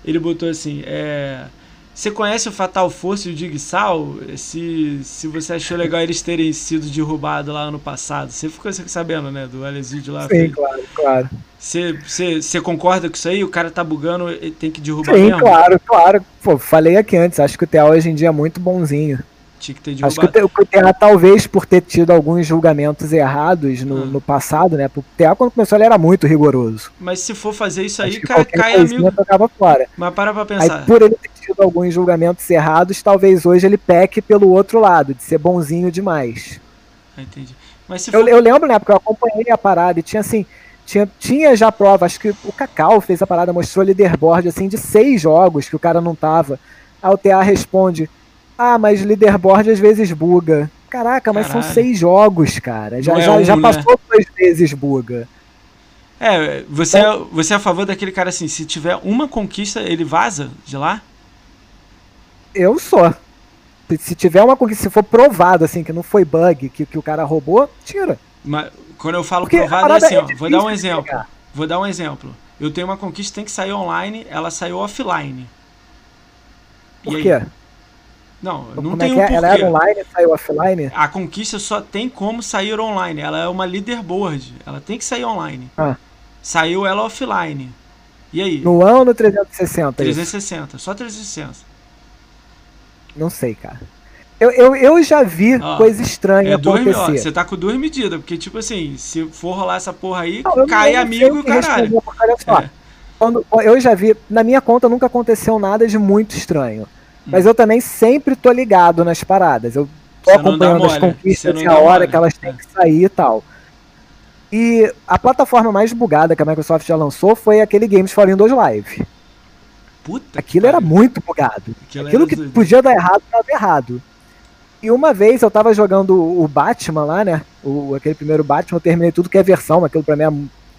Ele botou assim: é, Você conhece o Fatal Force e o Digsal? Se, se você achou legal eles terem sido derrubados lá ano passado. Você ficou sabendo, né? Do Alesídio lá. Sim, claro, claro. Você, você, você concorda com isso aí? O cara tá bugando, ele tem que derrubar Sim, mesmo? claro, claro. Pô, falei aqui antes. Acho que o TA hoje em dia é muito bonzinho. Tinha que ter derrubado. Acho que o, o TA, talvez por ter tido alguns julgamentos errados no, ah. no passado, né? O TA, quando começou, ele era muito rigoroso. Mas se for fazer isso aí, cai, cai amigo. Tocava fora. Mas para pra pensar. Aí, por ele ter tido alguns julgamentos errados, talvez hoje ele peque pelo outro lado, de ser bonzinho demais. Ah, entendi. Mas se eu, for... eu lembro, né, porque eu acompanhei a parada e tinha assim. Tinha, tinha já prova, acho que o Cacau fez a parada, mostrou leaderboard assim de seis jogos que o cara não tava. Aí o TA responde: ah, mas leaderboard às vezes buga. Caraca, mas Caralho. são seis jogos, cara. Já, é já, um, já passou né? duas vezes buga. É, você, é, você é a favor daquele cara assim, se tiver uma conquista, ele vaza de lá? Eu sou. Se tiver uma conquista, se for provado, assim, que não foi bug, que, que o cara roubou, tira. Mas quando eu falo Porque provado, é assim, é ó, vou dar um exemplo. Pegar. Vou dar um exemplo. Eu tenho uma conquista tem que sair online, ela saiu offline. Por quê? Não, não Como é tem é um porquê. Ela era online saiu offline? A conquista só tem como sair online. Ela é uma leaderboard. Ela tem que sair online. Ah. Saiu ela offline. E aí? No ano ou no 360? 360, isso? só 360. Não sei, cara. Eu, eu, eu já vi ó, coisa estranha é acontecer. Ó, você tá com duas medidas, porque, tipo assim, se for rolar essa porra aí, não, cai amigo e caralho. Olha só. É. Quando, eu já vi, na minha conta nunca aconteceu nada de muito estranho. Mas eu também sempre tô ligado nas paradas. Eu tô acompanhando as conquistas e a hora que elas têm que sair e tal. E a plataforma mais bugada que a Microsoft já lançou foi aquele Games for Windows Live. Puta Aquilo era muito bugado. Aquilo, Aquilo que podia dar errado, estava errado. E uma vez eu tava jogando o Batman lá, né? O, aquele primeiro Batman, eu terminei tudo que é versão. Aquilo pra mim, é,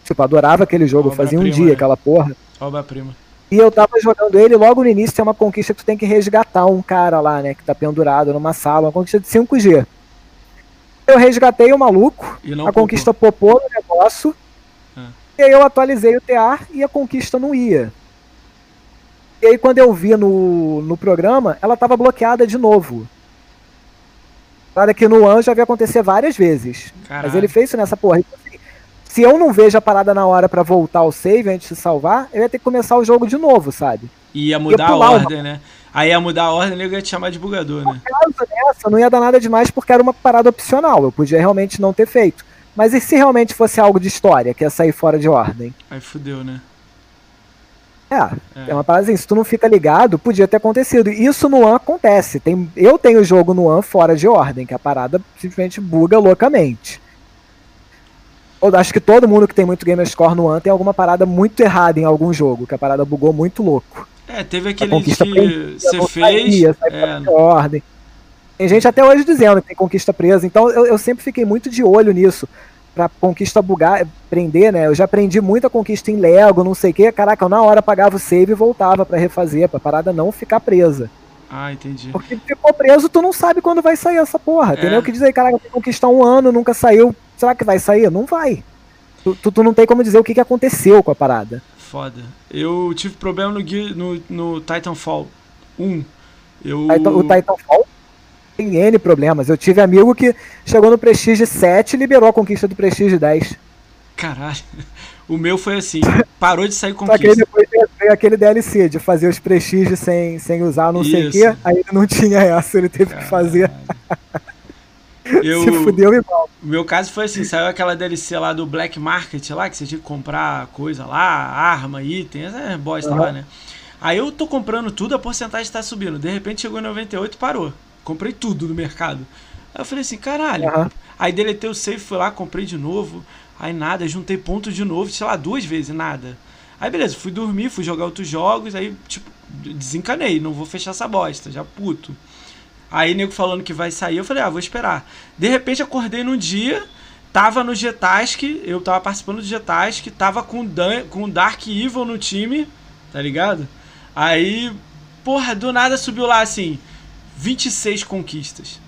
tipo, adorava aquele jogo. eu fazia um dia né? aquela porra. Obra-prima. E eu tava jogando ele, logo no início tem uma conquista que tu tem que resgatar um cara lá, né? Que tá pendurado numa sala, uma conquista de 5G. Eu resgatei o maluco, a conquista popou no negócio, ah. e aí eu atualizei o TA e a conquista não ia. E aí quando eu vi no, no programa, ela tava bloqueada de novo. Claro que no One já havia acontecer várias vezes. Caralho. Mas ele fez isso nessa porra se eu não vejo a parada na hora para voltar ao save antes de salvar, eu ia ter que começar o jogo de novo, sabe? Ia mudar ia a ordem, uma... né? Aí ia mudar a ordem e eu ia te chamar de bugador, né? No caso dessa, não ia dar nada demais porque era uma parada opcional. Eu podia realmente não ter feito. Mas e se realmente fosse algo de história, que ia sair fora de ordem? Aí fudeu, né? É, é, é uma parada assim, se tu não fica ligado, podia ter acontecido. Isso no One acontece. Tem, eu tenho o jogo no One fora de ordem, que a parada simplesmente buga loucamente acho que todo mundo que tem muito gamer score no One tem alguma parada muito errada em algum jogo, que a parada bugou muito louco. É, teve aquele que você fez. Saía, é... ordem. Tem gente até hoje dizendo que tem conquista presa, então eu, eu sempre fiquei muito de olho nisso. Pra conquista bugar, prender, né? Eu já aprendi muita conquista em Lego, não sei o que. Caraca, eu na hora pagava o save e voltava para refazer, pra parada não ficar presa. Ah, entendi. Porque ficou preso, tu não sabe quando vai sair essa porra. É. Entendeu? Que dizer, caraca, conquistar um ano, nunca saiu será que vai sair? Não vai. Tu, tu, tu, não tem como dizer o que, que aconteceu com a parada. Foda. Eu tive problema no, no, no Titanfall 1. Eu... O Titanfall tem N problemas. Eu tive amigo que chegou no Prestige 7 e liberou a conquista do Prestige 10. Caralho. [LAUGHS] O meu foi assim, parou de sair conquista. [LAUGHS] Só que aí depois veio aquele DLC de fazer os prestígios sem, sem usar não Isso. sei o quê. Aí ele não tinha essa, ele teve Caralho. que fazer. Eu, Se fudeu igual. Meu caso foi assim, saiu aquela DLC lá do Black Market lá, que você tinha que comprar coisa lá, arma, item, essa bosta uhum. lá, né? Aí eu tô comprando tudo, a porcentagem tá subindo. De repente chegou em 98 e parou. Comprei tudo no mercado. Aí eu falei assim, caralho. Uhum. Aí deletei o save, fui lá, comprei de novo. Aí nada, juntei pontos de novo, sei lá, duas vezes, nada. Aí beleza, fui dormir, fui jogar outros jogos, aí, tipo, desencanei, não vou fechar essa bosta, já puto. Aí nego falando que vai sair, eu falei, ah, vou esperar. De repente acordei num dia, tava no Getask, eu tava participando do Getask, tava com, Dan, com Dark Evil no time, tá ligado? Aí, porra, do nada subiu lá assim, 26 conquistas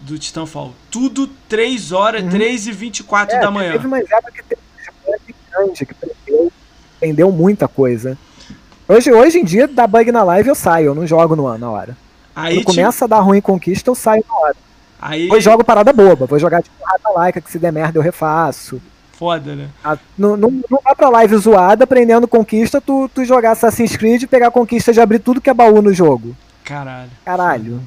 do Titanfall. Tudo 3 horas, uhum. 3 e 24 é, da manhã. Teve uma época que teve grande, que prendeu, prendeu muita coisa. Hoje, hoje em dia, dá bug na live, eu saio, eu não jogo no, na hora. Aí, Quando começa a dar ruim conquista, eu saio na hora. Aí... Depois jogo parada boba, vou jogar tipo rata laica, que se der merda eu refaço. Foda, né? Ah, não, não, não vai pra live zoada, aprendendo conquista, tu, tu jogar Assassin's Creed e pegar conquista de abrir tudo que é baú no jogo. Caralho. Caralho.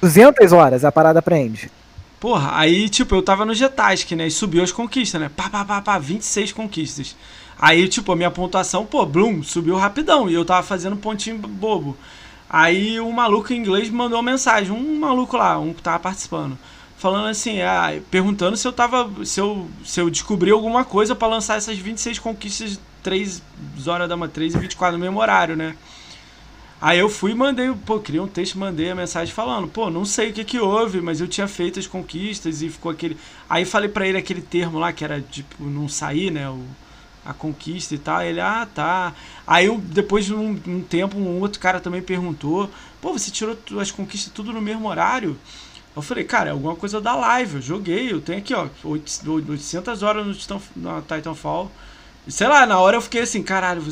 200 horas a parada aprende. Porra, aí, tipo, eu tava no Getask, né? E subiu as conquistas, né? Pá, pá, pá, pá, 26 conquistas. Aí, tipo, a minha pontuação, pô, Bloom, subiu rapidão. E eu tava fazendo pontinho bobo. Aí um maluco em inglês mandou uma mensagem, um maluco lá, um que tava participando, falando assim, ah, perguntando se eu tava. se eu, se eu descobri alguma coisa para lançar essas 26 conquistas 3 horas da manhã, 3 e 24 no mesmo horário, né? Aí eu fui e mandei, pô, criei um texto, mandei a mensagem falando, pô, não sei o que que houve, mas eu tinha feito as conquistas e ficou aquele. Aí falei para ele aquele termo lá que era tipo não sair, né? O, a conquista e tal. Ele, ah, tá. Aí eu, depois de um, um, tempo, um outro cara também perguntou: pô, você tirou as conquistas tudo no mesmo horário? Eu falei, cara, é alguma coisa da live. Eu joguei, eu tenho aqui, ó, 800 horas no, Titan, no Titanfall. Sei lá, na hora eu fiquei assim, caralho,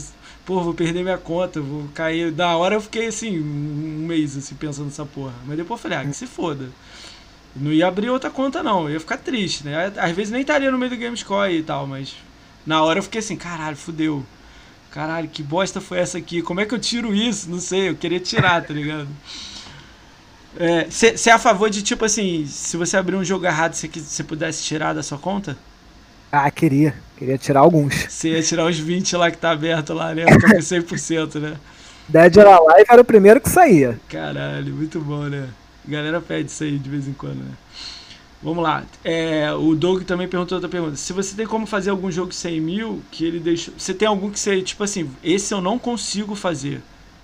pô, vou perder minha conta, vou cair. Da hora eu fiquei assim, um mês assim, pensando nessa porra. Mas depois eu falei, ah, que se foda. Não ia abrir outra conta, não. Eu ia ficar triste, né? Às vezes nem estaria no meio do Gamescore e tal, mas na hora eu fiquei assim, caralho, fudeu. Caralho, que bosta foi essa aqui? Como é que eu tiro isso? Não sei, eu queria tirar, tá ligado? Você é, é a favor de, tipo assim, se você abrir um jogo errado, você pudesse tirar da sua conta? Ah, queria. Queria tirar alguns. Você ia tirar os 20 lá que tá aberto lá, né? Ficar com 100%, né? Dead or Alive era o primeiro que saía. Caralho, muito bom, né? A galera pede isso aí de vez em quando, né? Vamos lá. É, o Doug também perguntou outra pergunta. Se você tem como fazer algum jogo 100 mil que ele deixou. Você tem algum que você, tipo assim, esse eu não consigo fazer.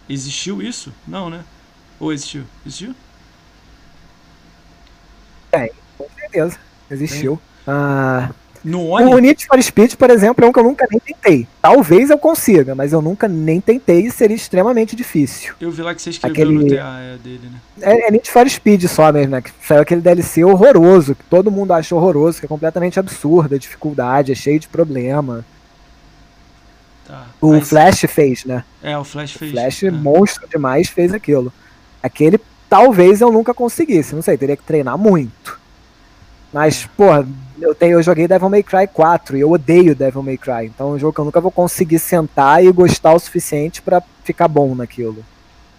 Existiu isso? Não, né? Ou existiu? Existiu? Tem, com certeza. Existiu. Ah. No Oni? O Need for Speed, por exemplo, é um que eu nunca nem tentei. Talvez eu consiga, mas eu nunca nem tentei e seria extremamente difícil. Eu vi lá que você escreveu aquele... no TA é dele, né? É, é Need for Speed só mesmo, né? Que saiu aquele DLC horroroso, que todo mundo acha horroroso, que é completamente absurdo, a dificuldade, é cheio de problema. Tá, o mas... Flash fez, né? É, o Flash fez. O Flash, é. monstro demais, fez aquilo. Aquele talvez eu nunca conseguisse, não sei, teria que treinar muito. Mas, é. porra, eu, tenho, eu joguei Devil May Cry 4 e eu odeio Devil May Cry. Então é um jogo que eu nunca vou conseguir sentar e gostar o suficiente para ficar bom naquilo.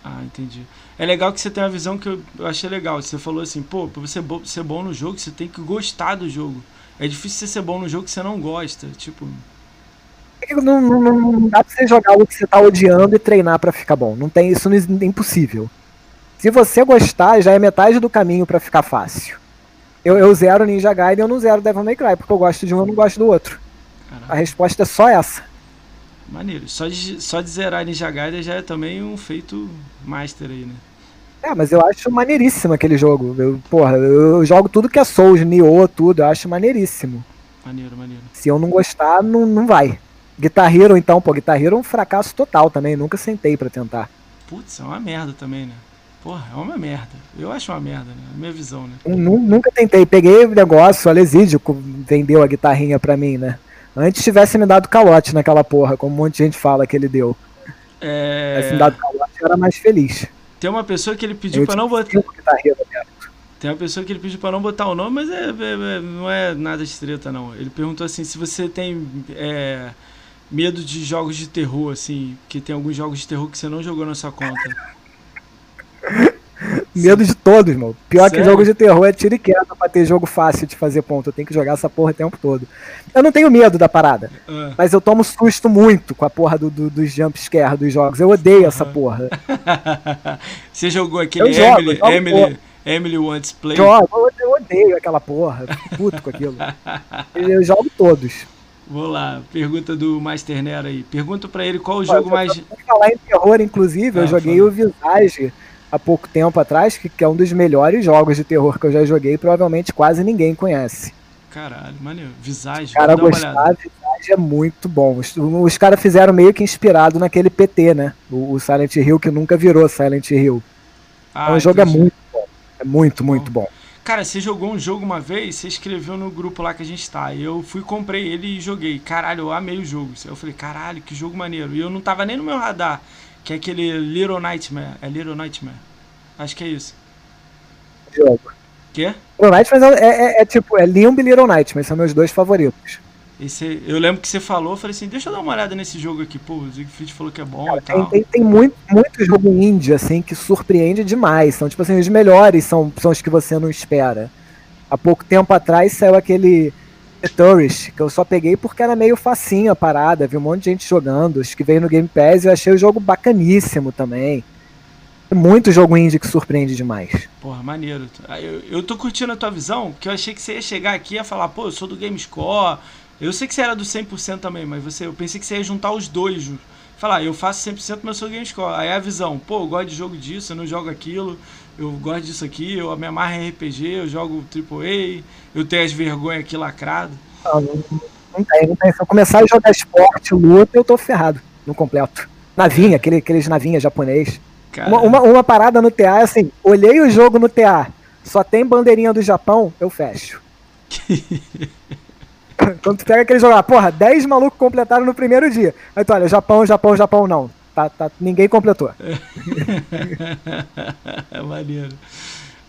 Ah, entendi. É legal que você tem uma visão que eu achei legal. Você falou assim, pô, pra você ser bom no jogo, você tem que gostar do jogo. É difícil você ser bom no jogo que você não gosta. Tipo. Não, não, não dá pra você jogar o que você tá odiando e treinar para ficar bom. Não tem isso, é impossível. Se você gostar, já é metade do caminho para ficar fácil. Eu, eu zero Ninja Gaiden, eu não zero Devil May Cry, porque eu gosto de um, eu não gosto do outro. Caraca. A resposta é só essa. Maneiro. Só de, só de zerar Ninja Gaiden já é também um feito master aí, né? É, mas eu acho maneiríssimo aquele jogo. Eu, porra, eu jogo tudo que é Souls, Nioh, tudo. Eu acho maneiríssimo. Maneiro, maneiro. Se eu não gostar, não, não vai. Guitar Hero, então, pô, Guitar Hero é um fracasso total também. Nunca sentei para tentar. Putz, é uma merda também, né? Porra, é uma merda. Eu acho uma merda, né? Minha visão, né? Nunca tentei. Peguei o negócio, o Alesídio vendeu a guitarrinha pra mim, né? Antes tivesse me dado calote naquela porra, como um monte de gente fala que ele deu. É... Tivesse me dado calote, eu era mais feliz. Tem uma pessoa que ele pediu para não botar. Tem uma pessoa que ele pediu para não botar o nome, mas é, é, é, não é nada de treta, não. Ele perguntou assim: se você tem é, medo de jogos de terror, assim, que tem alguns jogos de terror que você não jogou na sua conta. Medo de todos, mano. Pior Sério? que jogo de terror é tiro e queda pra ter jogo fácil de fazer ponto. Eu tenho que jogar essa porra o tempo todo. Eu não tenho medo da parada. Uh. Mas eu tomo susto muito com a porra do, do, dos jumpscare dos jogos. Eu odeio essa porra. [LAUGHS] Você jogou aquele eu Emily, jogo, Emily, Emily Wants Play? Jogo, eu odeio aquela porra. Puto com aquilo. [LAUGHS] eu jogo todos. Vou lá, pergunta do Master Nero aí. Pergunta para ele qual o jogo mais. Pra falar em terror, inclusive, ah, eu joguei o Visage há pouco tempo atrás, que, que, é um dos melhores jogos de terror que eu já joguei e provavelmente quase ninguém conhece. Caralho, maneiro. Visage, cara gostar, Visage é muito bom. Os, os caras fizeram meio que inspirado naquele PT, né? O, o, Silent Hill que nunca virou Silent Hill. Ah, então, o jogo é muito bom. É muito, muito bom. Cara, você jogou um jogo uma vez, você escreveu no grupo lá que a gente tá. Eu fui, comprei ele e joguei. Caralho, eu amei o jogo. Eu falei, caralho, que jogo maneiro. E eu não tava nem no meu radar, que é aquele Little Nightmare. É Little Nightmare. Acho que é isso. Jogo. Quê? Little Nightmare é, é, é, tipo, é Limbo e Little Nightmare, são meus dois favoritos. Esse, eu lembro que você falou, eu falei assim, deixa eu dar uma olhada nesse jogo aqui, pô, o Siegfried falou que é bom Cara, e tal. Tem, tem, tem, muito, muito jogo indie, assim, que surpreende demais. São, tipo assim, os melhores são, são os que você não espera. Há pouco tempo atrás saiu aquele The Tourist, que eu só peguei porque era meio facinho a parada, vi um monte de gente jogando, os que veio no Game Pass, eu achei o jogo bacaníssimo também. Muito jogo indie que surpreende demais. Porra, maneiro. Eu, eu tô curtindo a tua visão, porque eu achei que você ia chegar aqui e ia falar, pô, eu sou do GameScore, eu sei que você era do 100% também, mas você, eu pensei que você ia juntar os dois. Falar, eu faço 100%, mas eu sou GameScore. Aí a visão, pô, eu gosto de jogo disso, eu não jogo aquilo, eu gosto disso aqui, eu me amarro em RPG, eu jogo AAA, eu tenho as vergonhas aqui lacrado. Não, não, tem, não tem. Se eu começar a jogar esporte, luta, eu tô ferrado no completo. Navinha, aquele, aqueles navinha japonês. Uma, uma, uma, parada no TA, assim, olhei o jogo no TA, só tem bandeirinha do Japão, eu fecho. [LAUGHS] Quando tu pega aquele jogo lá, porra, 10 malucos completaram no primeiro dia. Aí tu olha, Japão, Japão, Japão, não. Tá, tá, ninguém completou. [LAUGHS] Maneiro.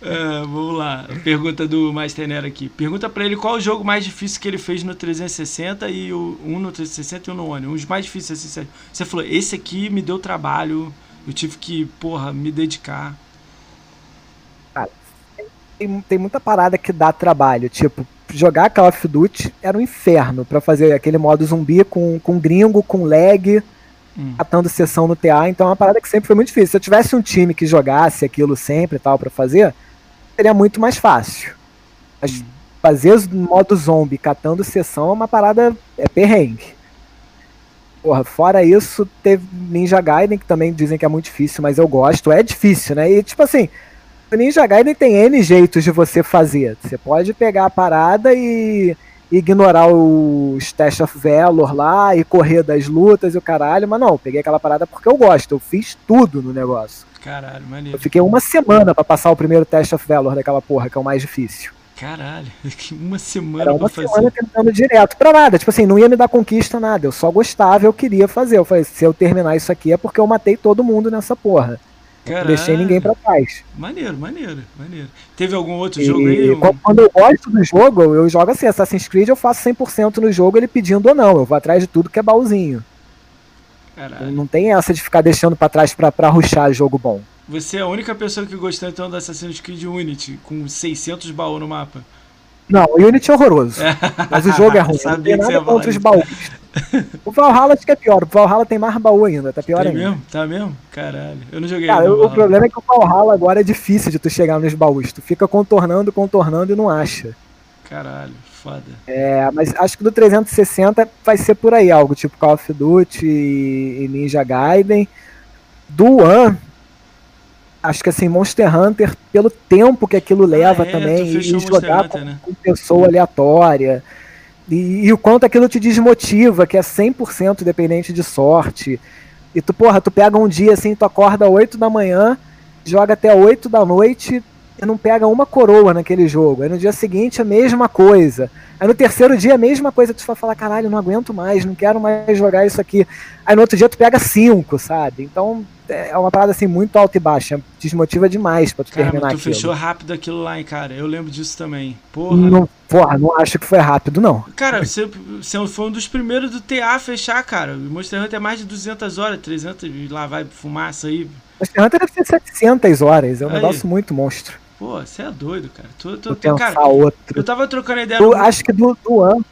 Uh, vamos lá, pergunta do Master Nero aqui. Pergunta para ele qual o jogo mais difícil que ele fez no 360 e o um no 360 e um no One. Dos mais difíceis, assim, você falou, esse aqui me deu trabalho, eu tive que, porra, me dedicar. Cara, tem, tem muita parada que dá trabalho, tipo, jogar Call of Duty era um inferno para fazer aquele modo zumbi com, com gringo, com lag, hum. atando sessão no TA. Então é uma parada que sempre foi muito difícil. Se eu tivesse um time que jogasse aquilo sempre e tal para fazer, seria muito mais fácil. Mas hum. fazer modo zombie catando sessão é uma parada é perrengue. Porra, fora isso, teve Ninja Gaiden, que também dizem que é muito difícil, mas eu gosto. É difícil, né? E tipo assim, o Ninja Gaiden tem N jeitos de você fazer. Você pode pegar a parada e ignorar o Stash of Valor lá e correr das lutas e o caralho, mas não, peguei aquela parada porque eu gosto, eu fiz tudo no negócio. Caralho, maneiro. Eu fiquei uma semana para passar o primeiro Test of Valor daquela porra, que é o mais difícil. Caralho, [LAUGHS] uma semana Era uma semana fazer. tentando direto pra nada. Tipo assim, não ia me dar conquista nada. Eu só gostava, eu queria fazer. Eu falei, se eu terminar isso aqui é porque eu matei todo mundo nessa porra. Caralho. Não deixei ninguém pra trás. Maneiro, maneiro, maneiro. Teve algum outro e, jogo aí? Quando eu gosto do jogo, eu jogo assim, Assassin's Creed eu faço 100% no jogo, ele pedindo ou não. Eu vou atrás de tudo que é baúzinho. Caralho. Não tem essa de ficar deixando pra trás pra, pra ruxar jogo bom. Você é a única pessoa que gostou então do Assassin's Creed Unity, com 600 baús no mapa. Não, o Unity é horroroso. [LAUGHS] Mas o jogo é ruim. não tem nada contra os baús. [LAUGHS] O Valhalla acho que é pior. O Valhalla tem mais baú ainda, tá pior tá ainda. Mesmo? Tá mesmo? Caralho. Eu não joguei. Cara, o problema é que o Valhalla agora é difícil de tu chegar nos baús. Tu fica contornando, contornando e não acha. Caralho, foda. É, mas acho que do 360 vai ser por aí, algo tipo Call of Duty e Ninja Gaiden. Do One, acho que assim, Monster Hunter, pelo tempo que aquilo leva ah, é, também, e jogar Hunter, com, né? com pessoa aleatória. E, e, o quanto aquilo te desmotiva, que é 100% dependente de sorte. E tu, porra, tu pega um dia assim, tu acorda 8 da manhã, joga até 8 da noite e não pega uma coroa naquele jogo. Aí no dia seguinte a mesma coisa. Aí no terceiro dia, a mesma coisa, tu vai falar, caralho, não aguento mais, não quero mais jogar isso aqui. Aí no outro dia tu pega cinco, sabe? Então é uma parada assim muito alta e baixa. Desmotiva demais pra tu Cara, terminar mas tu aquilo. fechou rápido aquilo lá, hein, cara. Eu lembro disso também. Porra. Não, porra, não acho que foi rápido, não. Cara, você, você foi um dos primeiros do TA a fechar, cara. O Monster Hunter é mais de 200 horas, 300 e lá vai fumaça aí. Monster Hunter deve ter 700 horas, é um Aí. negócio muito monstro. Pô, você é doido, cara. Tu, tu, tu, pensar cara, outro. eu tava trocando ideia Eu no acho que do, do ano, o-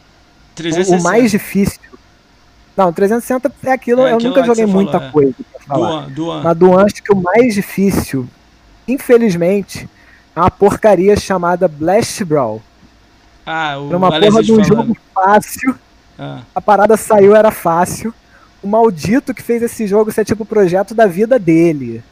360. o mais difícil. Não, 360 é aquilo, É eu aquilo nunca joguei muita falou, é. coisa do falar. ano. Mas do acho que o mais difícil, infelizmente, é uma porcaria chamada Blast Brawl. Ah, o Era uma porra de um falando. jogo fácil. Ah, A parada saiu, era fácil. O maldito que fez esse jogo ser tipo o projeto da vida dele.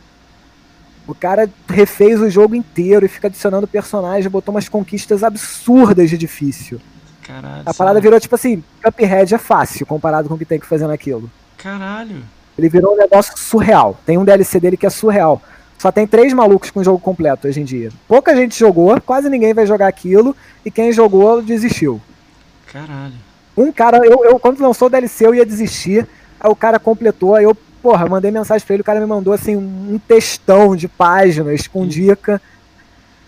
O cara refez o jogo inteiro e fica adicionando personagem, botou umas conquistas absurdas de difícil. caralho. A parada virou tipo assim, Cuphead é fácil comparado com o que tem que fazer naquilo. Caralho. Ele virou um negócio surreal. Tem um DLC dele que é surreal. Só tem três malucos com o jogo completo hoje em dia. Pouca gente jogou, quase ninguém vai jogar aquilo, e quem jogou desistiu. Caralho. Um cara, eu, eu quando lançou o DLC eu ia desistir, aí o cara completou, aí eu, porra, mandei mensagem pra ele, o cara me mandou assim um textão de páginas com dica.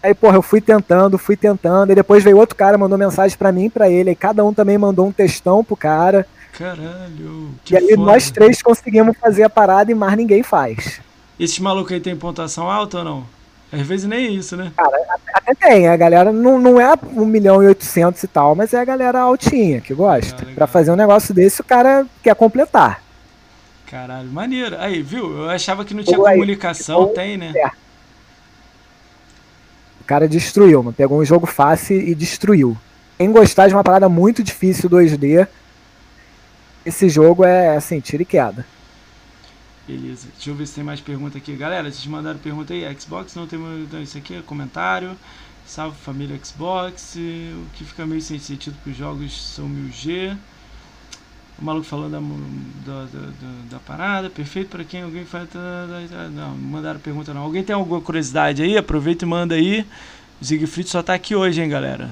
Aí, porra, eu fui tentando, fui tentando, e depois veio outro cara, mandou mensagem pra mim pra ele, aí cada um também mandou um textão pro cara. Caralho. E aí foda. nós três conseguimos fazer a parada e mais ninguém faz. Esses malucos aí tem pontuação alta ou não? Às vezes nem isso, né? Até tem, a galera não, não é 1 milhão e 800 e tal, mas é a galera altinha que gosta. Legal. Pra fazer um negócio desse, o cara quer completar. Caralho, maneiro. Aí, viu? Eu achava que não tinha Ou aí, comunicação, tem, né? é. O cara destruiu, mano. Pegou um jogo fácil e destruiu. Quem gostar de uma parada muito difícil 2D, esse jogo é assim, tira e queda. Beleza. Deixa eu ver se tem mais pergunta aqui. Galera, vocês mandaram pergunta aí. Xbox não tem então, isso aqui, é comentário. Salve família Xbox. O que fica meio sem sentido que os jogos são 1000G. O maluco falando da, da, da, da- da parada. Perfeito para quem alguém faz. Não, não mandaram pergunta não. Alguém tem alguma curiosidade aí? Aproveita e manda aí. O Siegfried só tá aqui hoje, hein, galera.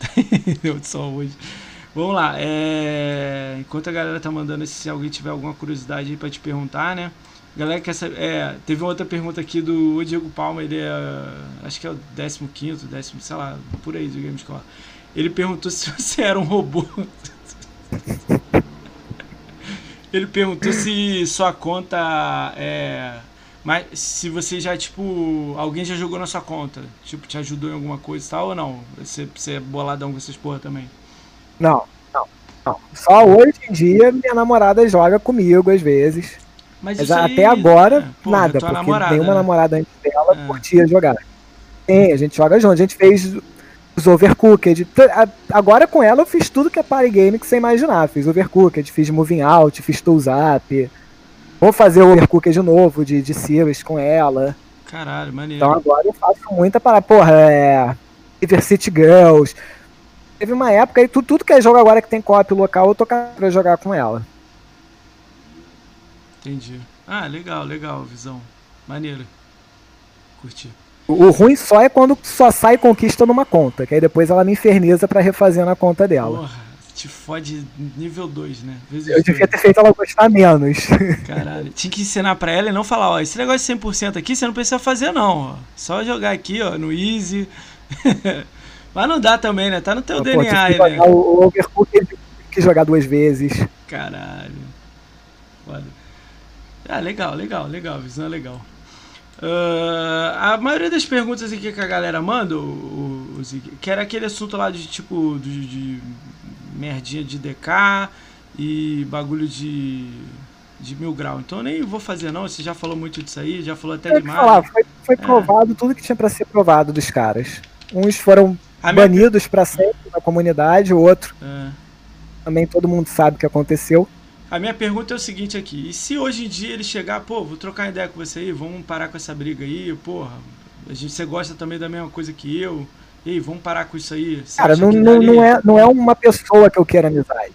[LAUGHS] Eu só hoje. Vamos lá. é, Enquanto a galera tá mandando, se alguém tiver alguma curiosidade aí pra te perguntar, né? Galera quer saber. É, teve outra pergunta aqui do Diego Palma, ele é. Acho que é o 15, décimo, sei lá, por aí do Gamescore. Ele perguntou [LAUGHS] se você era um robô. Ele perguntou se sua conta é. Mas se você já, tipo. Alguém já jogou na sua conta? Tipo, te ajudou em alguma coisa e tal ou não? Você, você é boladão com essas porra também? Não, não, não. Só hoje em dia minha namorada joga comigo às vezes. Mas aí, até agora, é, porra, nada, porque namorada, nenhuma né? namorada antes dela É. curtia jogar. Sim, a gente joga junto. A gente fez os Overcooked. A- Agora com ela eu fiz tudo que é party game que você imaginar. Fiz Overcooked, fiz Moving Out, fiz Tools Up. Vou fazer o Overcooked de novo, de, de Series com ela. Caralho, maneiro. Então agora eu faço muita para, porra, é. River City Girls. Teve uma época aí, tudo, tudo que é jogo agora que tem co-op local, eu tô pra jogar com ela. Entendi. Ah, legal, legal, visão. Maneiro. Curti. O, ruim só é quando só sai conquista numa conta, que aí depois ela me inferniza pra refazer na conta dela. Porra, te fode nível 2, né? Vezes Eu devia dois. ter feito ela gostar menos. [LAUGHS] Caralho. Tinha que ensinar pra ela e não falar, ó, esse negócio de 100% aqui você não precisa fazer não, ó. Só jogar aqui, ó, no easy. [LAUGHS] Mas não dá também, né? Tá no teu Pô, DNA aí, né? o, o Overcooked tive que jogar duas vezes. Caralho. Foda. Ah, legal, legal, legal. Visão é legal. Ah, a maioria das perguntas aqui que a galera manda, o, o, que era aquele assunto lá de tipo de, de merdinha de DK e bagulho de, de mil grau. Então eu nem vou fazer não, você já falou muito disso aí, já falou até demais. falar, foi, foi É. provado tudo que tinha pra ser provado dos caras. Uns foram A minha- banidos pra sempre na comunidade, o outro É. também todo mundo sabe o que aconteceu. A minha pergunta é o seguinte aqui, e se hoje em dia ele chegar, pô, vou trocar ideia com você aí, vamos parar com essa briga aí, porra, a gente, você gosta também da mesma coisa que eu, ei, vamos parar com isso aí. Você Cara, não, não, não, é, não é uma pessoa que eu quero amizade.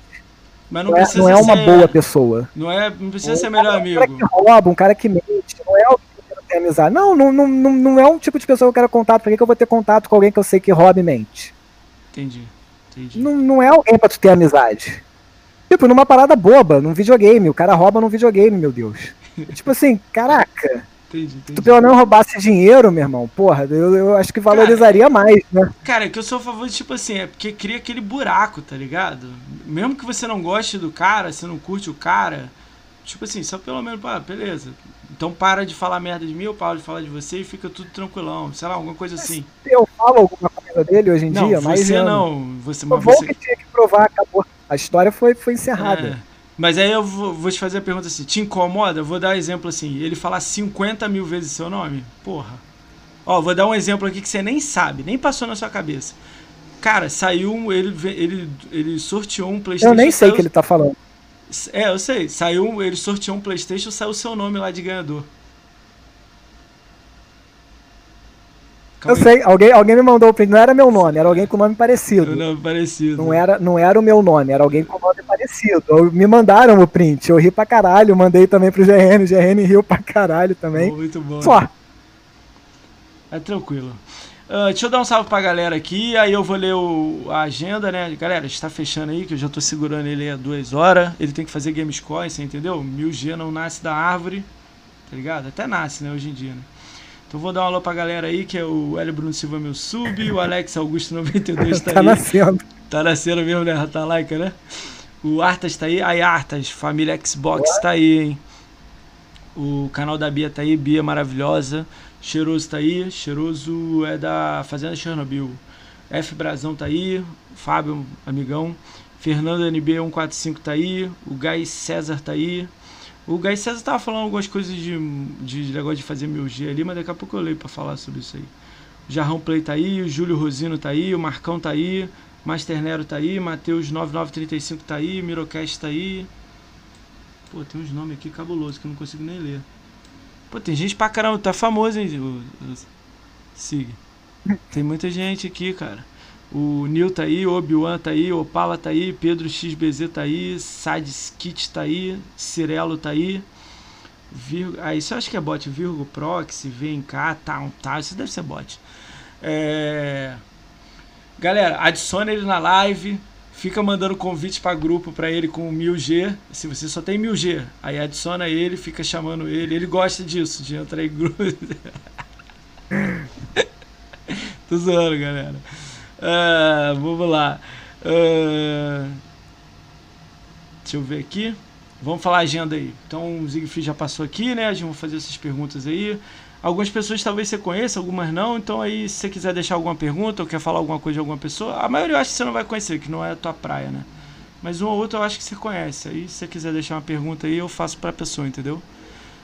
Mas não, Não é, precisa não é uma ser, boa pessoa. Não, é, não precisa ser Um melhor cara- Um cara amigo. que rouba, um cara que mente, não é alguém que eu quero ter amizade. Não, não, não, não, é um tipo de pessoa que eu quero contato. Por que, que eu vou ter contato com alguém que eu sei que rouba e mente? Entendi. Não, não é alguém pra tu ter amizade. Tipo, numa parada boba, num videogame. O cara rouba num videogame, meu Deus. tipo assim, caraca. Entendi, entendi. Se tu pelo menos roubasse dinheiro, meu irmão, porra, eu, eu acho que valorizaria cara, mais, né? Cara, é que eu sou a favor de, tipo assim, é porque cria aquele buraco, tá ligado? Mesmo que você não goste do cara, você não curte o cara, tipo assim, só pelo menos, pá, beleza. Então para de falar merda de mim, eu paro de falar de você e fica tudo tranquilão. Sei lá, alguma coisa assim. Eu falo alguma coisa dele hoje em não, dia, mas. Você não, você mas você... que tinha que provar, acabou. A história foi, foi encerrada. É. Mas aí eu vou, vou, te fazer a pergunta assim: te incomoda? Eu vou dar um exemplo assim: ele falar 50 mil vezes seu nome? Porra. Ó, vou dar um exemplo aqui que você nem sabe, nem passou na sua cabeça. Cara, saiu. Ele, ele, ele sorteou um PlayStation. Eu nem sei o que ele tá falando. É, eu sei. Saiu. Ele sorteou um PlayStation saiu o seu nome lá de ganhador. Calma eu aí. sei, alguém, alguém me mandou o print. Não era meu nome, era alguém com nome parecido. Nome parecido. Não era, não era o meu nome, era alguém com nome parecido. Eu, me mandaram o print, eu ri pra caralho, mandei também pro GN, o GN riu pra caralho também. Muito bom. Só. É tranquilo. Uh, deixa eu dar um salve pra galera aqui, aí eu vou ler o, a agenda, né? Galera, está fechando aí, que eu já tô segurando ele há duas horas. Ele tem que fazer Gamescore, você entendeu? 1000G não nasce da árvore, tá ligado? Até nasce, né, hoje em dia, né? Então vou dar um alô pra galera aí, que é o Hélio Bruno Silva meu sub, o Alex Augusto 92 [LAUGHS] tá, tá aí. nascendo. Tá nascendo mesmo, né? Tá like, né? O Artas tá aí. Aí, Artas, família Xbox Boa. tá aí, hein? O canal da Bia tá aí, Bia maravilhosa. Cheiroso tá aí. Cheiroso é da Fazenda Chernobyl. F Brazão tá aí. Fábio, amigão. Fernando NB145 tá aí. O Gai César tá aí. O Gai César tava falando algumas coisas de, de negócio de fazer mil G ali, mas daqui a pouco eu leio pra falar sobre isso aí. O Jarrão Play tá aí, o Júlio Rosino tá aí, o Marcão tá aí, Master Nero tá aí, Matheus 9935 tá aí, Mirocast tá aí. Pô, tem uns nomes aqui cabulosos que eu não consigo nem ler. Pô, tem gente pra caramba, tá famoso, hein? O, o, Sig. Tem muita gente aqui, cara. O Nil tá aí, Obi-Wan tá aí, Opala tá aí, Pedro XBZ tá aí, Sadskit tá aí, Cirelo tá aí. Virgo, ah, isso eu acho que é bot, Virgo Proxy, vem cá, tá, tá, isso deve ser bot. É... Galera, adicione ele na live, fica mandando convite para grupo para ele com 1000G. Se você só tem 1000G, aí adiciona ele, fica chamando ele. Ele gosta disso, de entrar em grupo. [LAUGHS] Tô zoando, galera. Uh, vamos lá. Uh, deixa eu ver aqui. Vamos falar a agenda aí. Então o Siegfried já passou aqui, né? A gente vai fazer essas perguntas aí. Algumas pessoas talvez você conheça, algumas não. Então aí, se você quiser deixar alguma pergunta ou quer falar alguma coisa de alguma pessoa, a maioria eu acho que você não vai conhecer, que não é a tua praia, né? Mas um ou outro eu acho que você conhece. Aí, se você quiser deixar uma pergunta aí, eu faço pra pessoa, entendeu?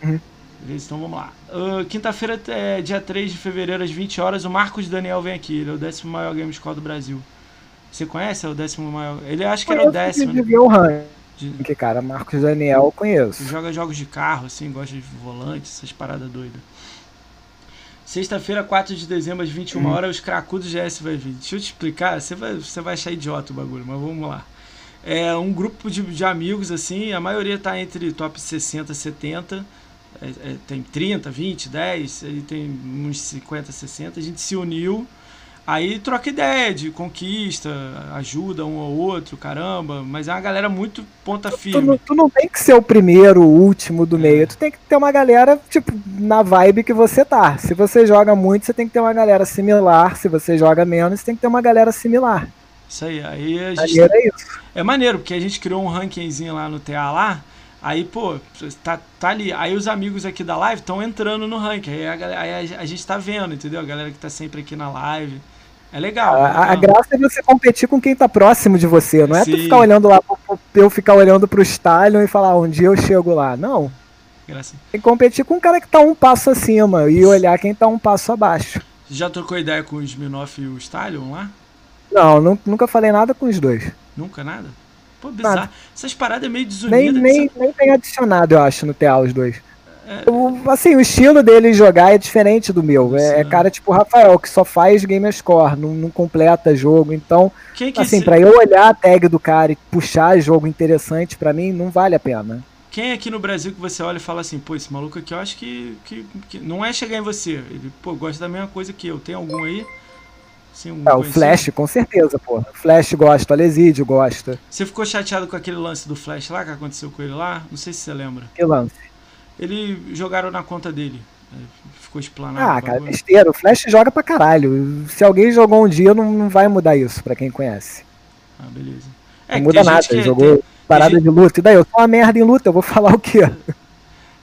Uhum. Beleza, então vamos lá. Uh, Quinta-feira, é, dia 3 de fevereiro, às 20 horas, o Marcos Daniel vem aqui. Ele é o décimo maior game score do Brasil. Você conhece? É o décimo maior. Ele acha que era o décimo. De né? de... Que cara, Marcos Daniel eu conheço. Joga jogos de carro, assim, gosta de volante, essas paradas doidas. Sexta-feira, 4 de dezembro, às 21 hum. horas, os cracudos GS vai vir. Deixa eu te explicar, você vai, você vai achar idiota o bagulho, mas vamos lá. É um grupo de, de amigos, assim, a maioria tá entre top 60 e 70 é, é, tem 30, 20, 10, aí tem uns 50, 60, a gente se uniu, aí troca ideia de conquista, ajuda um ao outro, caramba, mas é uma galera muito ponta firme. Tu, tu, tu não tem que ser o primeiro, o último do é. meio, tu tem que ter uma galera, tipo, na vibe que você tá. Se você joga muito, você tem que ter uma galera similar, se você joga menos, você tem que ter uma galera similar. Isso aí, aí a gente... Maneiro é isso. É maneiro, porque a gente criou um rankingzinho lá no TA lá, Aí, pô, tá, tá ali. Aí os amigos aqui da live estão entrando no ranking. Aí, a, aí a, a, gente tá vendo, entendeu? A galera que tá sempre aqui na live. É legal. A, a, a graça é você competir com quem tá próximo de você. Não é Sim. tu ficar olhando lá, eu ficar olhando pro Stallion e falar, ah, um dia eu chego lá. Não. Graça. Tem que competir com um cara que tá um passo acima e olhar quem tá um passo abaixo. Já trocou ideia com o Sminoff e o Stallion lá? Não, nunca falei nada com os dois. Nunca nada? Pô, bizarro. Essas paradas é meio desunidas. Nem, nem, nem tem adicionado, eu acho, no TA os dois. É... O, assim, o estilo dele jogar é diferente do meu. É, é, cara tipo o Rafael, que só faz game score, não, não completa jogo. Então, Quem que assim, se... pra eu olhar a tag do cara e puxar jogo interessante, para mim, não vale a pena. Quem aqui no Brasil que você olha e fala assim, pô, esse maluco aqui eu acho que, que, que não é chegar em você. Ele, pô, gosta da mesma coisa que eu. Tem algum aí? Sim, É, o Flash, com certeza, pô. O Flash gosta, o Alesídio gosta. Você ficou chateado com aquele lance do Flash lá que aconteceu com ele lá? Não sei se você lembra. Que lance? Ele jogaram na conta dele. É, ficou explanado. Ah, cara, bagulho. besteira. O Flash joga pra caralho. Se alguém jogou um dia, não, não vai mudar isso, pra quem conhece. Ah, beleza. Não que muda tem nada. que- Ele jogou tem- parada gente- de luta. E daí, eu sou uma merda em luta, eu vou falar o quê? [LAUGHS]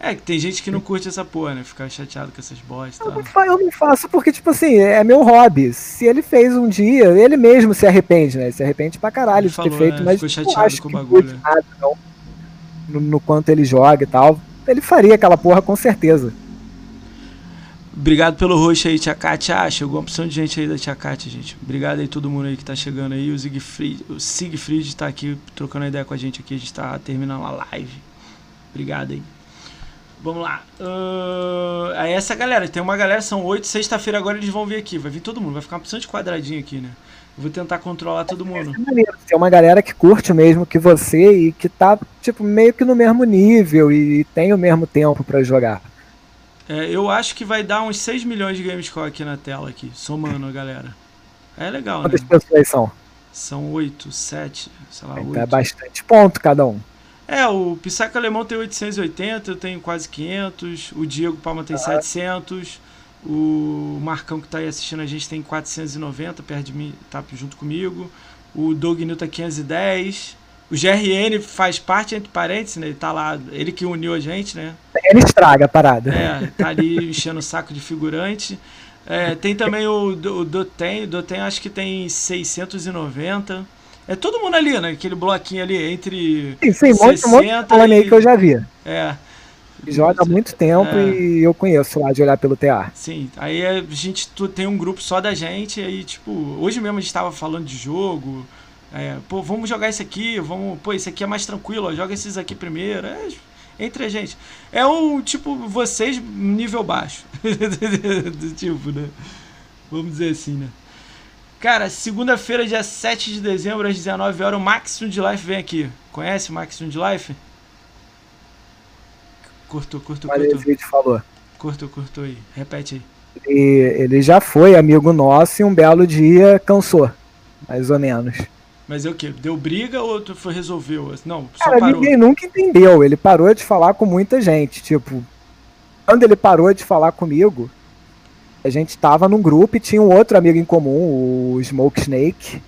É, que tem gente que não curte essa porra, né? Ficar chateado com essas bosta. Eu fa- eu não faço porque, tipo assim, é meu hobby. Se ele fez um dia, ele mesmo se arrepende, né? Ele se arrepende pra caralho Ele de falou, ter feito, né? mas Ficou chateado acho com o bagulho. nada, não. No, no quanto ele joga e tal. Ele faria aquela porra com certeza. Obrigado pelo host aí, Tia Kátia. Ah, chegou uma opção de gente aí da Tia Kátia, gente. Obrigado aí todo mundo aí que tá chegando aí. O Siegfried, o Siegfried tá aqui trocando ideia com a gente aqui. A gente tá terminando a live. Obrigado aí. Vamos lá. Ahn, aí essa galera, tem uma galera, são oito. Sexta-feira agora eles vão vir aqui. Vai vir todo mundo, vai ficar uma opção de quadradinho aqui, né? Eu vou tentar controlar todo mundo. É uma galera que curte mesmo que você e que tá, tipo, meio que no mesmo nível e tem o mesmo tempo pra jogar. É, eu acho que vai dar uns 6 milhões de Gamescore aqui na tela, aqui, somando a galera. É legal, né? Quantas pessoas são? São 8, 7, sei lá, Então é 8. bastante ponto cada um. É, o Pissaca Alemão tem 880, eu tenho quase 500, o Diego Palma tem 700, o Marcão que tá aí assistindo a gente tem 490, perto de mim, tá junto comigo, o Doug New tá 510, o GRN faz parte, entre parênteses, né, ele tá lá, ele que uniu a gente, né, Ele estraga a parada. é, tá ali enchendo o saco de figurante. É, tem também o, Do- o Doten, o Doten acho que tem 690. É todo mundo ali, né? Aquele bloquinho ali entre. Sim, sim, um monte, um monte de 60 fone aí e- que eu já vi. É, Joga há muito tempo É. e eu conheço lá de olhar pelo TA. sim. Aí a gente tem um grupo só da gente. Aí, tipo, hoje mesmo a gente tava falando de jogo. É, pô, vamos jogar esse aqui, vamos. Pô, esse aqui é mais tranquilo, ó, joga esses aqui primeiro. É, entre a gente. É um tipo, vocês nível baixo. [LAUGHS] Tipo, né? Vamos dizer assim, né? Cara, segunda-feira, dia 7 de dezembro, às 19 horas, o Max de Life vem aqui. Conhece o Max de Life? Curtou, curtou, curtou. esse vídeo falou. Curtou, curtou aí. Repete aí. E ele já foi amigo nosso e um belo dia cansou. Mais ou menos. Mas é o quê? Deu briga ou tu foi resolveu? Não, só Cara, parou. ninguém nunca entendeu. Ele parou de falar com muita gente. Tipo, quando ele parou de falar comigo, a gente tava num grupo e tinha um outro amigo em comum, o Smoke Snake.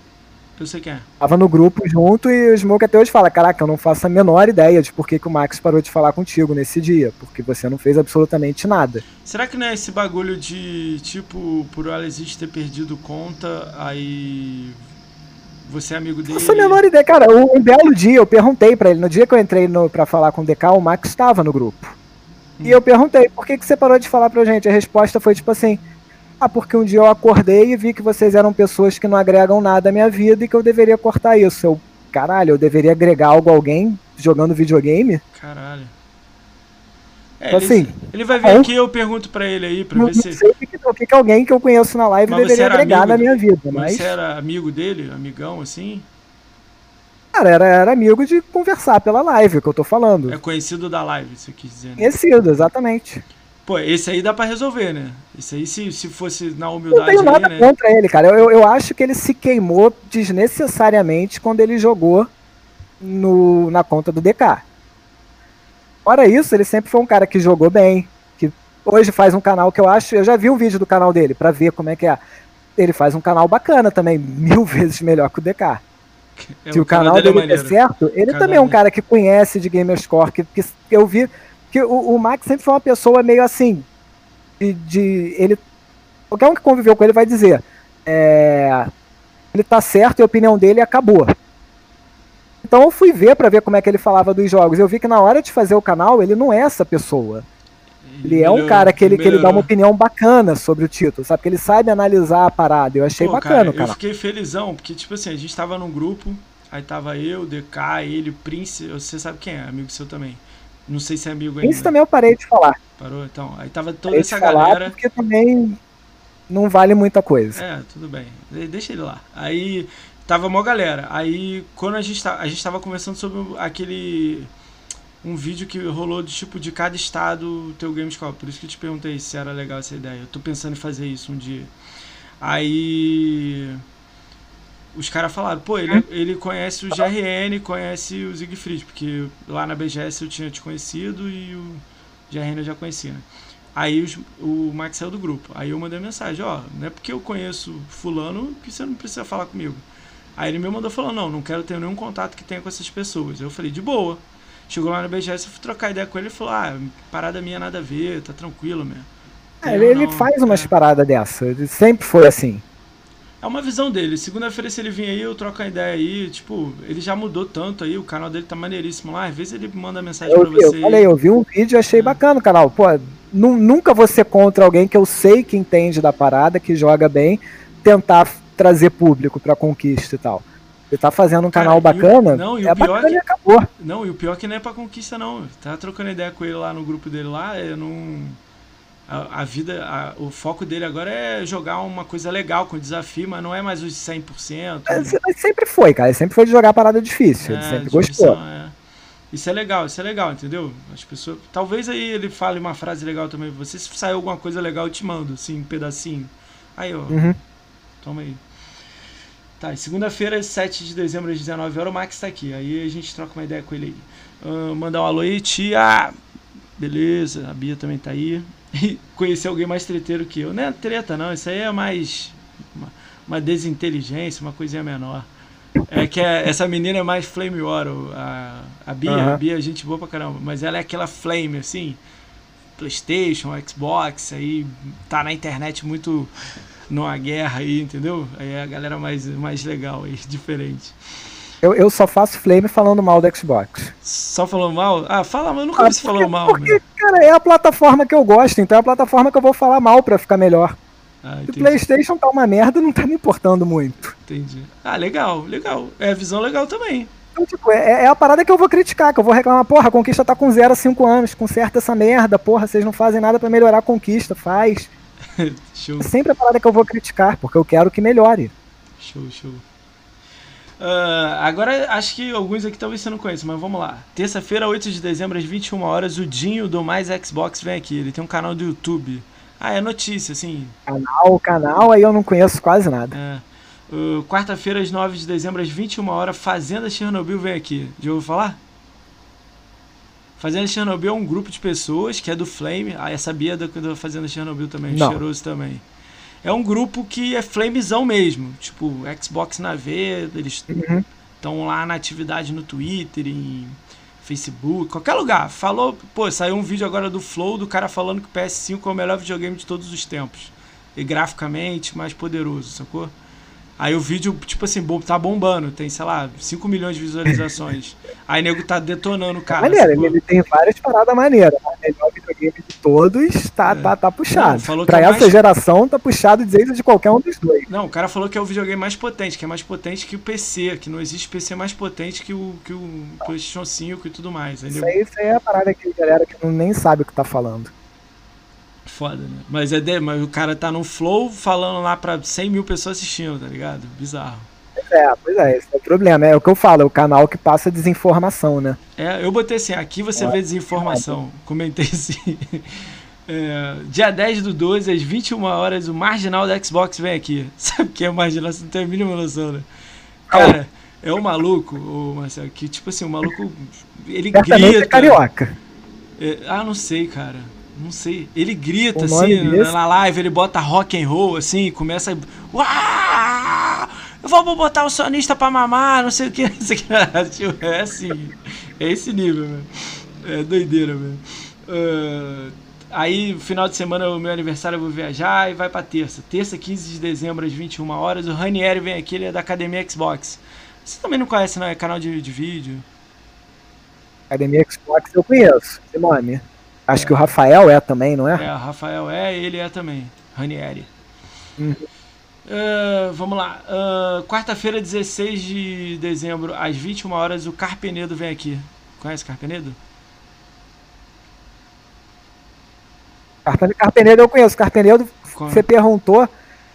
Eu sei quem é. Tava no grupo junto e o Smoke até hoje fala: Caraca, eu não faço a menor ideia de por que, que o Max parou de falar contigo nesse dia. Porque você não fez absolutamente nada. Será que não é esse bagulho de, tipo, por o Alexis ter perdido conta, aí você é amigo Não dele? faço a menor ideia, cara. Um, belo dia eu perguntei pra ele, no dia que eu entrei no, pra falar com o DK, o Max estava no grupo. E eu perguntei, por que, que você parou de falar pra gente? A resposta foi tipo assim: Ah, porque um dia eu acordei e vi que vocês eram pessoas que não agregam nada à minha vida e que eu deveria cortar isso. Eu, caralho, eu deveria agregar algo a alguém jogando videogame? Caralho. É, Então, ele, assim, ele vai vir bom. aqui, eu pergunto pra ele aí, pra Não, ver não se. sei o que, que- alguém que eu conheço na live deveria agregar na minha vida, Mas mas. você era amigo dele, amigão, assim? Cara, era, era amigo de conversar pela live, que eu tô falando. É conhecido da live, você quis dizer, né? Conhecido, exatamente. Pô, esse aí dá pra resolver, né? Esse aí, se, se fosse na Não humildade tenho aí, nada né? contra ele, cara. Eu, eu, eu acho que ele se queimou desnecessariamente quando ele jogou no, na conta do DK. Fora isso, ele sempre foi um cara que jogou bem, que hoje faz um canal que eu acho. Eu já vi um vídeo do canal dele pra ver como é que é. Ele faz um canal bacana também, mil [LAUGHS] vezes melhor que o DK. É, Se o, canal dele é dele der maneiro. certo, ele também é um cara que conhece de Gamerscore, que, que eu vi que o, o Max sempre foi uma pessoa meio assim, de, de- ele qualquer um que conviveu com ele vai dizer, é, ele tá certo e a opinião dele acabou. Então eu fui ver pra ver como é que ele falava dos jogos. Eu vi que na hora de fazer o canal, ele não é essa pessoa. Ele é um melhorou, cara que ele, que ele dá uma opinião bacana sobre o título, sabe? Que ele sabe analisar a parada. Eu achei Pô, bacana cara, o canal. Eu fiquei felizão, porque, tipo assim, a gente tava num grupo, aí tava eu, DK, ele, o Prince, você sabe quem é, amigo seu também. Não sei se é amigo ainda. Isso também eu parei de falar. Parou? Então, aí tava toda Parei essa galera. porque também não vale muita coisa. É, tudo bem. De- Deixa ele lá. Aí tava mó galera. Aí quando a gente, tá, a gente tava conversando sobre aquele. Um vídeo que rolou de tipo de cada estado o teu Gamescom. Por isso que eu te perguntei se era legal essa ideia. Eu tô pensando em fazer isso um dia. Aí os caras falaram, pô, ele, ele conhece o GRN, conhece o Siegfried, porque lá na BGS eu tinha te conhecido e o GRN eu já conhecia, né? Aí os, o Max saiu do grupo. Aí eu mandei mensagem, ó, não é porque eu conheço fulano que você não precisa falar comigo. Aí ele me mandou falando, não, não quero ter nenhum contato que tenha com essas pessoas. Eu falei, de boa. Chegou lá na BGS, eu fui trocar ideia com ele e falou, ah, parada minha nada a ver, tá tranquilo mesmo. É, ele, ele faz umas é. paradas dessa, ele sempre foi assim. É uma visão dele. Segunda-feira, se ele vir aí, eu troco a ideia aí. Tipo, ele já mudou tanto aí, o canal dele tá maneiríssimo lá. Às vezes ele manda mensagem eu pra vi, você. Eu falei, eu vi um vídeo e achei é. bacana o canal. Pô, nunca vou ser contra alguém que eu sei que entende da parada, que joga bem, tentar trazer público pra conquista e tal. Ele tá fazendo um Cara, canal bacana. O, não, e é o pior que, acabou. Não, e o pior é que não é pra conquista, não. Tá trocando ideia com ele lá no grupo dele lá, eu não a, a vida, a, o foco dele agora é jogar uma coisa legal com desafio, mas não é mais os 100%. É, né? sempre foi, cara. Ele sempre foi de jogar parada difícil. É, ele sempre gostou. É. Isso é legal, isso é legal, entendeu? As pessoas. Talvez aí ele fale uma frase legal também pra você. Se sair alguma coisa legal, eu te mando, assim, um pedacinho. Aí, ó. Uhum. Toma aí. Tá, segunda-feira, 7 de dezembro, às 19 horas, o Max tá aqui. Aí a gente troca uma ideia com ele aí. Uh, mandar um alô aí, tia. Beleza, a Bia também tá aí [LAUGHS] e conhecer alguém mais treteiro que eu. Não é treta, não. Isso aí é mais uma, uma desinteligência, uma coisinha menor. É que é, essa menina é mais flame war, a, a Bia. Uhum. A Bia é gente boa pra caramba. Mas ela é aquela flame, assim. Playstation, Xbox, aí tá na internet muito numa guerra aí, entendeu? Aí é a galera mais, mais legal aí, [LAUGHS] diferente. Eu, eu só faço flame falando mal do Xbox. Só falando mal? Ah, fala, eu nunca ah, vi você falando mal. Porque, né? cara, é a plataforma que eu gosto, então é a plataforma que eu vou falar mal pra ficar melhor. Ah, o PlayStation tá uma merda, não tá me importando muito. Entendi. Ah, legal, legal. É a visão legal também. Então, tipo, é, é, a parada que eu vou criticar, que eu vou reclamar, porra, a conquista tá com 0 a 5 anos, conserta essa merda, porra, vocês não fazem nada para melhorar a conquista, faz. [LAUGHS] show. É sempre a parada que eu vou criticar, porque eu quero que melhore. Show, show. Uh, agora acho que alguns aqui talvez você não conheça, mas vamos lá. Terça-feira, 8 de dezembro, às 21 horas, o Dinho do Mais Xbox vem aqui. Ele tem um canal do YouTube. Ah, é notícia, assim. Canal, canal, aí eu não conheço quase nada. É. Uh, Quarta-feira, às 9 de dezembro, às 21 horas, Fazenda Chernobyl vem aqui. Já ouviu falar? Fazenda Chernobyl é um grupo de pessoas que é do Flame. Ah, essa Bia da, da Fazenda Chernobyl também, não. cheiroso também é um grupo que é flamezão mesmo. Tipo, Xbox na V, eles estão uhum. lá na atividade no Twitter, em Facebook, qualquer lugar. Falou, pô, saiu um vídeo agora do Flow do cara falando que o PS5 é o melhor videogame de todos os tempos. E graficamente mais poderoso, sacou? Aí o vídeo, tipo assim, tá bombando, tem, sei lá, 5 milhões de visualizações. [LAUGHS] Aí o nego tá detonando o cara. Maneiro, ele tem várias paradas maneiras. O melhor videogame de todos tá, é. tá, tá puxado. Não, pra é essa mais... geração tá puxado dizer de qualquer um dos dois. Não, o cara falou que é o videogame mais potente, que é mais potente que o PC, que não existe PC mais potente que o, que o PlayStation 5 e tudo mais. Isso aí, isso aí é a parada que a galera que não, nem sabe o que tá falando. Foda, né? Mas, é de, mas o cara tá no flow falando lá pra 100 mil pessoas assistindo, tá ligado? Bizarro. É, pois é, esse é o problema. É o que eu falo, é o canal que passa desinformação, né? É, eu botei assim, aqui você é, vê desinformação. É. Comentei assim. [LAUGHS] É, dia 10 do 12, às 21 horas, o marginal da Xbox vem aqui. [LAUGHS] Sabe o que é marginal? Você não tem a mínima noção, né? Cara, é um maluco, o Marcelo, que tipo assim, o maluco. Ele Certamente grita. É carioca. É, ah, não sei, cara. Não sei. Ele grita assim na, na live, ele bota rock and roll assim, começa a. Uau! Vamos botar o sonista pra mamar, não sei o que, [LAUGHS] não sei o que. É assim. É esse nível, velho. É doideira, velho. Uh, aí, final de semana, o meu aniversário, eu vou viajar e vai pra terça. Terça, 15 de dezembro, às 21 horas. O Ranieri vem aqui, ele é da Academia Xbox. Você também não conhece, não? É canal de, de vídeo. Academia Xbox eu conheço, esse nome. Acho é. que o Rafael é também, não é? É, o Rafael é, ele é também. Ranieri. Uhum. Uh, vamos lá. Uh, Quarta-feira, 16 de dezembro, às 21 horas, o Carpenedo vem aqui. Conhece Carpenedo? Carpenedo eu conheço. Carpenedo, Como? você perguntou,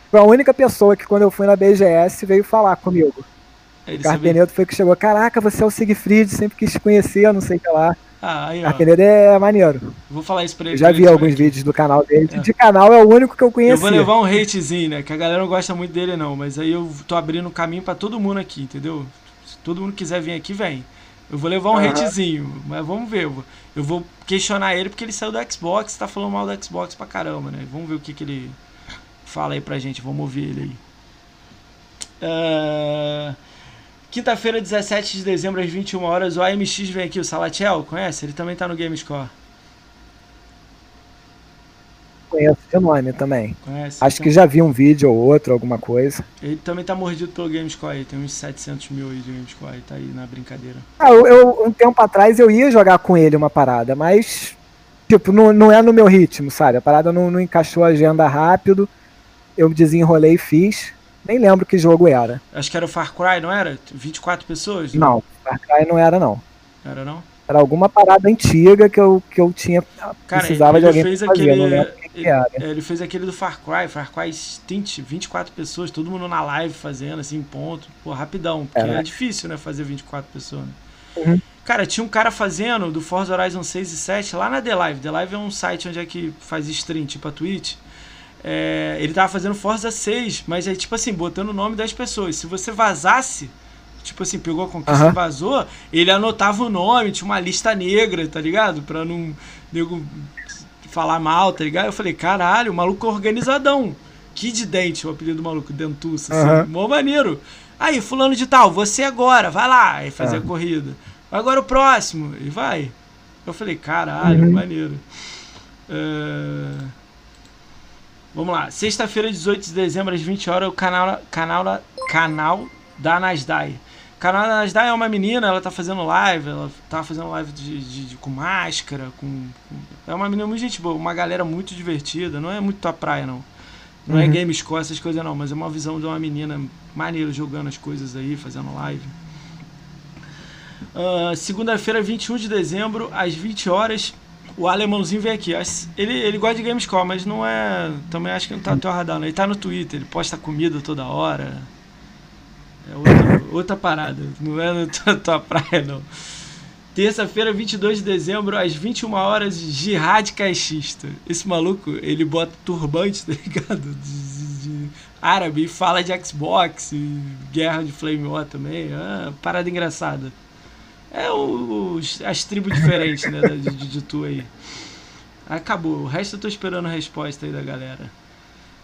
foi a única pessoa que quando eu fui na BGS veio falar comigo. Ele Carpenedo sabia... foi que chegou. Caraca, você é o Siegfried, sempre quis te conhecer, não sei o que lá. Ah, aí, ó. Aquele é maneiro. Vou falar isso pra ele. Eu já vi alguns vídeos do canal dele. É. De canal é o único que eu conheci. Eu vou levar um hatezinho, né? Que a galera não gosta muito dele, não. Mas aí eu tô abrindo caminho para todo mundo aqui, entendeu? Se todo mundo quiser vir aqui, vem. Eu vou levar um uhum. hatezinho, mas vamos ver. Eu vou questionar ele porque ele saiu do Xbox, tá falando mal do Xbox pra caramba, né? Vamos ver o que, que ele fala aí pra gente. Vamos ouvir ele aí. Uh... Quinta-feira, 17 de dezembro, às 21 horas, o AMX vem aqui, o Salatiel, conhece? Ele também tá no GameScore. Conheço de nome também. Conhece? Acho então... que já vi um vídeo ou outro, alguma coisa. Ele também tá mordido pelo GameScore aí, tem uns 700 mil aí de GameScore, aí, tá aí na brincadeira. Ah, eu, eu, um tempo atrás eu ia jogar com ele uma parada, mas, tipo, não, não é no meu ritmo, sabe? A parada não, não encaixou a agenda rápido, eu desenrolei e fiz. Nem lembro que jogo era. Acho que era o Far Cry, não era? 24 pessoas? Não, Far Cry não era não. Era não? Era alguma parada antiga que eu, que eu tinha Cara, precisava de alguém fez fazer, aquele, não que ele. Ele fez aquele do Far Cry, Far Cry Stint, 24 pessoas, todo mundo na live fazendo, assim, ponto. Pô, rapidão, porque é, é difícil, né, fazer 24 pessoas. Né? Uhum. Cara, tinha um cara fazendo do Forza Horizon 6 e 7 lá na The Live. The Live é um site onde é que faz stream, tipo a Twitch. É, ele tava fazendo Forza 6, mas é tipo assim, botando o nome das pessoas. Se você vazasse, tipo assim, pegou a conquista e vazou, ele anotava o nome, tinha uma lista negra, tá ligado? Pra não nego falar mal, tá ligado? Eu falei, caralho, o maluco organizadão. Kid Dente, o apelido do maluco, Dentuça, assim, mó maneiro. Aí, fulano de tal, você agora, vai lá, aí fazer a corrida. Agora o próximo, e vai. Eu falei, caralho, uhum. maneiro. Uh... Vamos lá. Sexta-feira, 18 de dezembro, às 20 horas, o canal, canal, canal da Nasdaq. O canal da Nasdaq é uma menina, ela tá fazendo live, ela tá fazendo live de, de, de com máscara, com, com, É uma menina muito gente boa, uma galera muito divertida, não é muito tua praia, não. Não é uhum. é game score, essas coisas não, mas é uma visão de uma menina maneira jogando as coisas aí, fazendo live. Uh, Segunda-feira, 21 de dezembro, às 20 horas, o alemãozinho vem aqui. Ele, ele gosta de Gamescom, mas não é. Também acho que não tá no teu radar, não. Ele tá no Twitter, ele posta comida toda hora. É outra, [LAUGHS] outra parada. Não é na tua, tua praia, não. Terça-feira, 22 de dezembro, às 21 horas, Jihad Caixista. Esse maluco, ele bota turbante, [LAUGHS] tá ligado? De, de, de árabe e fala de Xbox, e guerra de Flame War também. Ah, parada engraçada. É os, as tribos diferentes, né, de, de, de tu aí. Acabou. O resto eu tô esperando a resposta aí da galera.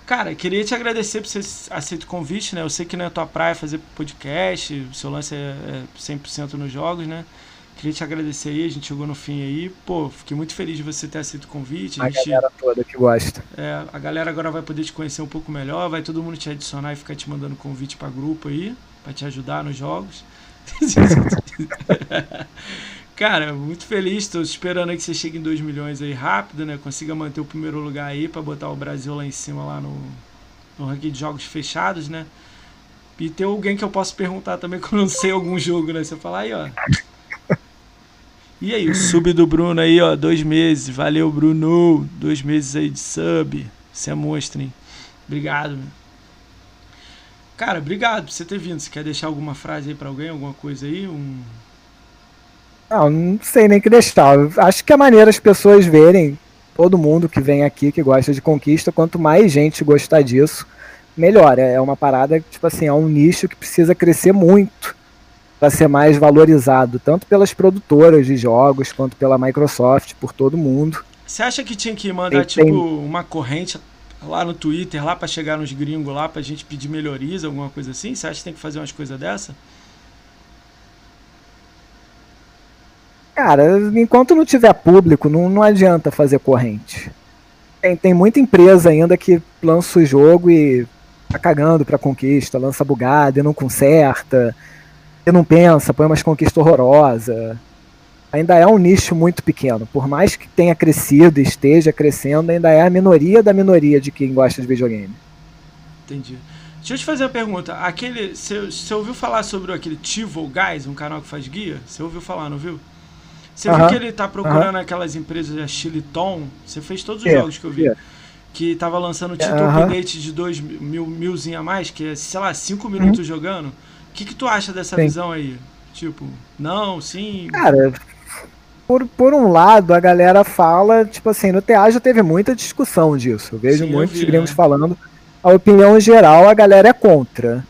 Cara, queria te agradecer por você aceitar o convite, né? Eu sei que não é a tua praia fazer podcast, o seu lance é, é 100% nos jogos, né? Queria te agradecer aí, a gente chegou no fim aí. Pô, fiquei muito feliz de você ter aceito o convite. A, a gente, galera toda que gosta. É, a galera agora vai poder te conhecer um pouco melhor, vai todo mundo te adicionar e ficar te mandando convite para grupo aí, para te ajudar nos jogos. [LAUGHS] Cara, muito feliz. Estou esperando que você chegue em 2 milhões aí rápido, né? Consiga manter o primeiro lugar aí para botar o Brasil lá em cima, lá no, no ranking de jogos fechados, né? E tem alguém que eu posso perguntar também [LAUGHS] quando eu não sei algum jogo, né? Você falar aí, ó. E aí, o sub do Bruno aí, ó, dois meses. Valeu, Bruno. Dois meses aí de sub. Você é monstro, hein? Obrigado, meu. Cara, obrigado por você ter vindo. Você quer deixar alguma frase aí para alguém, alguma coisa aí? Um... Não, não sei nem que deixar. Acho que é maneira as pessoas verem todo mundo que vem aqui que gosta de conquista, quanto mais gente gostar disso, melhor. É uma parada, tipo assim, é um nicho que precisa crescer muito para ser mais valorizado, tanto pelas produtoras de jogos quanto pela Microsoft, por todo mundo. Você acha que tinha que mandar, tem, tipo, tem... uma corrente lá no Twitter, lá para chegar nos gringos lá, pra gente pedir melhorias, alguma coisa assim? Você acha que tem que fazer umas coisas dessa? Cara, enquanto não tiver público, não, não adianta fazer corrente. Tem, tem muita empresa ainda que lança o jogo e tá cagando pra conquista, lança bugada e não conserta, e não pensa, põe umas conquistas horrorosas ainda é um nicho muito pequeno. Por mais que tenha crescido e esteja crescendo, ainda é a minoria da minoria de quem gosta de videogame. Entendi. Deixa eu te fazer uma pergunta. Aquele, você ouviu falar sobre aquele Tivo Guys, um canal que faz guia? Você ouviu falar, não viu? Você uh -huh. viu que ele está procurando uh -huh. aquelas empresas, a Chiliton? Você fez todos os yeah. jogos que eu vi. Yeah. Que estava lançando o título uh -huh. update de 2 mil, milzinho a mais, que é, sei lá, 5 minutos jogando. O que, que tu acha dessa Sim. visão aí? Tipo, não, sim. Cara, por, por um lado, a galera fala, tipo assim, no teatro já teve muita discussão disso. Eu vejo Sim, muitos eu vi, gringos é. falando. A opinião geral, a galera é contra.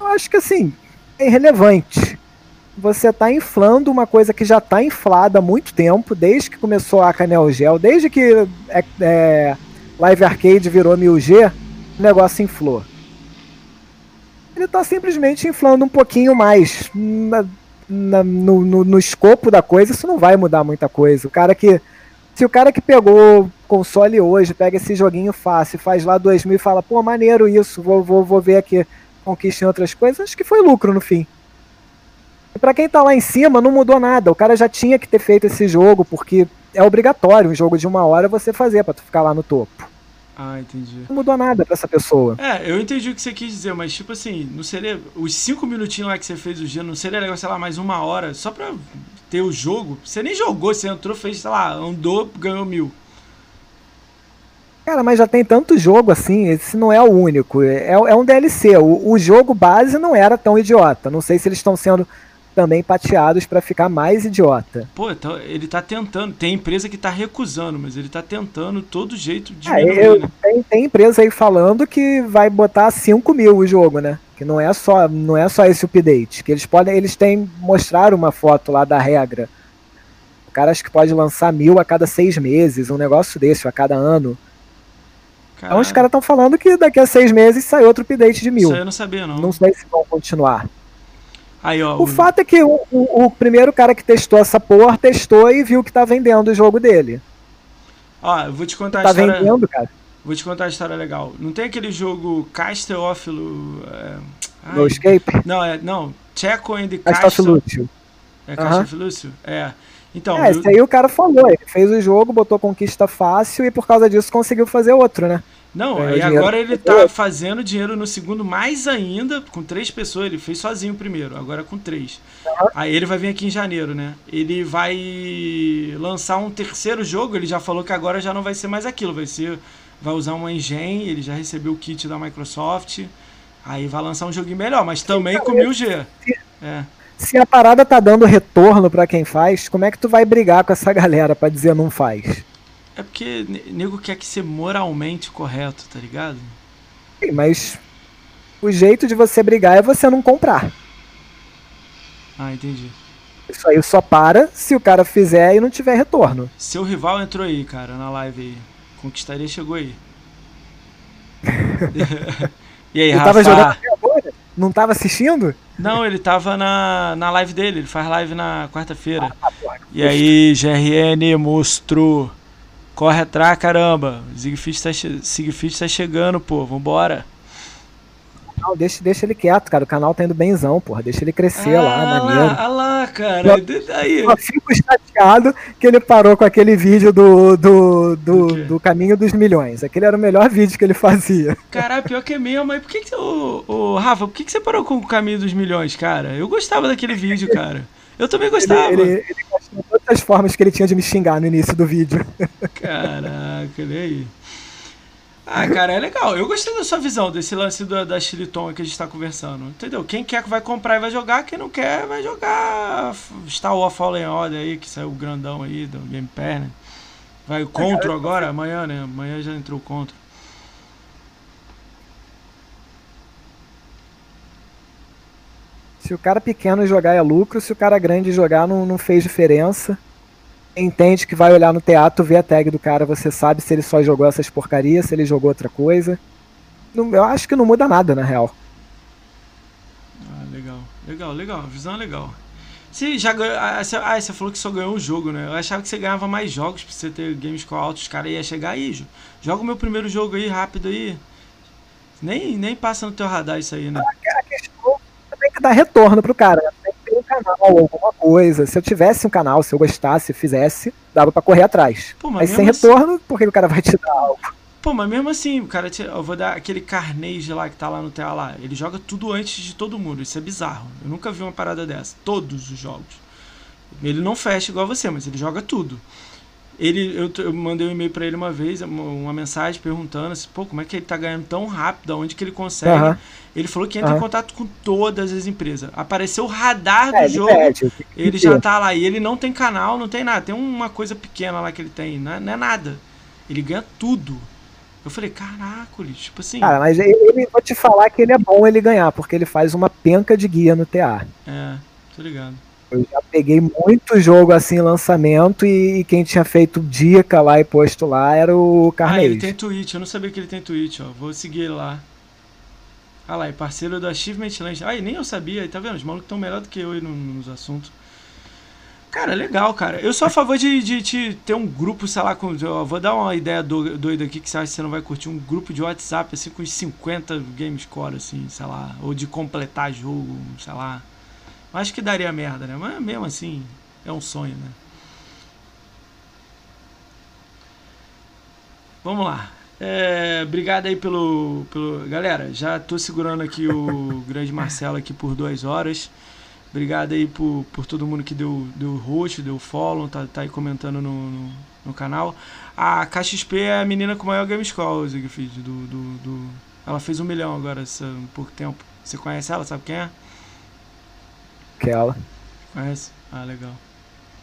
Eu acho que assim, é irrelevante. Você está inflando uma coisa que já está inflada há muito tempo, desde que começou a Canel Gel, desde que é, é, Live Arcade virou 1000G, o negócio inflou. Ele está simplesmente inflando um pouquinho mais na, no, no, no, escopo da coisa, isso não vai mudar muita coisa. O cara que. Se o cara que pegou console hoje, pega esse joguinho fácil, faz lá 2000 e fala, pô, maneiro isso, vou, vou, vou ver aqui, conquista em outras coisas, acho que foi lucro no fim. E pra quem tá lá em cima, não mudou nada. O cara já tinha que ter feito esse jogo, porque é obrigatório um jogo de uma hora você fazer para tu ficar lá no topo. Ah, entendi. Não mudou nada pra essa pessoa. É, eu entendi o que você quis dizer, mas tipo assim, não seria. Os cinco minutinhos lá que você fez o dia, não seria legal, sei lá, mais uma hora, só pra ter o jogo? Você nem jogou, você entrou, fez, sei lá, andou, ganhou mil. Cara, mas já tem tanto jogo assim, esse não é o único. É, é um DLC. O, o jogo base não era tão idiota. Não sei se eles estão sendo também pateados para ficar mais idiota. Pô, então ele tá tentando. Tem empresa que tá recusando, mas ele tá tentando todo jeito de. É, eu, né? tem, tem, empresa aí falando que vai botar 5 mil o jogo, né? Que não é só, não é só esse update. Que eles podem. Eles têm mostrar uma foto lá da regra. O cara acho que pode lançar mil a cada seis meses, um negócio desse, a cada ano. Caralho. Então os caras estão falando que daqui a seis meses sai outro update de mil. Isso eu não sabia, não. Não sei se vão continuar. Aí, ó, o, o, fato é que o, o, o, primeiro cara que testou essa porra testou e viu que tá vendendo o jogo dele. Ó, eu vou te contar tá a história. Tá vendendo, cara? Vou te contar a história legal. Não tem aquele jogo Castle of. É... No Escape? Não, é. Não. Checo and Castle. É Castle uh -huh. of Lúcio? É. Então, é, eu... esse aí o cara falou, ele fez o jogo, botou conquista fácil e por causa disso conseguiu fazer outro, né? Não, é, e agora ele tá fazendo dinheiro no segundo mais ainda, com três pessoas. Ele fez sozinho primeiro, agora com três. Uhum. Aí ele vai vir aqui em janeiro, né? Ele vai lançar um terceiro jogo. Ele já falou que agora já não vai ser mais aquilo, vai ser. Vai usar uma engine, ele já recebeu o kit da Microsoft. Aí vai lançar um joguinho melhor, mas também com 1000G. É. Se a parada tá dando retorno para quem faz, como é que tu vai brigar com essa [LAUGHS] galera para dizer não faz? É porque nego quer que ser moralmente correto, tá ligado? Sim, mas o jeito de você brigar é você não comprar. Ah, entendi. Isso aí só para se o cara fizer e não tiver retorno. Seu rival entrou aí, cara, na live aí. Conquistaria chegou aí. [LAUGHS] [LAUGHS] e aí, ele Rafa? Tava jogando agora? Não tava assistindo? Não, ele tava na, na live dele, ele faz live na quarta-feira. Ah, e aí, GRN mostrou. Corre atrás, caramba. Siegfried tá, Siegfried tá chegando, pô. Vambora. Não, deixa, deixa ele quieto, cara. O canal tá indo benzão, porra. Deixa ele crescer ah, lá, maneiro. Ah lá, cara. Eu, aí. eu fico chateado que ele parou com aquele vídeo do, do, do, do, do, Caminho dos Milhões. Aquele era o melhor vídeo que ele fazia. Caralho, pior que é mesmo. Mas por que, que o, o Rafa, por que, que você parou com o Caminho dos Milhões, cara? Eu gostava daquele vídeo, cara. Eu também gostava. Ele, ele, ele gostou de todas as formas que ele tinha de me xingar no início do vídeo. [LAUGHS] Caraca, olha aí. Ah, cara, é legal. Eu gostei da sua visão desse lance do, da Chiliton que a gente tá conversando. Entendeu? Quem quer vai comprar e vai jogar, quem não quer vai jogar Star Wars Fallen Order aí, que saiu o grandão aí do Game Pass, né? Vai o Contra agora, amanhã, né? Amanhã já entrou o Contra. Se o cara pequeno jogar é lucro, se o cara grande jogar não, não fez diferença. Entende que vai olhar no teatro, ver a tag do cara, você sabe se ele só jogou essas porcarias, se ele jogou outra coisa. Não, eu acho que não muda nada, na real. Ah, legal. Legal, legal. Visão é legal. Você já ganhou. Ah, você, ah, você falou que só ganhou um jogo, né? Eu achava que você ganhava mais jogos pra você ter games com altos. Os caras iam chegar aí, joga o meu primeiro jogo aí, rápido aí. Nem, nem passa no teu radar isso aí, né? A questão tem que dar retorno pro cara. Tem que ter um canal, alguma coisa. Se eu tivesse um canal, se eu gostasse, fizesse, dava para correr atrás. Pô, mas, mas sem assim... retorno, por que o cara vai te dar algo? Pô, mas mesmo assim, o cara, te... eu vou dar aquele carnage lá que tá lá no TA lá. Ele joga tudo antes de todo mundo. Isso é bizarro. Eu nunca vi uma parada dessa. Todos os jogos. Ele não fecha igual você, mas ele joga tudo. Ele, eu, eu mandei um e-mail para ele uma vez, uma, uma, mensagem perguntando assim, pô, como é que ele tá ganhando tão rápido, onde que ele consegue? Uhum. Ele falou que entra uhum. em contato com todas as empresas. Apareceu o radar do é, jogo, pede, ele já tá lá. E ele não tem canal, não tem nada. Tem uma coisa pequena lá que ele tem, não é, não é nada. Ele ganha tudo. Eu falei, caraca, tipo assim. Cara, mas ele, ele, vou te falar que ele é bom ele ganhar, porque ele faz uma penca de guia no TA. É, tô ligado. Eu já peguei muito jogo assim, lançamento, e, e quem tinha feito dica lá e posto lá era o Carneiro. Ah, ele tem Twitch, eu não sabia que ele tem Twitch, ó. Vou seguir ele lá. Ah lá, é parceiro do Achievement Land. Ah, nem eu sabia, tá vendo? Os malucos estão melhor do que eu aí nos assuntos. Cara, legal, cara. Eu sou a favor de, de, de ter um grupo, sei lá, com, eu vou dar uma ideia doida aqui que você acha que você não vai curtir. Um grupo de WhatsApp, assim, com uns 50 gamescore, assim, sei lá. Ou de completar jogo, sei lá. Acho que daria merda, né? Mas mesmo assim, é um sonho, né? Vamos lá. É, obrigado aí pelo, pelo. Galera, já tô segurando aqui o [LAUGHS] grande Marcelo aqui por duas horas. Obrigado aí por, por todo mundo que deu, deu host, deu follow, tá, tá aí comentando no, no, no canal. A KXP é a menina com o maior game score, Zigfried, do, do, do, Ela fez um milhão agora, há pouco tempo. Você conhece ela? Sabe quem é? Que ela. Conhece? Ah, legal.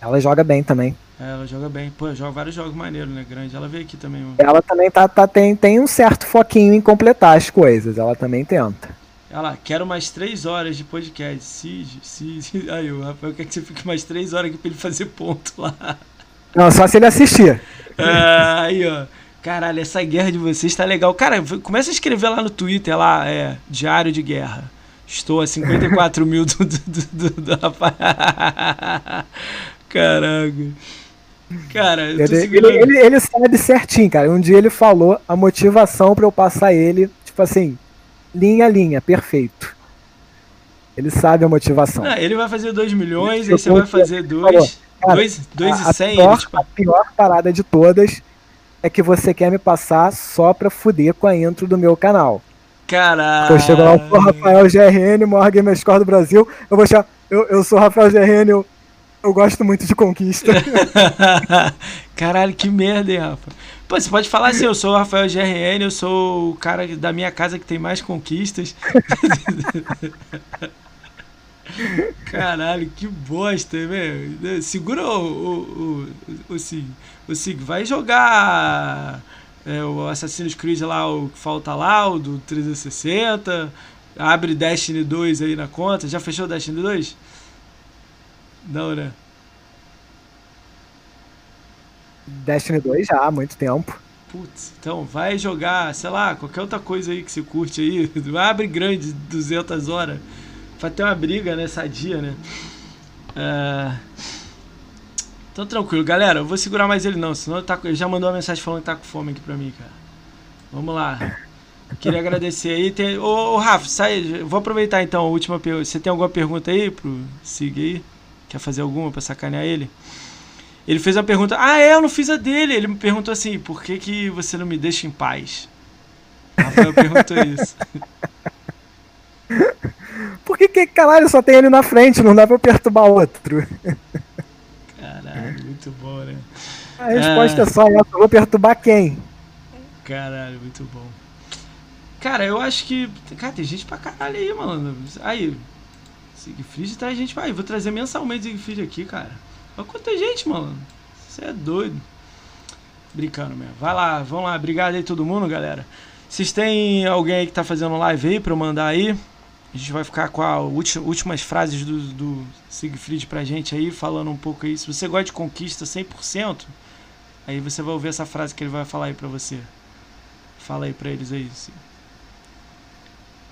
Ela joga bem também. É, ela joga bem. Pô, joga vários jogos maneiros, né? Grande. Ela veio aqui também. Mano. Ela também tá, tá, tem, tem um certo foquinho em completar as coisas. Ela também tenta. Ela, quero mais três horas de podcast. Sim, [LAUGHS] sim. Aí, o Rafael quer que você fique mais três horas aqui pra ele fazer ponto lá. Não, só se ele assistir. [LAUGHS] É, aí, ó. Caralho, essa guerra de vocês tá legal. Cara, começa a escrever lá no Twitter, lá, é, Diário de Guerra. Estou a 54 mil do, do, do, do, rapaz. Caraca. Cara, eu tô ele. Ele, ele, sabe certinho, cara. Um dia ele falou a motivação para eu passar ele, tipo assim, linha a linha, perfeito. Ele sabe a motivação. Não, ele vai fazer 2 milhões, aí você vai fazer 2. 2 e 100. Pior, tipo... A pior parada de todas é que você quer me passar só pra fuder com a intro do meu canal. Caralho. Eu chego lá, eu sou Rafael GRN, maior gamer score do Brasil. Eu vou achar, eu, eu sou Rafael GRN, eu, eu gosto muito de conquista. [LAUGHS] Caralho, que merda, hein, Rafa? Pô, você pode falar assim, eu sou o Rafael GRN, eu sou o cara da minha casa que tem mais conquistas. [LAUGHS] Caralho, que bosta, velho. Segura o, o, o, o, Sig. O Sig, vai jogar é, o Assassin's Creed lá, o que falta lá, o do 360. Abre Destiny 2 aí na conta. Já fechou o Destiny 2? Não, né? Destiny 2 já há muito tempo. Putz, então vai jogar, sei lá, qualquer outra coisa aí que você curte aí. [LAUGHS] Abre grande 200 horas. Vai ter uma briga, né? Sadia, né? É... Então tranquilo, galera. Eu vou segurar mais ele não, senão ele, tá, ele já mandou uma mensagem falando que tá com fome aqui pra mim, cara. Vamos lá. Queria agradecer aí. Tem... Ô, ô, Rafa, sai. Vou aproveitar então a última pergunta. Você tem alguma pergunta aí pro Sig aí? Quer fazer alguma pra sacanear ele? Ele fez uma pergunta. Ah, é, eu não fiz a dele. Ele me perguntou assim: por que, que você não me deixa em paz? Rafael perguntou [LAUGHS] isso. Por que, que caralho só tem ele na frente? Não dá pra perturbar outro. [LAUGHS] Caralho, muito bom, né? A resposta é, é só essa, eu vou perturbar quem? Caralho, muito bom. Cara, eu acho que. Cara, tem gente pra caralho aí, mano. Aí. Siegfried traz gente pra. Aí, vou trazer mensalmente Siegfried aqui, cara. Olha quanta gente, mano. Você é doido. Brincando mesmo. Vai lá, vamos lá. Obrigado aí todo mundo, galera. Vocês têm alguém aí que tá fazendo live aí pra eu mandar aí? A gente vai ficar com as últimas frases do, do Siegfried pra gente aí, falando um pouco aí. Se você gosta de conquista 100%, aí você vai ouvir essa frase que ele vai falar aí pra você. Fala aí pra eles aí.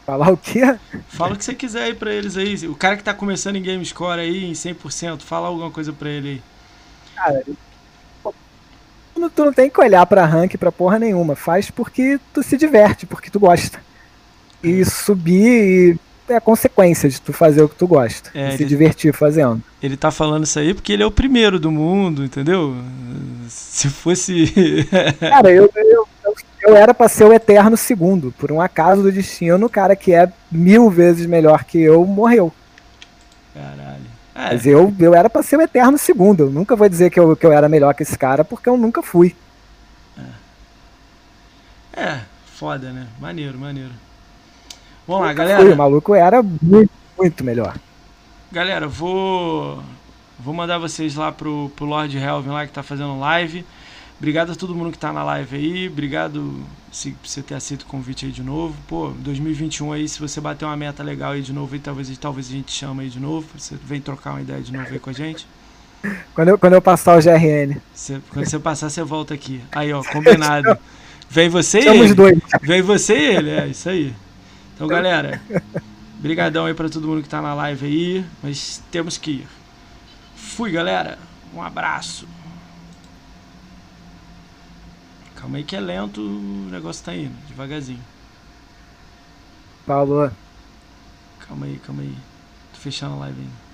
Falar o quê? Fala o que você quiser aí pra eles aí. O cara que tá começando em Game Score aí, em 100%, fala alguma coisa pra ele aí. Cara, tu não tem que olhar pra rank, pra porra nenhuma. Faz porque tu se diverte, porque tu gosta. E subir e é a consequência de tu fazer o que tu gosta. É, se divertir fazendo. Ele tá falando isso aí porque ele é o primeiro do mundo, entendeu? Se fosse. [LAUGHS] cara, eu, eu, eu era pra ser o eterno segundo. Por um acaso do destino, o cara que é mil vezes melhor que eu morreu. Caralho. É. Mas eu, eu era pra ser o eterno segundo. Eu nunca vou dizer que eu, que eu era melhor que esse cara, porque eu nunca fui. É, é foda, né? Maneiro, maneiro. Vamos lá, galera. Fui, o maluco era muito, muito melhor. Galera, vou vou mandar vocês lá pro, pro Lord Helvin lá que tá fazendo live. Obrigado a todo mundo que tá na live aí. Obrigado se você ter aceito o convite aí de novo. Pô, 2021 aí, se você bater uma meta legal aí de novo, aí, talvez, talvez a gente chama aí de novo. Você vem trocar uma ideia de novo aí com a gente. Quando eu, quando eu passar o GRN. Você, quando você passar, você volta aqui. Aí, ó, combinado. [LAUGHS] Vem você e ele. Dois. Vem você e ele, é isso aí. Então, galera, [LAUGHS] brigadão aí para todo mundo que tá na live aí, mas temos que ir. Fui, galera. Um abraço. Calma aí que é lento, o negócio tá indo, devagarzinho. Falou. Calma aí, calma aí. Tô fechando a live ainda.